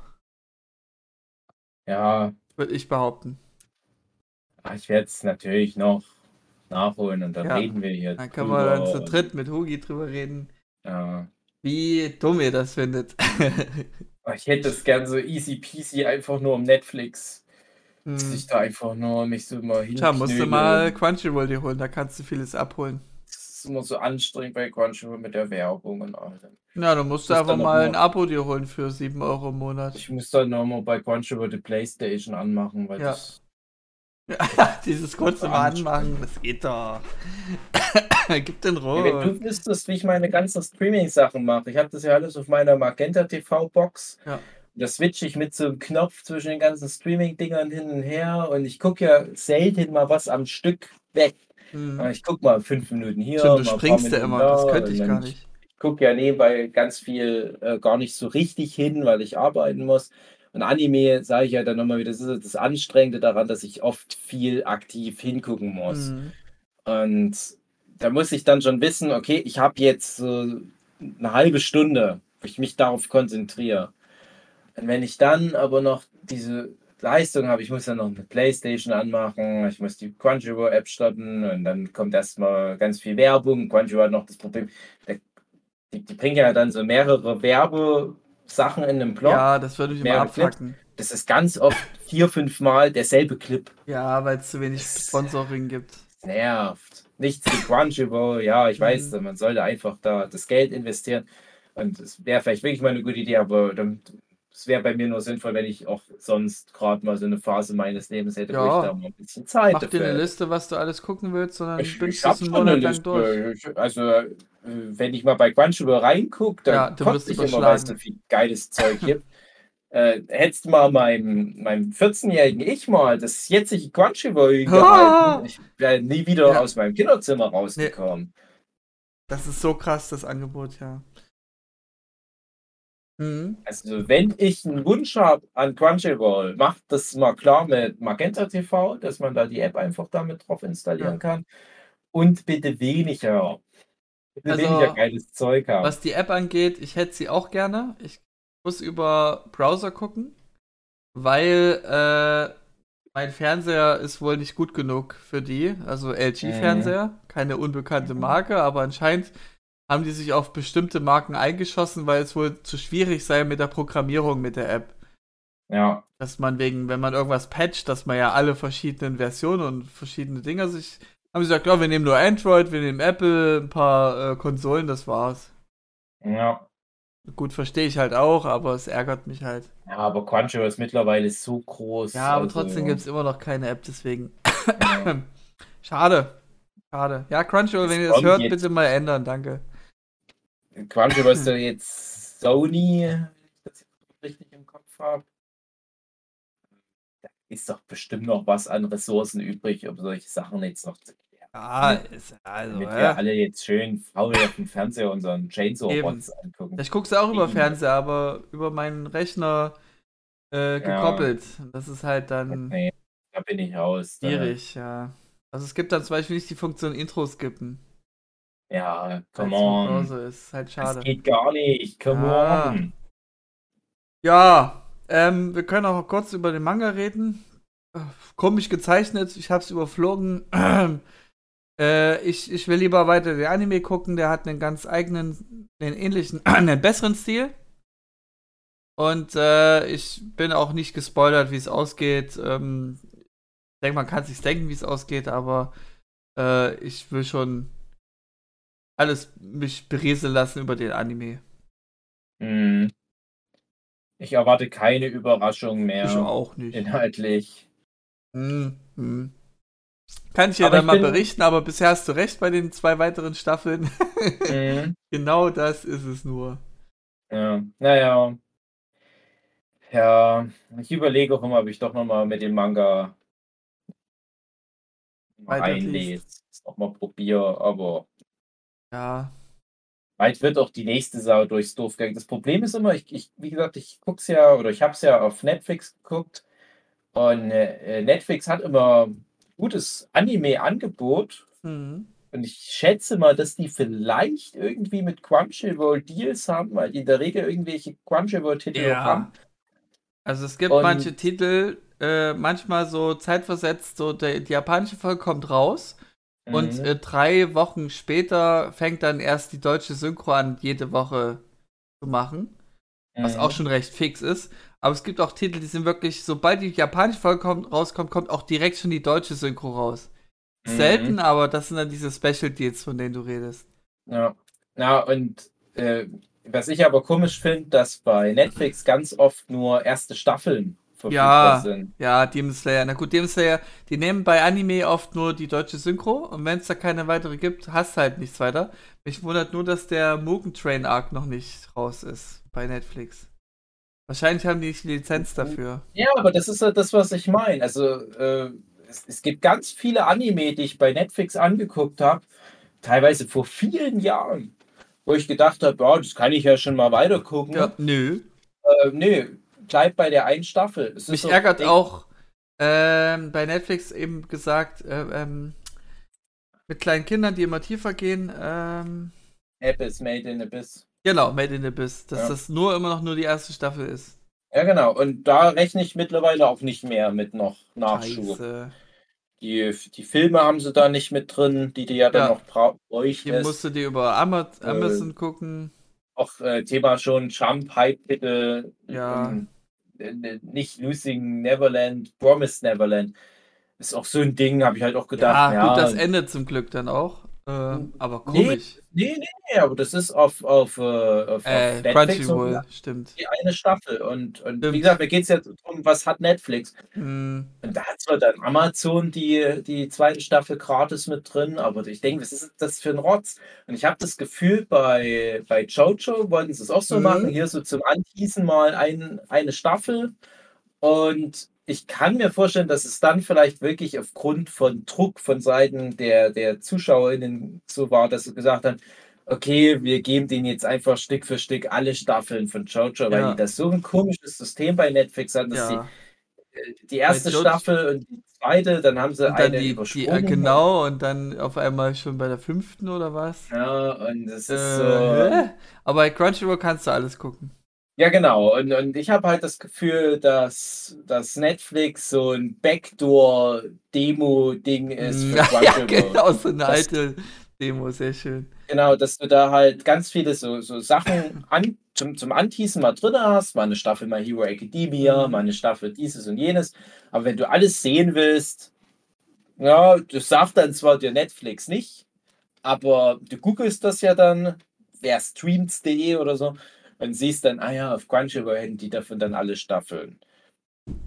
S2: Ja,
S1: würde ich behaupten.
S2: ich werde es natürlich noch nachholen und dann
S1: Ja.
S2: reden wir hier.
S1: Dann können wir dann zu dritt mit Hugi drüber reden,
S2: Ja.
S1: wie dumm ihr das findet. (laughs)
S2: Ich hätte es gern so easy peasy einfach nur um Netflix. Dass
S1: Hm.
S2: ich da einfach nur mich so mal hin.
S1: Tja, musst du mal Crunchyroll dir holen, da kannst du vieles abholen.
S2: Das ist immer so anstrengend bei Crunchyroll mit der Werbung und allem.
S1: Ja, dann musst du
S2: Muss
S1: einfach mal ein Abo dir holen für 7 Euro im Monat.
S2: Ich muss dann nochmal bei Crunchyroll die Playstation anmachen, weil
S1: Ja.
S2: das. (laughs)
S1: Dieses kurze
S2: Das
S1: Mal anmachen, das geht doch. (coughs) Gib den
S2: Ja,
S1: Ruhe.
S2: wenn du wüsstest, wie ich meine ganzen Streaming-Sachen mache. Ich habe das ja alles auf meiner Magenta TV-Box.
S1: Ja.
S2: Da switche ich mit so einem Knopf zwischen den ganzen Streaming-Dingern hin und her und ich gucke ja selten mal was am Stück weg.
S1: Hm.
S2: Ich gucke mal fünf Minuten hier.
S1: Stimmt, du springst ja immer,
S2: da
S1: das könnte ich gar nicht.
S2: Ich gucke ja nebenbei ganz viel äh, gar nicht so richtig hin, weil ich arbeiten muss. Und Anime, sage ich ja dann nochmal wieder, das ist das Anstrengende daran, dass ich oft viel aktiv hingucken muss.
S1: Hm.
S2: Und da muss ich dann schon wissen, okay, ich habe jetzt so eine halbe Stunde, wo ich mich darauf konzentriere. Und wenn ich dann aber noch diese Leistung habe, ich muss ja noch eine Playstation anmachen, ich muss die Crunchyroll-App starten und dann kommt erstmal ganz viel Werbung. Crunchyroll hat noch das Problem, der, die, die bringen ja dann so mehrere Werbesachen in einem Blog.
S1: Ja, das würde mich immer
S2: Clips.
S1: abfacken.
S2: Das ist ganz oft vier, fünf Mal derselbe Clip.
S1: Ja, weil es zu wenig Sponsoring gibt.
S2: nervt. Nichts wie Crunchyroll, ja, ich weiß,
S1: Mhm.
S2: man sollte einfach da das Geld investieren. Und es wäre vielleicht wirklich mal eine gute Idee, aber dann, es wäre bei mir nur sinnvoll, wenn ich auch sonst gerade mal so eine Phase meines Lebens hätte, wo
S1: Ja.
S2: ich da mal ein bisschen Zeit
S1: Mach dir eine. Liste, was du alles gucken willst, sondern
S2: Ich,
S1: bingst
S2: ich hab
S1: es einen
S2: schon eine Liste.
S1: durch.
S2: Also, äh, wenn ich mal bei Crunchyroll reingucke, dann
S1: Ja, wirst
S2: ich immer, weil es so viel geiles Zeug gibt. (laughs) Äh, hättest du mal meinem, meinem 14-jährigen Ich mal das jetzige Crunchyroll (laughs) gehalten, ich wäre nie wieder
S1: Ja.
S2: aus meinem Kinderzimmer rausgekommen.
S1: Das ist so krass, das Angebot, ja. Mhm.
S2: Also, wenn ich einen Wunsch habe an Crunchyroll, macht das mal klar mit Magenta TV, dass man da die App einfach damit drauf installieren
S1: Ja.
S2: kann. Und bitte weniger. Bitte
S1: Also,
S2: weniger geiles Zeug haben.
S1: Was die App angeht, ich hätte sie auch gerne. Ich muss über Browser gucken, weil äh, mein Fernseher ist wohl nicht gut genug für die. Also LG-Fernseher, keine unbekannte
S2: Mhm.
S1: Marke, aber anscheinend haben die sich auf bestimmte Marken eingeschossen, weil es wohl zu schwierig sei mit der Programmierung mit der App.
S2: Ja.
S1: Dass man wegen, wenn man irgendwas patcht, dass man ja alle verschiedenen Versionen und verschiedene Dinger sich. Haben sie gesagt, ja, wir nehmen nur Android, wir nehmen Apple, ein paar äh, Konsolen, das war's.
S2: Ja.
S1: Gut, verstehe ich halt auch, aber es ärgert mich halt.
S2: Ja, aber Crunchyroll ist mittlerweile so groß.
S1: Ja, aber
S2: also,
S1: trotzdem gibt es immer noch keine App, deswegen.
S2: ja. (coughs)
S1: Schade. Schade. Ja, Crunchyroll, wenn ihr das hört,
S2: jetzt.
S1: bitte mal ändern, danke.
S2: Crunchyroll ist ja jetzt Sony, wenn ich das richtig im Kopf habe. Da ist doch bestimmt noch was an Ressourcen übrig, um solche Sachen jetzt noch zu klären.
S1: Ja, ist, also,
S2: Damit
S1: äh,
S2: wir alle jetzt schön faul auf dem Fernseher unseren. Chainsaw-Bots angucken.
S1: Ich gucke es auch über. Fernseher, aber über meinen Rechner äh, gekoppelt. Das ist halt dann
S2: Nee, da bin ich raus.
S1: Schwierig, ja. Also es gibt dann zum Beispiel nicht die Funktion Intro skippen.
S2: Ja, come on.
S1: Browser ist. Halt
S2: Das
S1: schade.
S2: geht gar nicht. Come
S1: Ah.
S2: on.
S1: Ja, ähm, wir können auch kurz über den Manga reden. Komisch gezeichnet, ich hab's überflogen. (clears throat) äh, ich, ich will lieber weiter den Anime gucken, der hat einen ganz eigenen, einen ähnlichen, (clears throat) einen besseren Stil. Und äh, ich bin auch nicht gespoilert, wie es ausgeht. Ähm, ich denke, man kann sich denken, wie es ausgeht, aber äh, ich will schon alles mich berieseln lassen über den Anime.
S2: Hm. Ich erwarte keine Überraschung mehr.
S1: Ich auch nicht.
S2: Inhaltlich.
S1: Hm, hm. Kann ich dir
S2: Aber
S1: dann
S2: ich
S1: mal berichten, aber bisher hast du recht bei den zwei weiteren Staffeln.
S2: Mhm. (laughs)
S1: genau das ist es nur.
S2: Ja, naja. Ja, ich überlege auch immer, ob ich doch nochmal mit dem Manga. Es Nochmal probiere, aber
S1: Ja.
S2: bald wird auch die nächste Sau durchs Dorf gegangen. Das Problem ist immer, ich, ich wie gesagt, ich guck's ja oder ich habe es ja auf Netflix geguckt und äh, Netflix hat immer gutes Anime-Angebot
S1: Hm.
S2: und ich schätze mal, dass die vielleicht irgendwie mit Crunchyroll Deals haben, weil die in der Regel irgendwelche Crunchyroll-Titel
S1: Ja.
S2: haben.
S1: Also es gibt
S2: Und-
S1: manche Titel, äh, manchmal so zeitversetzt, so der, die japanische Folge kommt raus und
S2: Mhm.
S1: äh, drei Wochen später fängt dann erst die deutsche Synchro an, jede Woche zu machen. Was
S2: Mhm.
S1: auch schon recht fix ist. Aber es gibt auch Titel, die sind wirklich, sobald die japanische Folge kommt, rauskommt, kommt auch direkt schon die deutsche Synchro raus.
S2: Mhm.
S1: Selten, aber das sind dann diese Special Deals, von denen du redest.
S2: Ja, ja und äh, was ich aber komisch finde, dass bei Netflix ganz oft nur erste Staffeln
S1: Ja.
S2: sind.
S1: Ja, Demon Slayer. Na gut, Demon Slayer, die nehmen bei Anime oft nur die deutsche Synchro und wenn es da keine weitere gibt, hast halt nichts weiter. Mich wundert nur, dass der Mugen Train Arc noch nicht raus ist bei Netflix. Wahrscheinlich haben die nicht die Lizenz dafür.
S2: Ja, aber das ist ja das, was ich meine. Also äh, es, es gibt ganz viele Anime, die ich bei Netflix angeguckt habe, teilweise vor vielen Jahren, wo ich gedacht habe, das kann ich ja schon mal weiter gucken.
S1: Ja, nö.
S2: Äh, nee, bleib bei der einen Staffel.
S1: Mich
S2: so-
S1: ärgert auch ähm, bei Netflix eben gesagt, äh, ähm, mit kleinen Kindern, die immer tiefer gehen, ähm,
S2: Abyss, Made in Abyss.
S1: genau, Made in Abyss, dass
S2: Ja.
S1: das nur immer noch nur die erste Staffel ist.
S2: Ja, genau. Und da rechne ich mittlerweile auch nicht mehr mit noch Nachschub.
S1: Scheiße.
S2: Die, die Filme haben sie da nicht mit drin, die du ja dann
S1: Ja.
S2: noch bra-
S1: Die musst du dir über
S2: Äh,
S1: Amazon gucken.
S2: Auch äh, Thema schon Jump, Hype-Titel.
S1: Ja.
S2: ähm, äh, nicht Losing Neverland, Promised Neverland. Ist auch so ein Ding, habe ich halt auch gedacht.
S1: Ja, gut, das endet zum Glück dann auch. Äh, aber komisch.
S2: nee, nee, nee, aber das ist auf, auf, äh, auf,
S1: äh,
S2: auf Netflix
S1: Crunchyroll, stimmt.
S2: die eine Staffel. Und, und
S1: Stimmt.
S2: wie gesagt, mir geht es jetzt darum, was hat Netflix?
S1: Hm,
S2: Und da hat zwar dann Amazon die, die zweite Staffel gratis mit drin, aber ich denke, was ist das für ein Rotz? Und ich habe das Gefühl, bei, bei Jojo wollten sie es auch so
S1: Mhm.
S2: machen, hier so zum Anteasen mal ein, eine Staffel. Und ich kann mir vorstellen, dass es dann vielleicht wirklich aufgrund von Druck von Seiten der, der ZuschauerInnen so war, dass sie gesagt haben, okay, wir geben denen jetzt einfach Stück für Stück alle Staffeln von Jojo, weil
S1: Ja.
S2: die das so ein komisches System bei Netflix haben, dass sie
S1: ja.
S2: die erste
S1: Bei Jojo-
S2: Staffel und die zweite, dann haben sie
S1: Und
S2: eine
S1: die, die
S2: übersprungen.
S1: äh, genau, und dann auf einmal schon bei der fünften oder was?
S2: Ja, und das
S1: Äh,
S2: ist so.
S1: hä? Aber bei Crunchyroll kannst du alles gucken.
S2: Ja, genau. Und, und ich habe halt das Gefühl, dass, dass Netflix so ein Backdoor-Demo-Ding ist für (laughs)
S1: ja, ja, genau, so eine alte Demo, sehr schön.
S2: Genau, dass du da halt ganz viele so, so Sachen an, zum, zum Anteasen mal drin hast. Mal eine Staffel My Hero Academia,
S1: Mhm.
S2: mal eine Staffel dieses und jenes. Aber wenn du alles sehen willst, ja, das sagt dann zwar dir Netflix nicht, aber du googelst das ja dann, wer streams.de oder so, und siehst dann, ah ja, auf Crunchyroll hätten die davon dann alle Staffeln.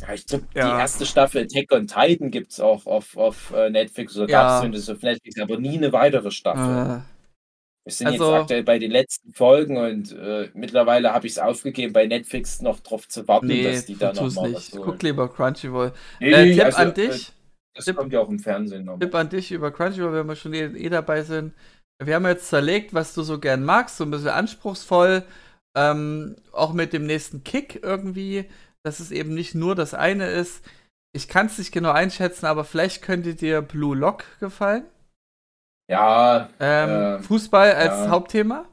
S2: Ja, ich glaube,
S1: Ja.
S2: die erste Staffel Attack on Titan gibt es auch auf, auf äh, Netflix oder
S1: Ja.
S2: gab es zumindest auf Netflix, aber nie eine weitere Staffel.
S1: Äh,
S2: Wir sind
S1: Also-
S2: jetzt aktuell bei den letzten Folgen und äh, mittlerweile habe ich es aufgegeben, bei Netflix noch drauf zu warten,
S1: nee,
S2: dass die da nochmal was
S1: nicht.
S2: holen.
S1: Guck lieber Crunchyroll.
S2: Nee,
S1: Äh, Tipp
S2: also,
S1: an
S2: äh,
S1: dich.
S2: Das
S1: Tipp-
S2: kommt ja auch im Fernsehen noch.
S1: Tipp an dich über Crunchyroll, wenn wir schon eh, eh dabei sind. Wir haben jetzt zerlegt, was du so gern magst, so ein bisschen anspruchsvoll, ähm, auch mit dem nächsten Kick irgendwie, dass es eben nicht nur das eine ist. Ich kann es nicht genau einschätzen, aber vielleicht könnte dir Blue Lock gefallen.
S2: Ja,
S1: Ähm,
S2: Ähm,
S1: Fußball als
S2: ja.
S1: Hauptthema,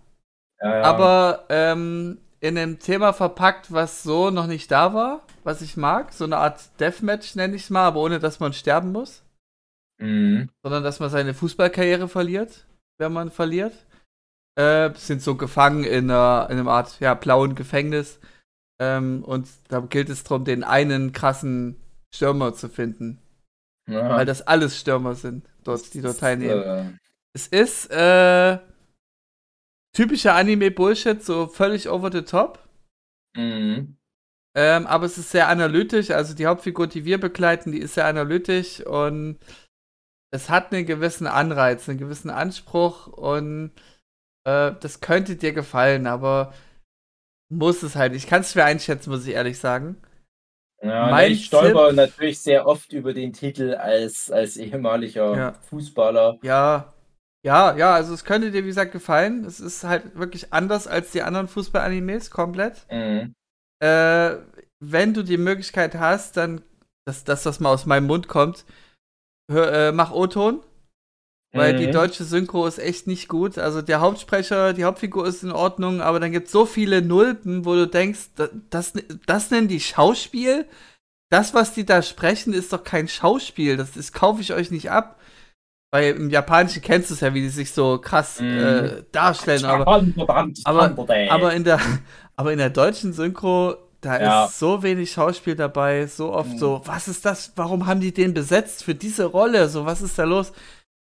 S2: ja, ja.
S1: aber ähm, in einem Thema verpackt, was so noch nicht da war, was ich mag. So eine Art Deathmatch nenne ich es mal, aber ohne dass man sterben muss.
S2: Mhm.
S1: sondern dass man seine Fußballkarriere verliert, wenn man verliert. Äh, sind so gefangen in einer, in einer Art ja, blauen Gefängnis. Ähm, und da gilt es darum, den einen krassen Stürmer zu finden.
S2: Ja.
S1: Weil das alles Stürmer sind, dort, die dort teilnehmen.
S2: Äh,
S1: Es ist äh, typischer Anime-Bullshit, so völlig over the top.
S2: mhm.
S1: Ähm, aber es ist sehr analytisch. Also die Hauptfigur, die wir begleiten, die ist sehr analytisch und es hat einen gewissen Anreiz, einen gewissen Anspruch und äh, das könnte dir gefallen, aber muss es halt. Ich kann es schwer einschätzen, muss ich ehrlich sagen.
S2: Ja,
S1: Mein
S2: ich stolper
S1: Tipp-
S2: natürlich sehr oft über den Titel als, als ehemaliger
S1: Ja.
S2: Fußballer.
S1: Ja, ja, ja, also es könnte dir, wie gesagt, gefallen. Es ist halt wirklich anders als die anderen Fußball-Animes, komplett.
S2: Mhm.
S1: Äh, wenn du die Möglichkeit hast, dann, dass, dass das mal aus meinem Mund kommt, hör, äh, mach O-Ton, weil die
S2: Mhm.
S1: deutsche Synchro ist echt nicht gut. Also der Hauptsprecher, die Hauptfigur ist in Ordnung, aber dann gibt es so viele Nulpen, wo du denkst, da- das, das nennen die Schauspiel? Das, was die da sprechen, ist doch kein Schauspiel. Das, das kaufe ich euch nicht ab. Weil im Japanischen kennst du es ja, wie die sich so krass
S2: Mhm.
S1: äh, darstellen, aber aber- aber in der, aber in der deutschen Synchro, da
S2: Ja.
S1: ist so wenig Schauspiel dabei, so oft
S2: Mhm.
S1: so, was ist das, warum haben die den besetzt für diese Rolle? So, was ist da los?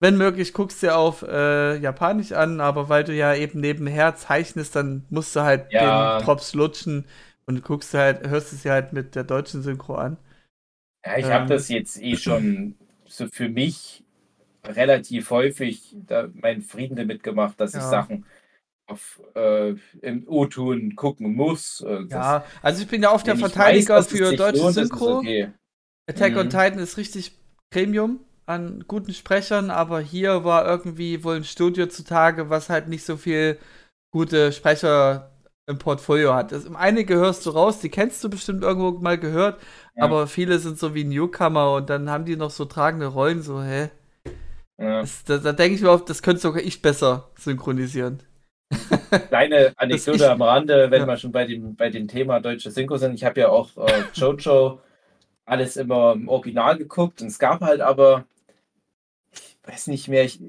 S1: Wenn möglich, guckst du dir auf äh, Japanisch an, aber weil du ja eben nebenher zeichnest, dann musst du halt
S2: Ja.
S1: den Drops lutschen und guckst du halt, hörst es ja halt mit der deutschen Synchro an.
S2: Ja, ich
S1: Ähm.
S2: habe das jetzt eh schon so für mich relativ häufig da meinen Frieden damit gemacht, dass ich
S1: Ja.
S2: Sachen auf, äh, im O-Ton gucken muss.
S1: Ja, also ich bin ja oft der
S2: ich
S1: Verteidiger
S2: weiß,
S1: für deutsche
S2: lohnt,
S1: Synchro.
S2: Okay.
S1: Attack on
S2: Mhm.
S1: Titan ist richtig Premium an guten Sprechern, aber hier war irgendwie wohl ein Studio zutage, was halt nicht so viel gute Sprecher im Portfolio hat. Das, einige hörst du raus, die kennst du bestimmt irgendwo mal gehört,
S2: Ja.
S1: aber viele sind so wie Newcomer und dann haben die noch so tragende Rollen, so, hä?
S2: Ja.
S1: Das, da da denke ich mir oft, das könnte sogar ich besser synchronisieren.
S2: Kleine (laughs) Anekdote
S1: ich-
S2: am Rande, wenn
S1: ja.
S2: wir schon bei dem, bei dem Thema deutsche Synchro sind. Ich habe ja auch äh, Jojo alles immer im Original geguckt und es gab halt aber, weiß nicht mehr, ich,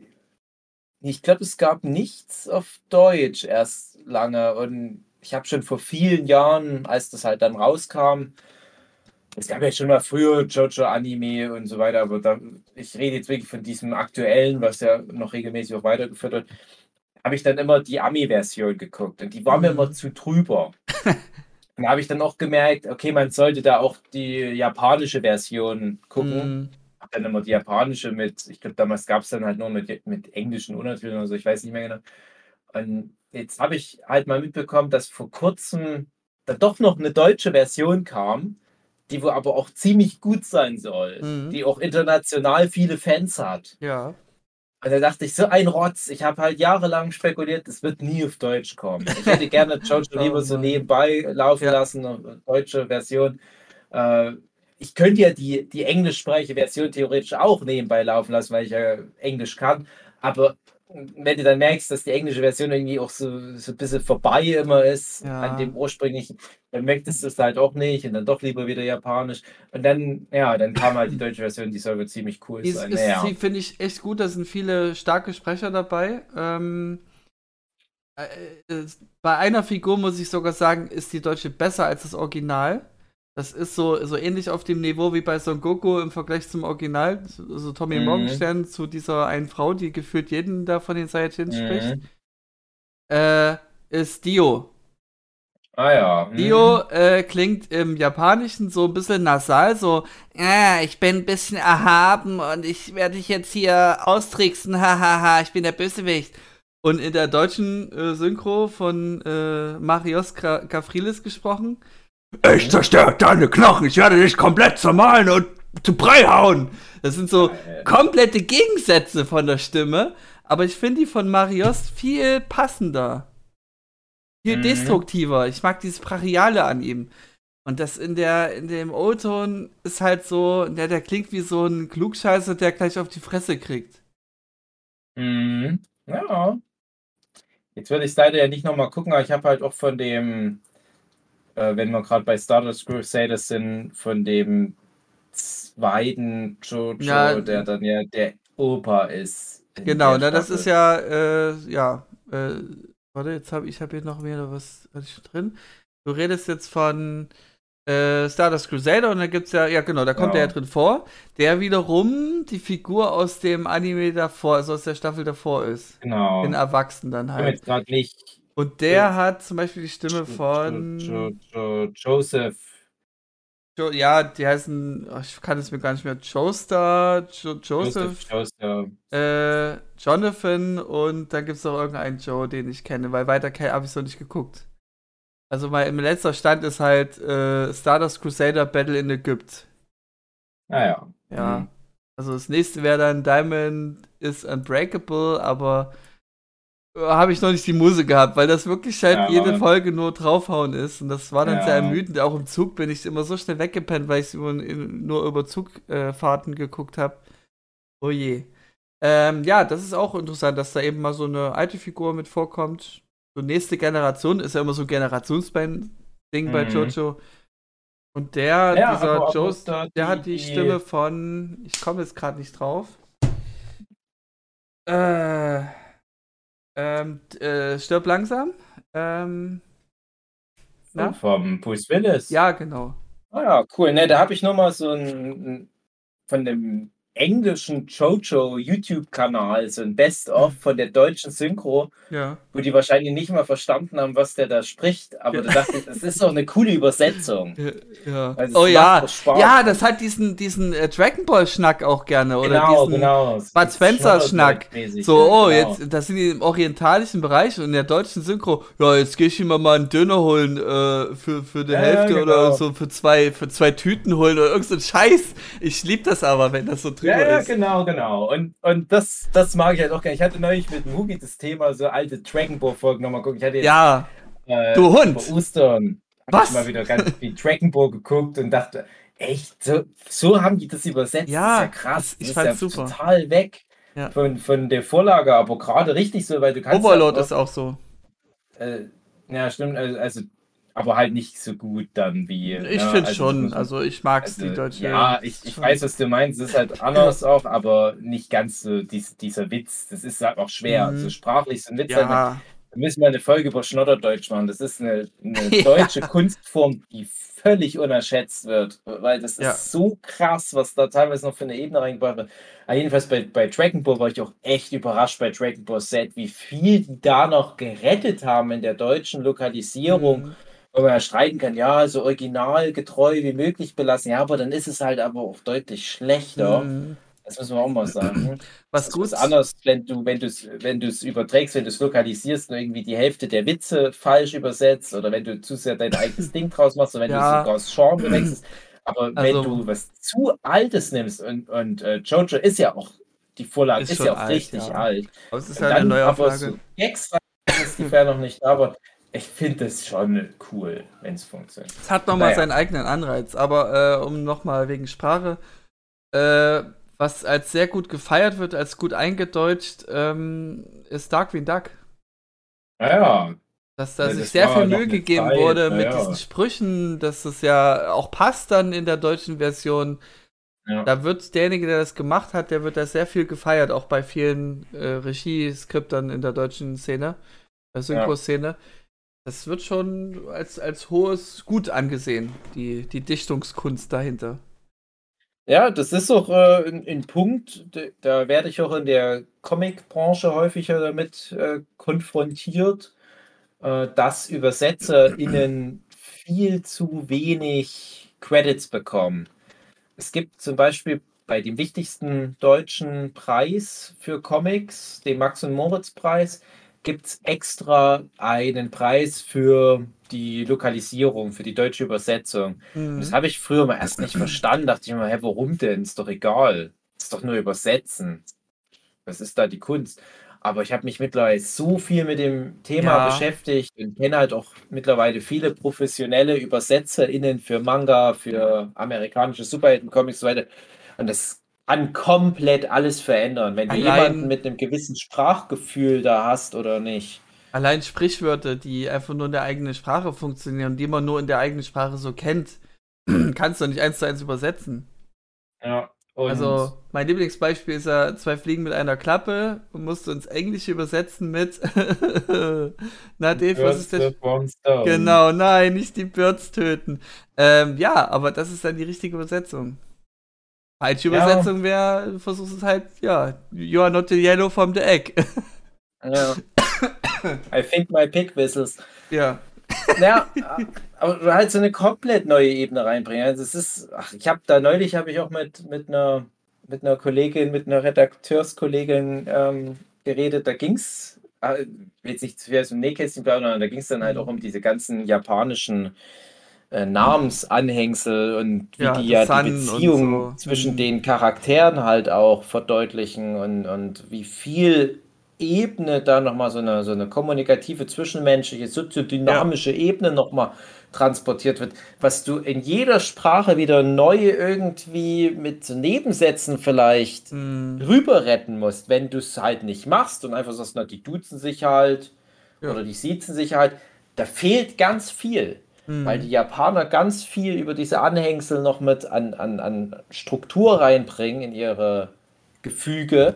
S2: ich glaube, es gab nichts auf Deutsch erst lange und ich habe schon vor vielen Jahren, als das halt dann rauskam, es gab ja schon mal früher Jojo-Anime und so weiter, aber da, ich rede jetzt wirklich von diesem aktuellen, was ja noch regelmäßig auch weitergeführt wird, habe ich dann immer die Ami-Version geguckt und die war mir
S1: Mhm.
S2: immer zu drüber. (laughs) und da habe ich dann auch gemerkt, okay, man sollte da auch die japanische Version gucken. Dann immer die japanische mit, ich glaube, damals gab es dann halt nur mit, mit englischen Untertiteln oder so, ich weiß nicht mehr genau. Und jetzt habe ich halt mal mitbekommen, dass vor kurzem da doch noch eine deutsche Version kam, die wohl aber auch ziemlich gut sein soll,
S1: Mhm.
S2: die auch international viele Fans hat.
S1: ja.
S2: Und da dachte ich, so ein Rotz. Ich habe halt jahrelang spekuliert, es wird nie auf Deutsch kommen. Ich hätte gerne (laughs) Jojo
S1: Oh
S2: lieber so nebenbei laufen
S1: Ja.
S2: lassen, eine deutsche Version. Äh, ich könnte ja die, die englischsprachige Version theoretisch auch nebenbei laufen lassen, weil ich ja Englisch kann. Aber wenn du dann merkst, dass die englische Version irgendwie auch so, so ein bisschen vorbei immer ist
S1: Ja.
S2: an dem ursprünglichen, dann möchtest du es halt auch nicht und dann doch lieber wieder japanisch. Und dann, ja, dann kam halt die (clears throat) deutsche Version, die soll wohl ziemlich cool
S1: Ist,
S2: sein.
S1: ist,
S2: Naja.
S1: finde ich echt gut, da sind viele starke Sprecher dabei. Ähm, äh, äh, bei einer Figur muss ich sogar sagen, ist die deutsche besser als das Original. Das ist so, so ähnlich auf dem Niveau wie bei Son Goku im Vergleich zum Original. So so Tommy
S2: Mhm.
S1: Morgenstern zu dieser einen Frau, die gefühlt jeden da von den Saiyajins spricht.
S2: Mhm.
S1: Äh, ist Dio.
S2: Ah ja. mhm.
S1: Dio äh, klingt im Japanischen so ein bisschen nasal, so, ja, ich bin ein bisschen erhaben und ich werde dich jetzt hier austricksen, hahaha, ich bin der Bösewicht. Und in der deutschen äh, Synchro von äh, Marios Ka Kafrilis gesprochen. Ich zerstöre deine Knochen, ich werde dich komplett zermalen und zu Brei hauen. Das sind so komplette Gegensätze von der Stimme, aber ich finde die von Marios viel passender. Viel
S2: Mhm.
S1: destruktiver. Ich mag dieses Brachiale an ihm. Und das in der, in dem O-Ton ist halt so, der, der klingt wie so ein Klugscheißer, der gleich auf die Fresse kriegt.
S2: Mhm. Ja. Jetzt würde ich leider ja nicht nochmal gucken, aber ich habe halt auch von dem, äh, wenn wir gerade bei Stardust Crusaders sind, von dem zweiten Jojo,
S1: Ja.
S2: der dann ja der Opa ist.
S1: Genau, ne, das ist ja, äh, ja, äh, warte, jetzt habe ich habe hier noch mehr, was hatte ich drin? Du redest jetzt von äh, Stardust Crusader und da gibt's ja, ja genau, da kommt
S2: Ja.
S1: der ja drin vor, der wiederum die Figur aus dem Anime davor, also aus der Staffel davor ist.
S2: Genau.
S1: In Erwachsenen dann
S2: Ich bin
S1: halt.
S2: jetzt gerade nicht.
S1: Und der hat zum Beispiel die Stimme von.
S2: Jo, jo, jo, Joseph.
S1: Jo ja, die heißen, oh, ich kann es mir gar nicht mehr, Joestar, jo Joseph,
S2: Joseph.
S1: äh, Jonathan und dann gibt es noch irgendeinen Joe, den ich kenne, weil weiter habe ich so nicht geguckt. Also mein letzter Stand ist halt äh, Stardust Crusader Battle in Ägypt.
S2: Naja.
S1: Ja.
S2: Mhm.
S1: Also das nächste wäre dann Diamond is Unbreakable, aber habe ich noch nicht die Muse gehabt, weil das wirklich halt
S2: Ja.
S1: jede Folge nur draufhauen ist und das war dann
S2: Ja.
S1: sehr ermüdend. Auch im Zug bin ich immer so schnell weggepennt, weil ich in, nur über Zugfahrten geguckt habe. Oh je. Ähm, ja, das ist auch interessant, dass da eben mal so eine alte Figur mit vorkommt. So nächste Generation ist ja immer so ein Generationsband-Ding bei
S2: Mhm.
S1: Jojo. Und der,
S2: Ja,
S1: dieser
S2: aber auch
S1: Joe,
S2: da
S1: der
S2: die-
S1: hat die,
S2: die-
S1: Stimme von, ich komme jetzt gerade nicht drauf. Äh, ähm, äh, stirb langsam. Ähm, na?
S2: Vom Bruce Willis.
S1: Ja, genau.
S2: Ah ja, cool. Ne, da habe ich nochmal so ein von dem englischen Jojo YouTube-Kanal, so ein Best-of von der deutschen Synchro,
S1: Ja.
S2: wo die wahrscheinlich nicht mal verstanden haben, was der da spricht. Aber da dachte ich, das ist doch eine coole Übersetzung.
S1: ja.
S2: Also
S1: Oh ja. Ja, das hat diesen, diesen äh, Dragon Ball Schnack auch gerne. Oder
S2: genau,
S1: diesen
S2: genau.
S1: Bud Spencer Schnack.
S2: Schnoddermäßig,
S1: So, oh,
S2: genau.
S1: jetzt, das sind die im orientalischen Bereich und in der deutschen Synchro, ja, jetzt gehe ich ihm mal einen Döner holen äh, für, für die
S2: Ja,
S1: Hälfte
S2: ja,
S1: oder
S2: genau.
S1: so für zwei, für zwei Tüten holen oder irgend so ein Scheiß. Ich lieb das aber, wenn das so drüber
S2: Ja, ja,
S1: ist.
S2: genau, genau. Und, und das, das mag ich halt auch gerne. Ich hatte neulich mit dem Hugi das Thema, so alte Dragon Ball Folgen nochmal gucken. Ich hatte jetzt,
S1: Ja,
S2: äh,
S1: du Hund!
S2: Vor Ostern
S1: Was?
S2: ich mal wieder ganz viel Dragon Ball geguckt und dachte, echt, so, so haben die das übersetzt.
S1: Ja,
S2: das ist ja krass.
S1: ich
S2: ist ja
S1: super.
S2: total weg
S1: Ja.
S2: von, von der Vorlage, aber gerade richtig so, weil du kannst.
S1: Overlord
S2: ja,
S1: ist auch so.
S2: Äh, ja, stimmt, also, also, aber halt nicht so gut dann wie.
S1: Ich
S2: ja,
S1: finde
S2: also,
S1: schon, also ich mag's,
S2: also,
S1: die deutsche.
S2: Ja, ich, ich
S1: schon.
S2: weiß, was du meinst. Es ist halt anders auch, aber nicht ganz so dies, dieser Witz. Das ist halt auch schwer.
S1: Mhm.
S2: So sprachlich so ein Witz. Halt,
S1: Ja,
S2: wir müssen mal eine Folge über Schnodderdeutsch machen. Das ist eine, eine (laughs)
S1: Ja.
S2: deutsche Kunstform, die völlig unterschätzt wird. Weil das ist
S1: Ja.
S2: so krass, was da teilweise noch für eine Ebene reingebracht wird. Aber jedenfalls bei, bei Dragon Ball war ich auch echt überrascht bei Dragon Ball Z, wie viel die da noch gerettet haben in der deutschen Lokalisierung.
S1: Mhm.
S2: Wo man ja streiten kann, ja, so originalgetreu wie möglich belassen. Ja, aber dann ist es halt aber auch deutlich schlechter.
S1: Mhm.
S2: Das müssen wir auch mal sagen. (clears throat)
S1: Was
S2: Das
S1: gut
S2: ist anders, wenn du, wenn du es, wenn du es überträgst, wenn du es lokalisierst und irgendwie die Hälfte der Witze falsch übersetzt oder wenn du zu sehr dein eigenes (laughs) Ding draus machst oder wenn
S1: Ja.
S2: du sogar das Genre (clears throat) wechselst. Aber
S1: Also-
S2: wenn du was zu Altes nimmst und, und äh, Jojo ist ja auch, die Vorlage
S1: Ist
S2: ist, ja auch
S1: alt,
S2: richtig
S1: ja.
S2: alt.
S1: Aber es ist halt eine
S2: dann aber
S1: Neuauflage.
S2: so extra ist die Fair noch nicht da, aber ich finde das schon cool, wenn es funktioniert.
S1: Es hat nochmal
S2: Naja.
S1: seinen eigenen Anreiz, aber äh, um nochmal wegen Sprache, äh, was als sehr gut gefeiert wird, als gut eingedeutscht, ähm, ist Darkwing Duck.
S2: Ja, ja.
S1: Dass da ja, sich sehr viel Mühe gegeben Zeit, wurde mit ja. diesen Sprüchen, dass es ja auch passt dann in der deutschen Version. Ja. Da wird derjenige, der das gemacht hat, der wird da sehr viel gefeiert, auch bei vielen äh, Regieskriptern in der deutschen Szene, der Synchro-Szene. Das wird schon als, als hohes Gut angesehen, die, die Dichtungskunst dahinter.
S2: Ja, das ist auch äh, ein, ein, Punkt, da werde ich auch in der Comic-Branche häufiger damit äh, konfrontiert, äh, dass ÜbersetzerInnen viel zu wenig Credits bekommen. Es gibt zum Beispiel bei dem wichtigsten deutschen Preis für Comics, dem Max- und Moritz-Preis, gibt es extra einen Preis für die Lokalisierung, für die deutsche Übersetzung. Mhm. Das habe ich früher mal erst nicht verstanden. Dachte ich mir, hä, warum denn? Ist doch egal. Ist doch nur übersetzen. Was ist da die Kunst? Aber ich habe mich mittlerweile so viel mit dem Thema ja. beschäftigt und kenne halt auch mittlerweile viele professionelle ÜbersetzerInnen für Manga, für amerikanische Superhelden-Comics und so weiter. Und das kann komplett alles verändern, wenn du jemanden mit einem gewissen Sprachgefühl da hast oder nicht.
S1: Allein Sprichwörter, die einfach nur in der eigenen Sprache funktionieren die man nur in der eigenen Sprache so kennt, (clears throat) kannst du nicht eins zu eins übersetzen.
S2: Ja.
S1: also, mein Lieblingsbeispiel ist ja zwei Fliegen mit einer Klappe und musst du ins Englische übersetzen mit (laughs) Na, Dave, was ist der? Genau, nein, nicht die Birds töten. Ähm, ja, aber das ist dann die richtige Übersetzung. Falsche Übersetzung wäre, du versuchst es halt, ja, you are not the yellow from the egg.
S2: ja. (coughs) I think my pig whistles.
S1: Ja.
S2: Ja, aber halt so eine komplett neue Ebene reinbringen. Also es ist, ach, ich habe da neulich habe ich auch mit, mit einer mit einer Kollegin, mit einer Redakteurskollegin ähm, geredet. Da ging es, äh, jetzt nicht zu viel aus dem Nähkästchen plaudern, da ging es dann halt auch um diese ganzen japanischen äh, Namensanhängsel und wie ja, die ja die Beziehung so. zwischen mhm. den Charakteren halt auch verdeutlichen und, und wie viel Ebene da nochmal so eine, so eine kommunikative, zwischenmenschliche, soziodynamische ja. Ebene nochmal transportiert wird, was du in jeder Sprache wieder neu irgendwie mit Nebensätzen vielleicht mm. rüber retten musst, wenn du es halt nicht machst und einfach sagst, na, die duzen sich halt ja. oder die siezen sich halt. Da fehlt ganz viel. Mhm. Weil die Japaner ganz viel über diese Anhängsel noch mit an, an, an Struktur reinbringen in ihre Gefüge,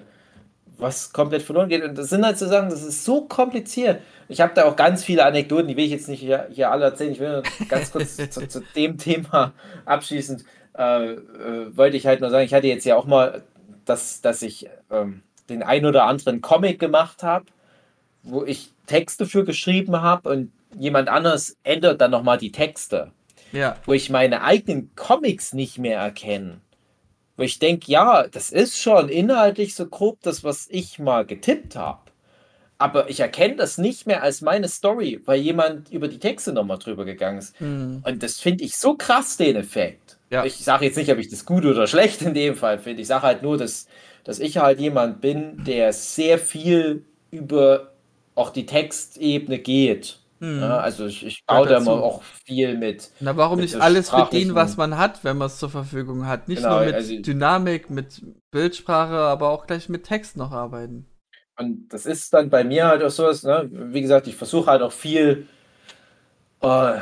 S2: was komplett verloren geht. Und das sind halt so Sachen, das ist so kompliziert. Ich habe da auch ganz viele Anekdoten, die will ich jetzt nicht hier, hier alle erzählen. Ich will nur ganz kurz (laughs) zu, zu, dem Thema abschließend. Äh, äh, wollte ich halt nur sagen, ich hatte jetzt ja auch mal, dass, dass ich ähm, den ein oder anderen Comic gemacht habe, wo ich Texte für geschrieben habe und jemand anderes ändert dann nochmal die Texte.
S1: Ja.
S2: Wo ich meine eigenen Comics nicht mehr erkenne. Wo ich denke, ja, das ist schon inhaltlich so grob das, was ich mal getippt habe. Aber ich erkenne das nicht mehr als meine Story, weil jemand über die Texte nochmal drüber gegangen ist. Mhm. Und das finde ich so krass, den Effekt. Ja. Ich sage jetzt nicht, ob ich das gut oder schlecht in dem Fall finde. Ich sage halt nur, dass, dass ich halt jemand bin, der sehr viel über auch die Textebene geht. Hm. Ja, also ich, ich baue da mal auch viel mit.
S1: Na, warum
S2: mit
S1: nicht alles bedienen, was man hat, wenn man es zur Verfügung hat? Nicht genau, nur mit also, Dynamik, mit Bildsprache, aber auch gleich mit Text noch arbeiten.
S2: Und das ist dann bei mir halt auch so, dass, ne, wie gesagt, ich versuche halt auch viel, äh,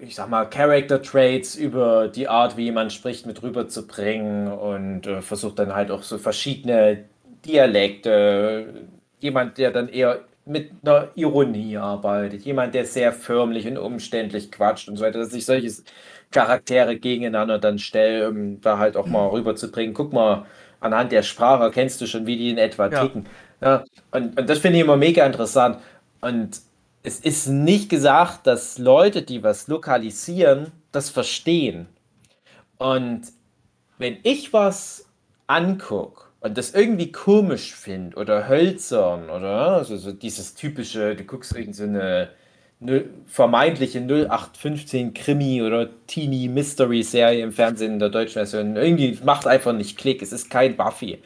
S2: ich sag mal, Character Traits über die Art, wie jemand spricht, mit rüberzubringen und äh, versuche dann halt auch so verschiedene Dialekte, jemand, der dann eher mit einer Ironie arbeitet, jemand, der sehr förmlich und umständlich quatscht und so weiter, dass ich solche Charaktere gegeneinander dann stelle, um da halt auch mal rüberzubringen. Guck mal, anhand der Sprache kennst du schon, wie die in etwa ja. ticken. Ja, und, und das finde ich immer mega interessant. Und es ist nicht gesagt, dass Leute, die was lokalisieren, das verstehen. Und wenn ich was angucke, und das irgendwie komisch finde oder hölzern oder also so dieses typische, du guckst irgend so eine vermeintliche 0815 Krimi oder Teenie Mystery Serie im Fernsehen in der deutschen Version. Irgendwie macht einfach nicht Klick, es ist kein Buffy.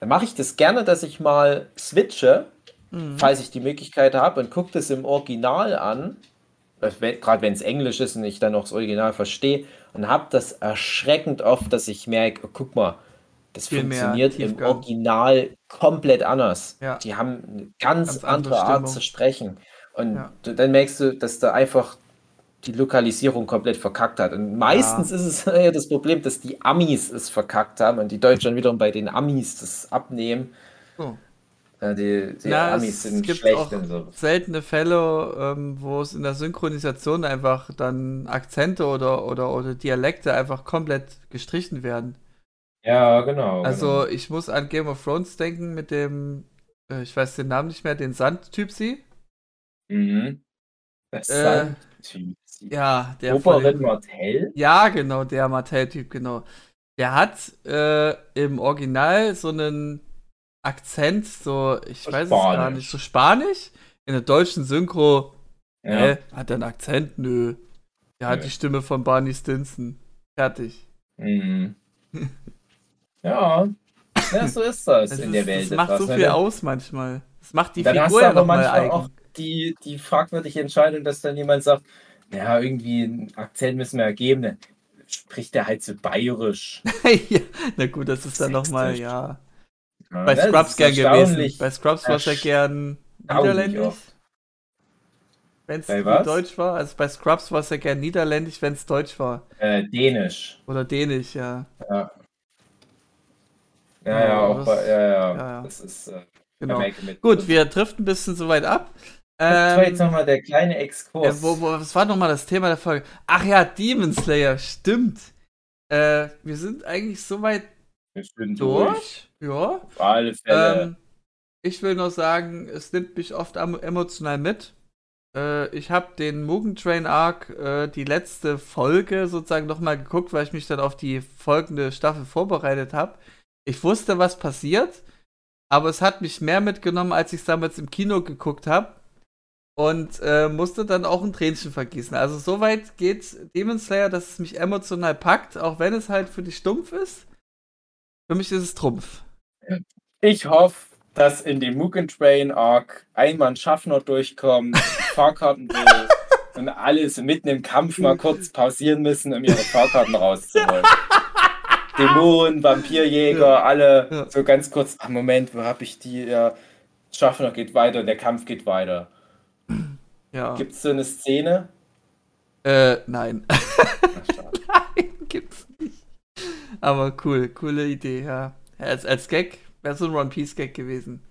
S2: Dann mache ich das gerne, dass ich mal switche, mhm. falls ich die Möglichkeit habe und gucke das im Original an, gerade wenn es Englisch ist und ich dann auch das Original verstehe und habe das erschreckend oft, dass ich merke, oh, guck mal, Das
S1: Viel
S2: funktioniert im. Original komplett anders.
S1: Ja.
S2: Die haben eine ganz,
S1: Ganz andere
S2: andere Art zu sprechen. Und
S1: Ja.
S2: du, dann merkst du, dass da einfach die Lokalisierung komplett verkackt hat. Und meistens ist es (laughs) ja das Problem, dass die Amis es verkackt haben und die Deutschen wiederum bei den Amis das abnehmen.
S1: So.
S2: Ja, die die
S1: Na,
S2: Amis
S1: es
S2: sind
S1: gibt
S2: schlecht
S1: auch
S2: und so.
S1: seltene Fälle, ähm, wo es in der Synchronisation einfach dann Akzente oder, oder, oder Dialekte einfach komplett gestrichen werden.
S2: Ja, genau.
S1: Also ich muss an Game of Thrones denken mit dem, äh, ich weiß den Namen nicht mehr, den Sandtyp sie.
S2: genau. Mhm. Das
S1: Äh,
S2: Sandtyp.
S1: Ja, der dem-
S2: Martell?
S1: Ja, genau, der Mattel-Typ, genau. Der hat äh, im Original so einen Akzent, so, ich
S2: So
S1: weiß es gar
S2: Spanisch.
S1: nicht, so Spanisch. In der deutschen Synchro,
S2: Ja.
S1: hä, hat er einen Akzent? Nö. Der hat
S2: Nö.
S1: die Stimme von Barney Stinson. Fertig.
S2: Mhm. (laughs) ja. ja, so ist das
S1: Das,
S2: in
S1: ist,
S2: der Welt.
S1: das macht so
S2: etwas, ne?
S1: viel
S2: Dann-
S1: aus manchmal. Das macht die
S2: Dann hast
S1: Figur
S2: du
S1: ja
S2: aber
S1: nochmal
S2: manchmal
S1: eigen.
S2: auch die, die fragwürdige Entscheidung, dass dann jemand sagt, ja, irgendwie einen Akzent müssen wir ergeben. Dann spricht der halt so bayerisch. (laughs)
S1: ja, na gut, das ist dann nochmal, ja.
S2: Ja,
S1: Bei Scrubs gern gewesen. Bei Scrubs war es ja gern niederländisch. Wenn es deutsch war. Also bei Scrubs war es ja gern niederländisch, wenn es deutsch war.
S2: Äh, Dänisch.
S1: Oder dänisch, ja.
S2: Ja.
S1: Ja,
S2: Ja, ja, auch
S1: das-
S2: bei, ja, ja,
S1: ja.
S2: Das ist äh,
S1: Genau. Gut, wir driften ein bisschen so weit ab.
S2: Das war jetzt
S1: Ähm,
S2: nochmal der kleine Exkurs.
S1: äh, wo, wo, was war nochmal das Thema der Folge? Ach ja, Demon Slayer, stimmt. Äh, wir sind eigentlich so weit
S2: Wir sind durch.
S1: durch. Ja.
S2: Auf alle Fälle.
S1: Ähm, ich will noch sagen, es nimmt mich oft emotional mit. Äh, ich habe den Mugen Train Arc, äh, die letzte Folge sozusagen nochmal geguckt, weil ich mich dann auf die folgende Staffel vorbereitet habe. Ich wusste, was passiert, aber es hat mich mehr mitgenommen, als ich es damals im Kino geguckt habe. Und äh, musste dann auch ein Tränchen vergießen. Also soweit geht Demon Slayer, dass es mich emotional packt, auch wenn es halt für dich stumpf ist. Für mich ist es Trumpf.
S2: Ich hoffe, dass in dem Mugen Train Arc einmal ein Schaffner durchkommt, (laughs) Fahrkarten will und alle so mitten im Kampf mal kurz pausieren müssen, um ihre Fahrkarten rauszuholen. (laughs) Dämonen, Vampirjäger,
S1: Ja.
S2: alle
S1: Ja.
S2: so ganz kurz, ach Moment, wo habe ich die? Ja, Schaffner geht weiter, der Kampf geht weiter.
S1: Ja.
S2: Gibt es so eine Szene?
S1: Äh, nein.
S2: Ach, (laughs)
S1: nein, gibt's nicht. Aber cool, coole Idee, ja. Als, als Gag wäre so ein One Piece Gag gewesen.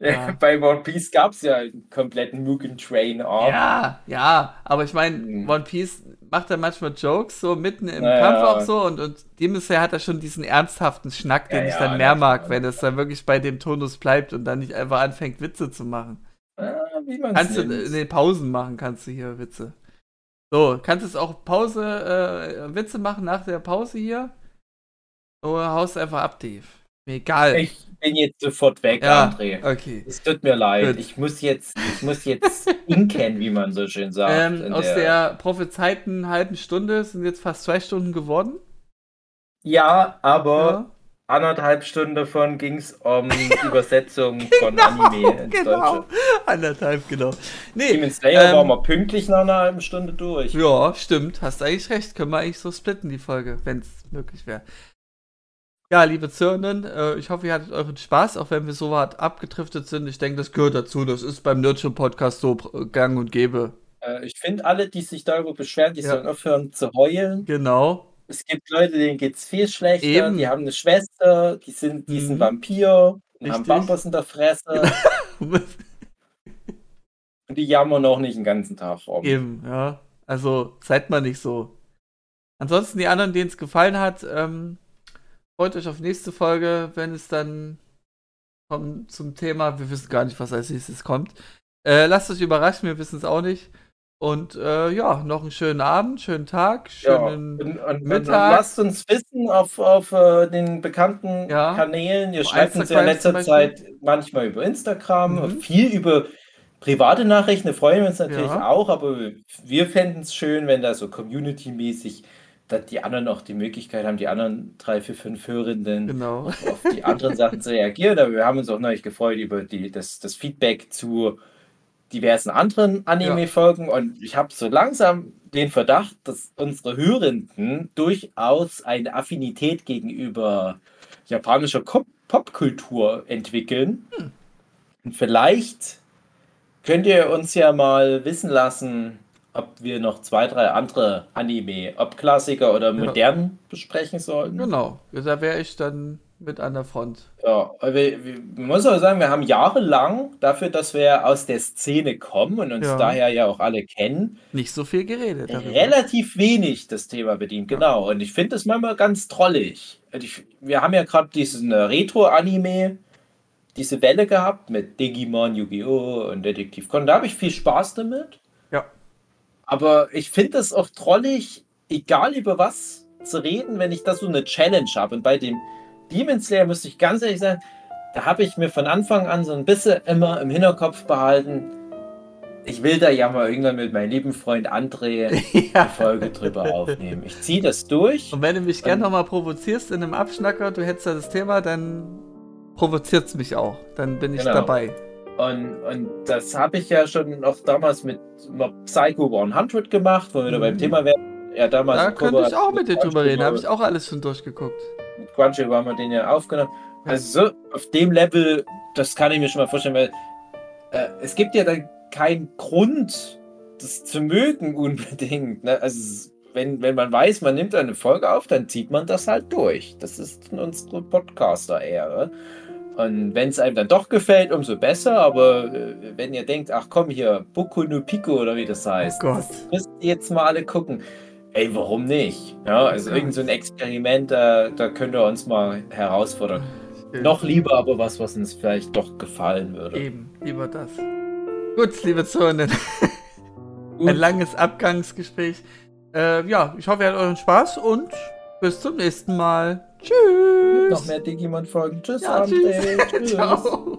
S1: Ja.
S2: Bei One Piece gab es ja einen kompletten Mugen Train Arc.
S1: Ja, ja, aber ich meine,
S2: Mhm.
S1: One Piece macht da manchmal Jokes, so mitten im
S2: Naja.
S1: Kampf auch so und, und Demon Slayer hat da schon diesen ernsthaften Schnack, den
S2: Ja,
S1: ich
S2: ja,
S1: dann mehr
S2: na
S1: mag, wenn es dann wirklich bei dem Tonus bleibt und dann nicht einfach anfängt, Witze zu machen.
S2: Ah, wie man's
S1: Kannst du
S2: nennt.
S1: in den Pausen machen, kannst du hier Witze. So, kannst du es auch Pause, äh, Witze machen nach der Pause hier? Oder haust du einfach ab, Dave? Mir egal.
S2: Ich bin jetzt sofort weg,
S1: ja,
S2: André.
S1: okay.
S2: Es tut mir leid.
S1: Gut.
S2: Ich muss jetzt, ich muss jetzt (laughs) inken, wie man so schön sagt.
S1: Ähm, aus der prophezeiten halben Stunde sind jetzt fast zwei Stunden geworden.
S2: ja, aber
S1: Ja.
S2: anderthalb Stunden davon ging es um (laughs) Übersetzung von Anime ins
S1: genau.
S2: Deutsche.
S1: Anderthalb, genau. Nee,
S2: Demon Slayer
S1: ähm,
S2: waren wir pünktlich nach einer halben Stunde durch.
S1: ja, stimmt. Hast eigentlich recht. Können wir eigentlich so splitten, die Folge, wenn es möglich wäre. Ja, liebe Zürnen, äh, ich hoffe, ihr hattet euren Spaß, auch wenn wir so weit abgedriftet sind. Ich denke, das gehört dazu. Das ist beim Nerdship Podcast so gang und gäbe.
S2: Äh, ich finde, alle, die sich darüber beschweren, die
S1: Ja.
S2: sollen aufhören zu heulen.
S1: Genau.
S2: Es gibt Leute, denen geht es viel schlechter.
S1: Eben.
S2: Die haben eine Schwester, die sind, die sind
S1: Mhm.
S2: Vampir und haben. Bambus in der Fresse (laughs) und die jammern noch nicht den ganzen Tag rum.
S1: Eben, ja. Also seid mal nicht so. Ansonsten die anderen, denen es gefallen hat, ähm, freut euch auf nächste Folge, wenn es dann kommt zum Thema. Wir wissen gar nicht, was als nächstes kommt. Äh, lasst euch überraschen, wir wissen es auch nicht. Und äh, ja, noch einen schönen Abend, schönen Tag,
S2: Ja,
S1: schönen.
S2: und, und, und, und
S1: Mittag.
S2: lasst uns wissen auf, auf äh, den bekannten
S1: Ja.
S2: Kanälen. Ihr
S1: Auf
S2: schreibt uns ja in letzter. Zeit manchmal über Instagram,
S1: Mhm.
S2: viel über private Nachrichten, da freuen wir uns natürlich
S1: Ja.
S2: auch, aber wir fänden es schön, wenn da so community-mäßig dass die anderen auch die Möglichkeit haben, die anderen drei, vier, fünf Hörenden
S1: Genau.
S2: auf die anderen Sachen zu reagieren. Aber wir haben uns auch neulich gefreut über die, das, das Feedback zu diversen anderen Anime-Folgen und ich habe so langsam den Verdacht, dass unsere Hörenden durchaus eine Affinität gegenüber japanischer Popkultur entwickeln. Hm. Und vielleicht könnt ihr uns ja mal wissen lassen, ob wir noch zwei, drei andere Anime, ob Klassiker oder modern ja. besprechen sollen.
S1: Genau, da wäre ich dann mit an der Front.
S2: Ja, wir, wir, man muss aber sagen, wir haben jahrelang dafür, dass wir aus der Szene kommen und uns ja. daher ja auch alle kennen,
S1: nicht so viel geredet.
S2: Darüber. Relativ wenig das Thema bedient, ja. genau. Und ich finde das manchmal ganz trollig. Ich, wir haben ja gerade diesen Retro-Anime, diese Welle gehabt mit Digimon, Yu-Gi-Oh! und Detektiv Con. Da habe ich viel Spaß damit. Aber ich finde das auch trollig, egal über was zu reden, wenn ich da so eine Challenge habe. Und bei dem Demon Slayer müsste ich ganz ehrlich sagen, da habe ich mir von Anfang an so ein bisschen immer im Hinterkopf behalten, ich will da ja mal irgendwann mit meinem lieben Freund André (laughs) ja. eine Folge drüber aufnehmen. Ich ziehe das durch.
S1: Und wenn du mich gerne nochmal provozierst in einem Abschnacker, du hättest ja das Thema, dann provoziert es mich auch. Dann bin ich genau. dabei.
S2: Und, und das habe ich ja schon noch damals mit Psycho 100 gemacht, wo wir mhm. da beim mhm. Thema wären. Ja, damals
S1: da könnte ich auch mit dir drüber reden, habe ich auch alles schon durchgeguckt
S2: mit Crunchyroll haben wir den ja aufgenommen. Also so auf dem Level, das kann ich mir schon mal vorstellen, weil äh, es gibt ja dann keinen Grund, das zu mögen unbedingt. Ne? Also wenn, wenn man weiß, man nimmt eine Folge auf, dann zieht man das halt durch. Das ist unsere Podcaster-Ehre. Und wenn es einem dann doch gefällt, umso besser. Aber äh, wenn ihr denkt, ach komm hier, Boku no Pico oder wie das heißt,
S1: oh
S2: das müsst ihr jetzt mal alle gucken. Ey, warum nicht? Ja, also irgend so ein Experiment, da, da könnt ihr uns mal herausfordern. Eben. Noch lieber aber was, was uns vielleicht doch gefallen würde.
S1: Eben, lieber das. Gut, liebe Zuhörer, (laughs) ein langes Abgangsgespräch. Äh, ja, ich hoffe, ihr hattet euren Spaß und bis zum nächsten Mal. Tschüss.
S2: Noch mehr Digimon-Folgen. Tschüss, ja, tschüss. (laughs) tschüss. Ciao.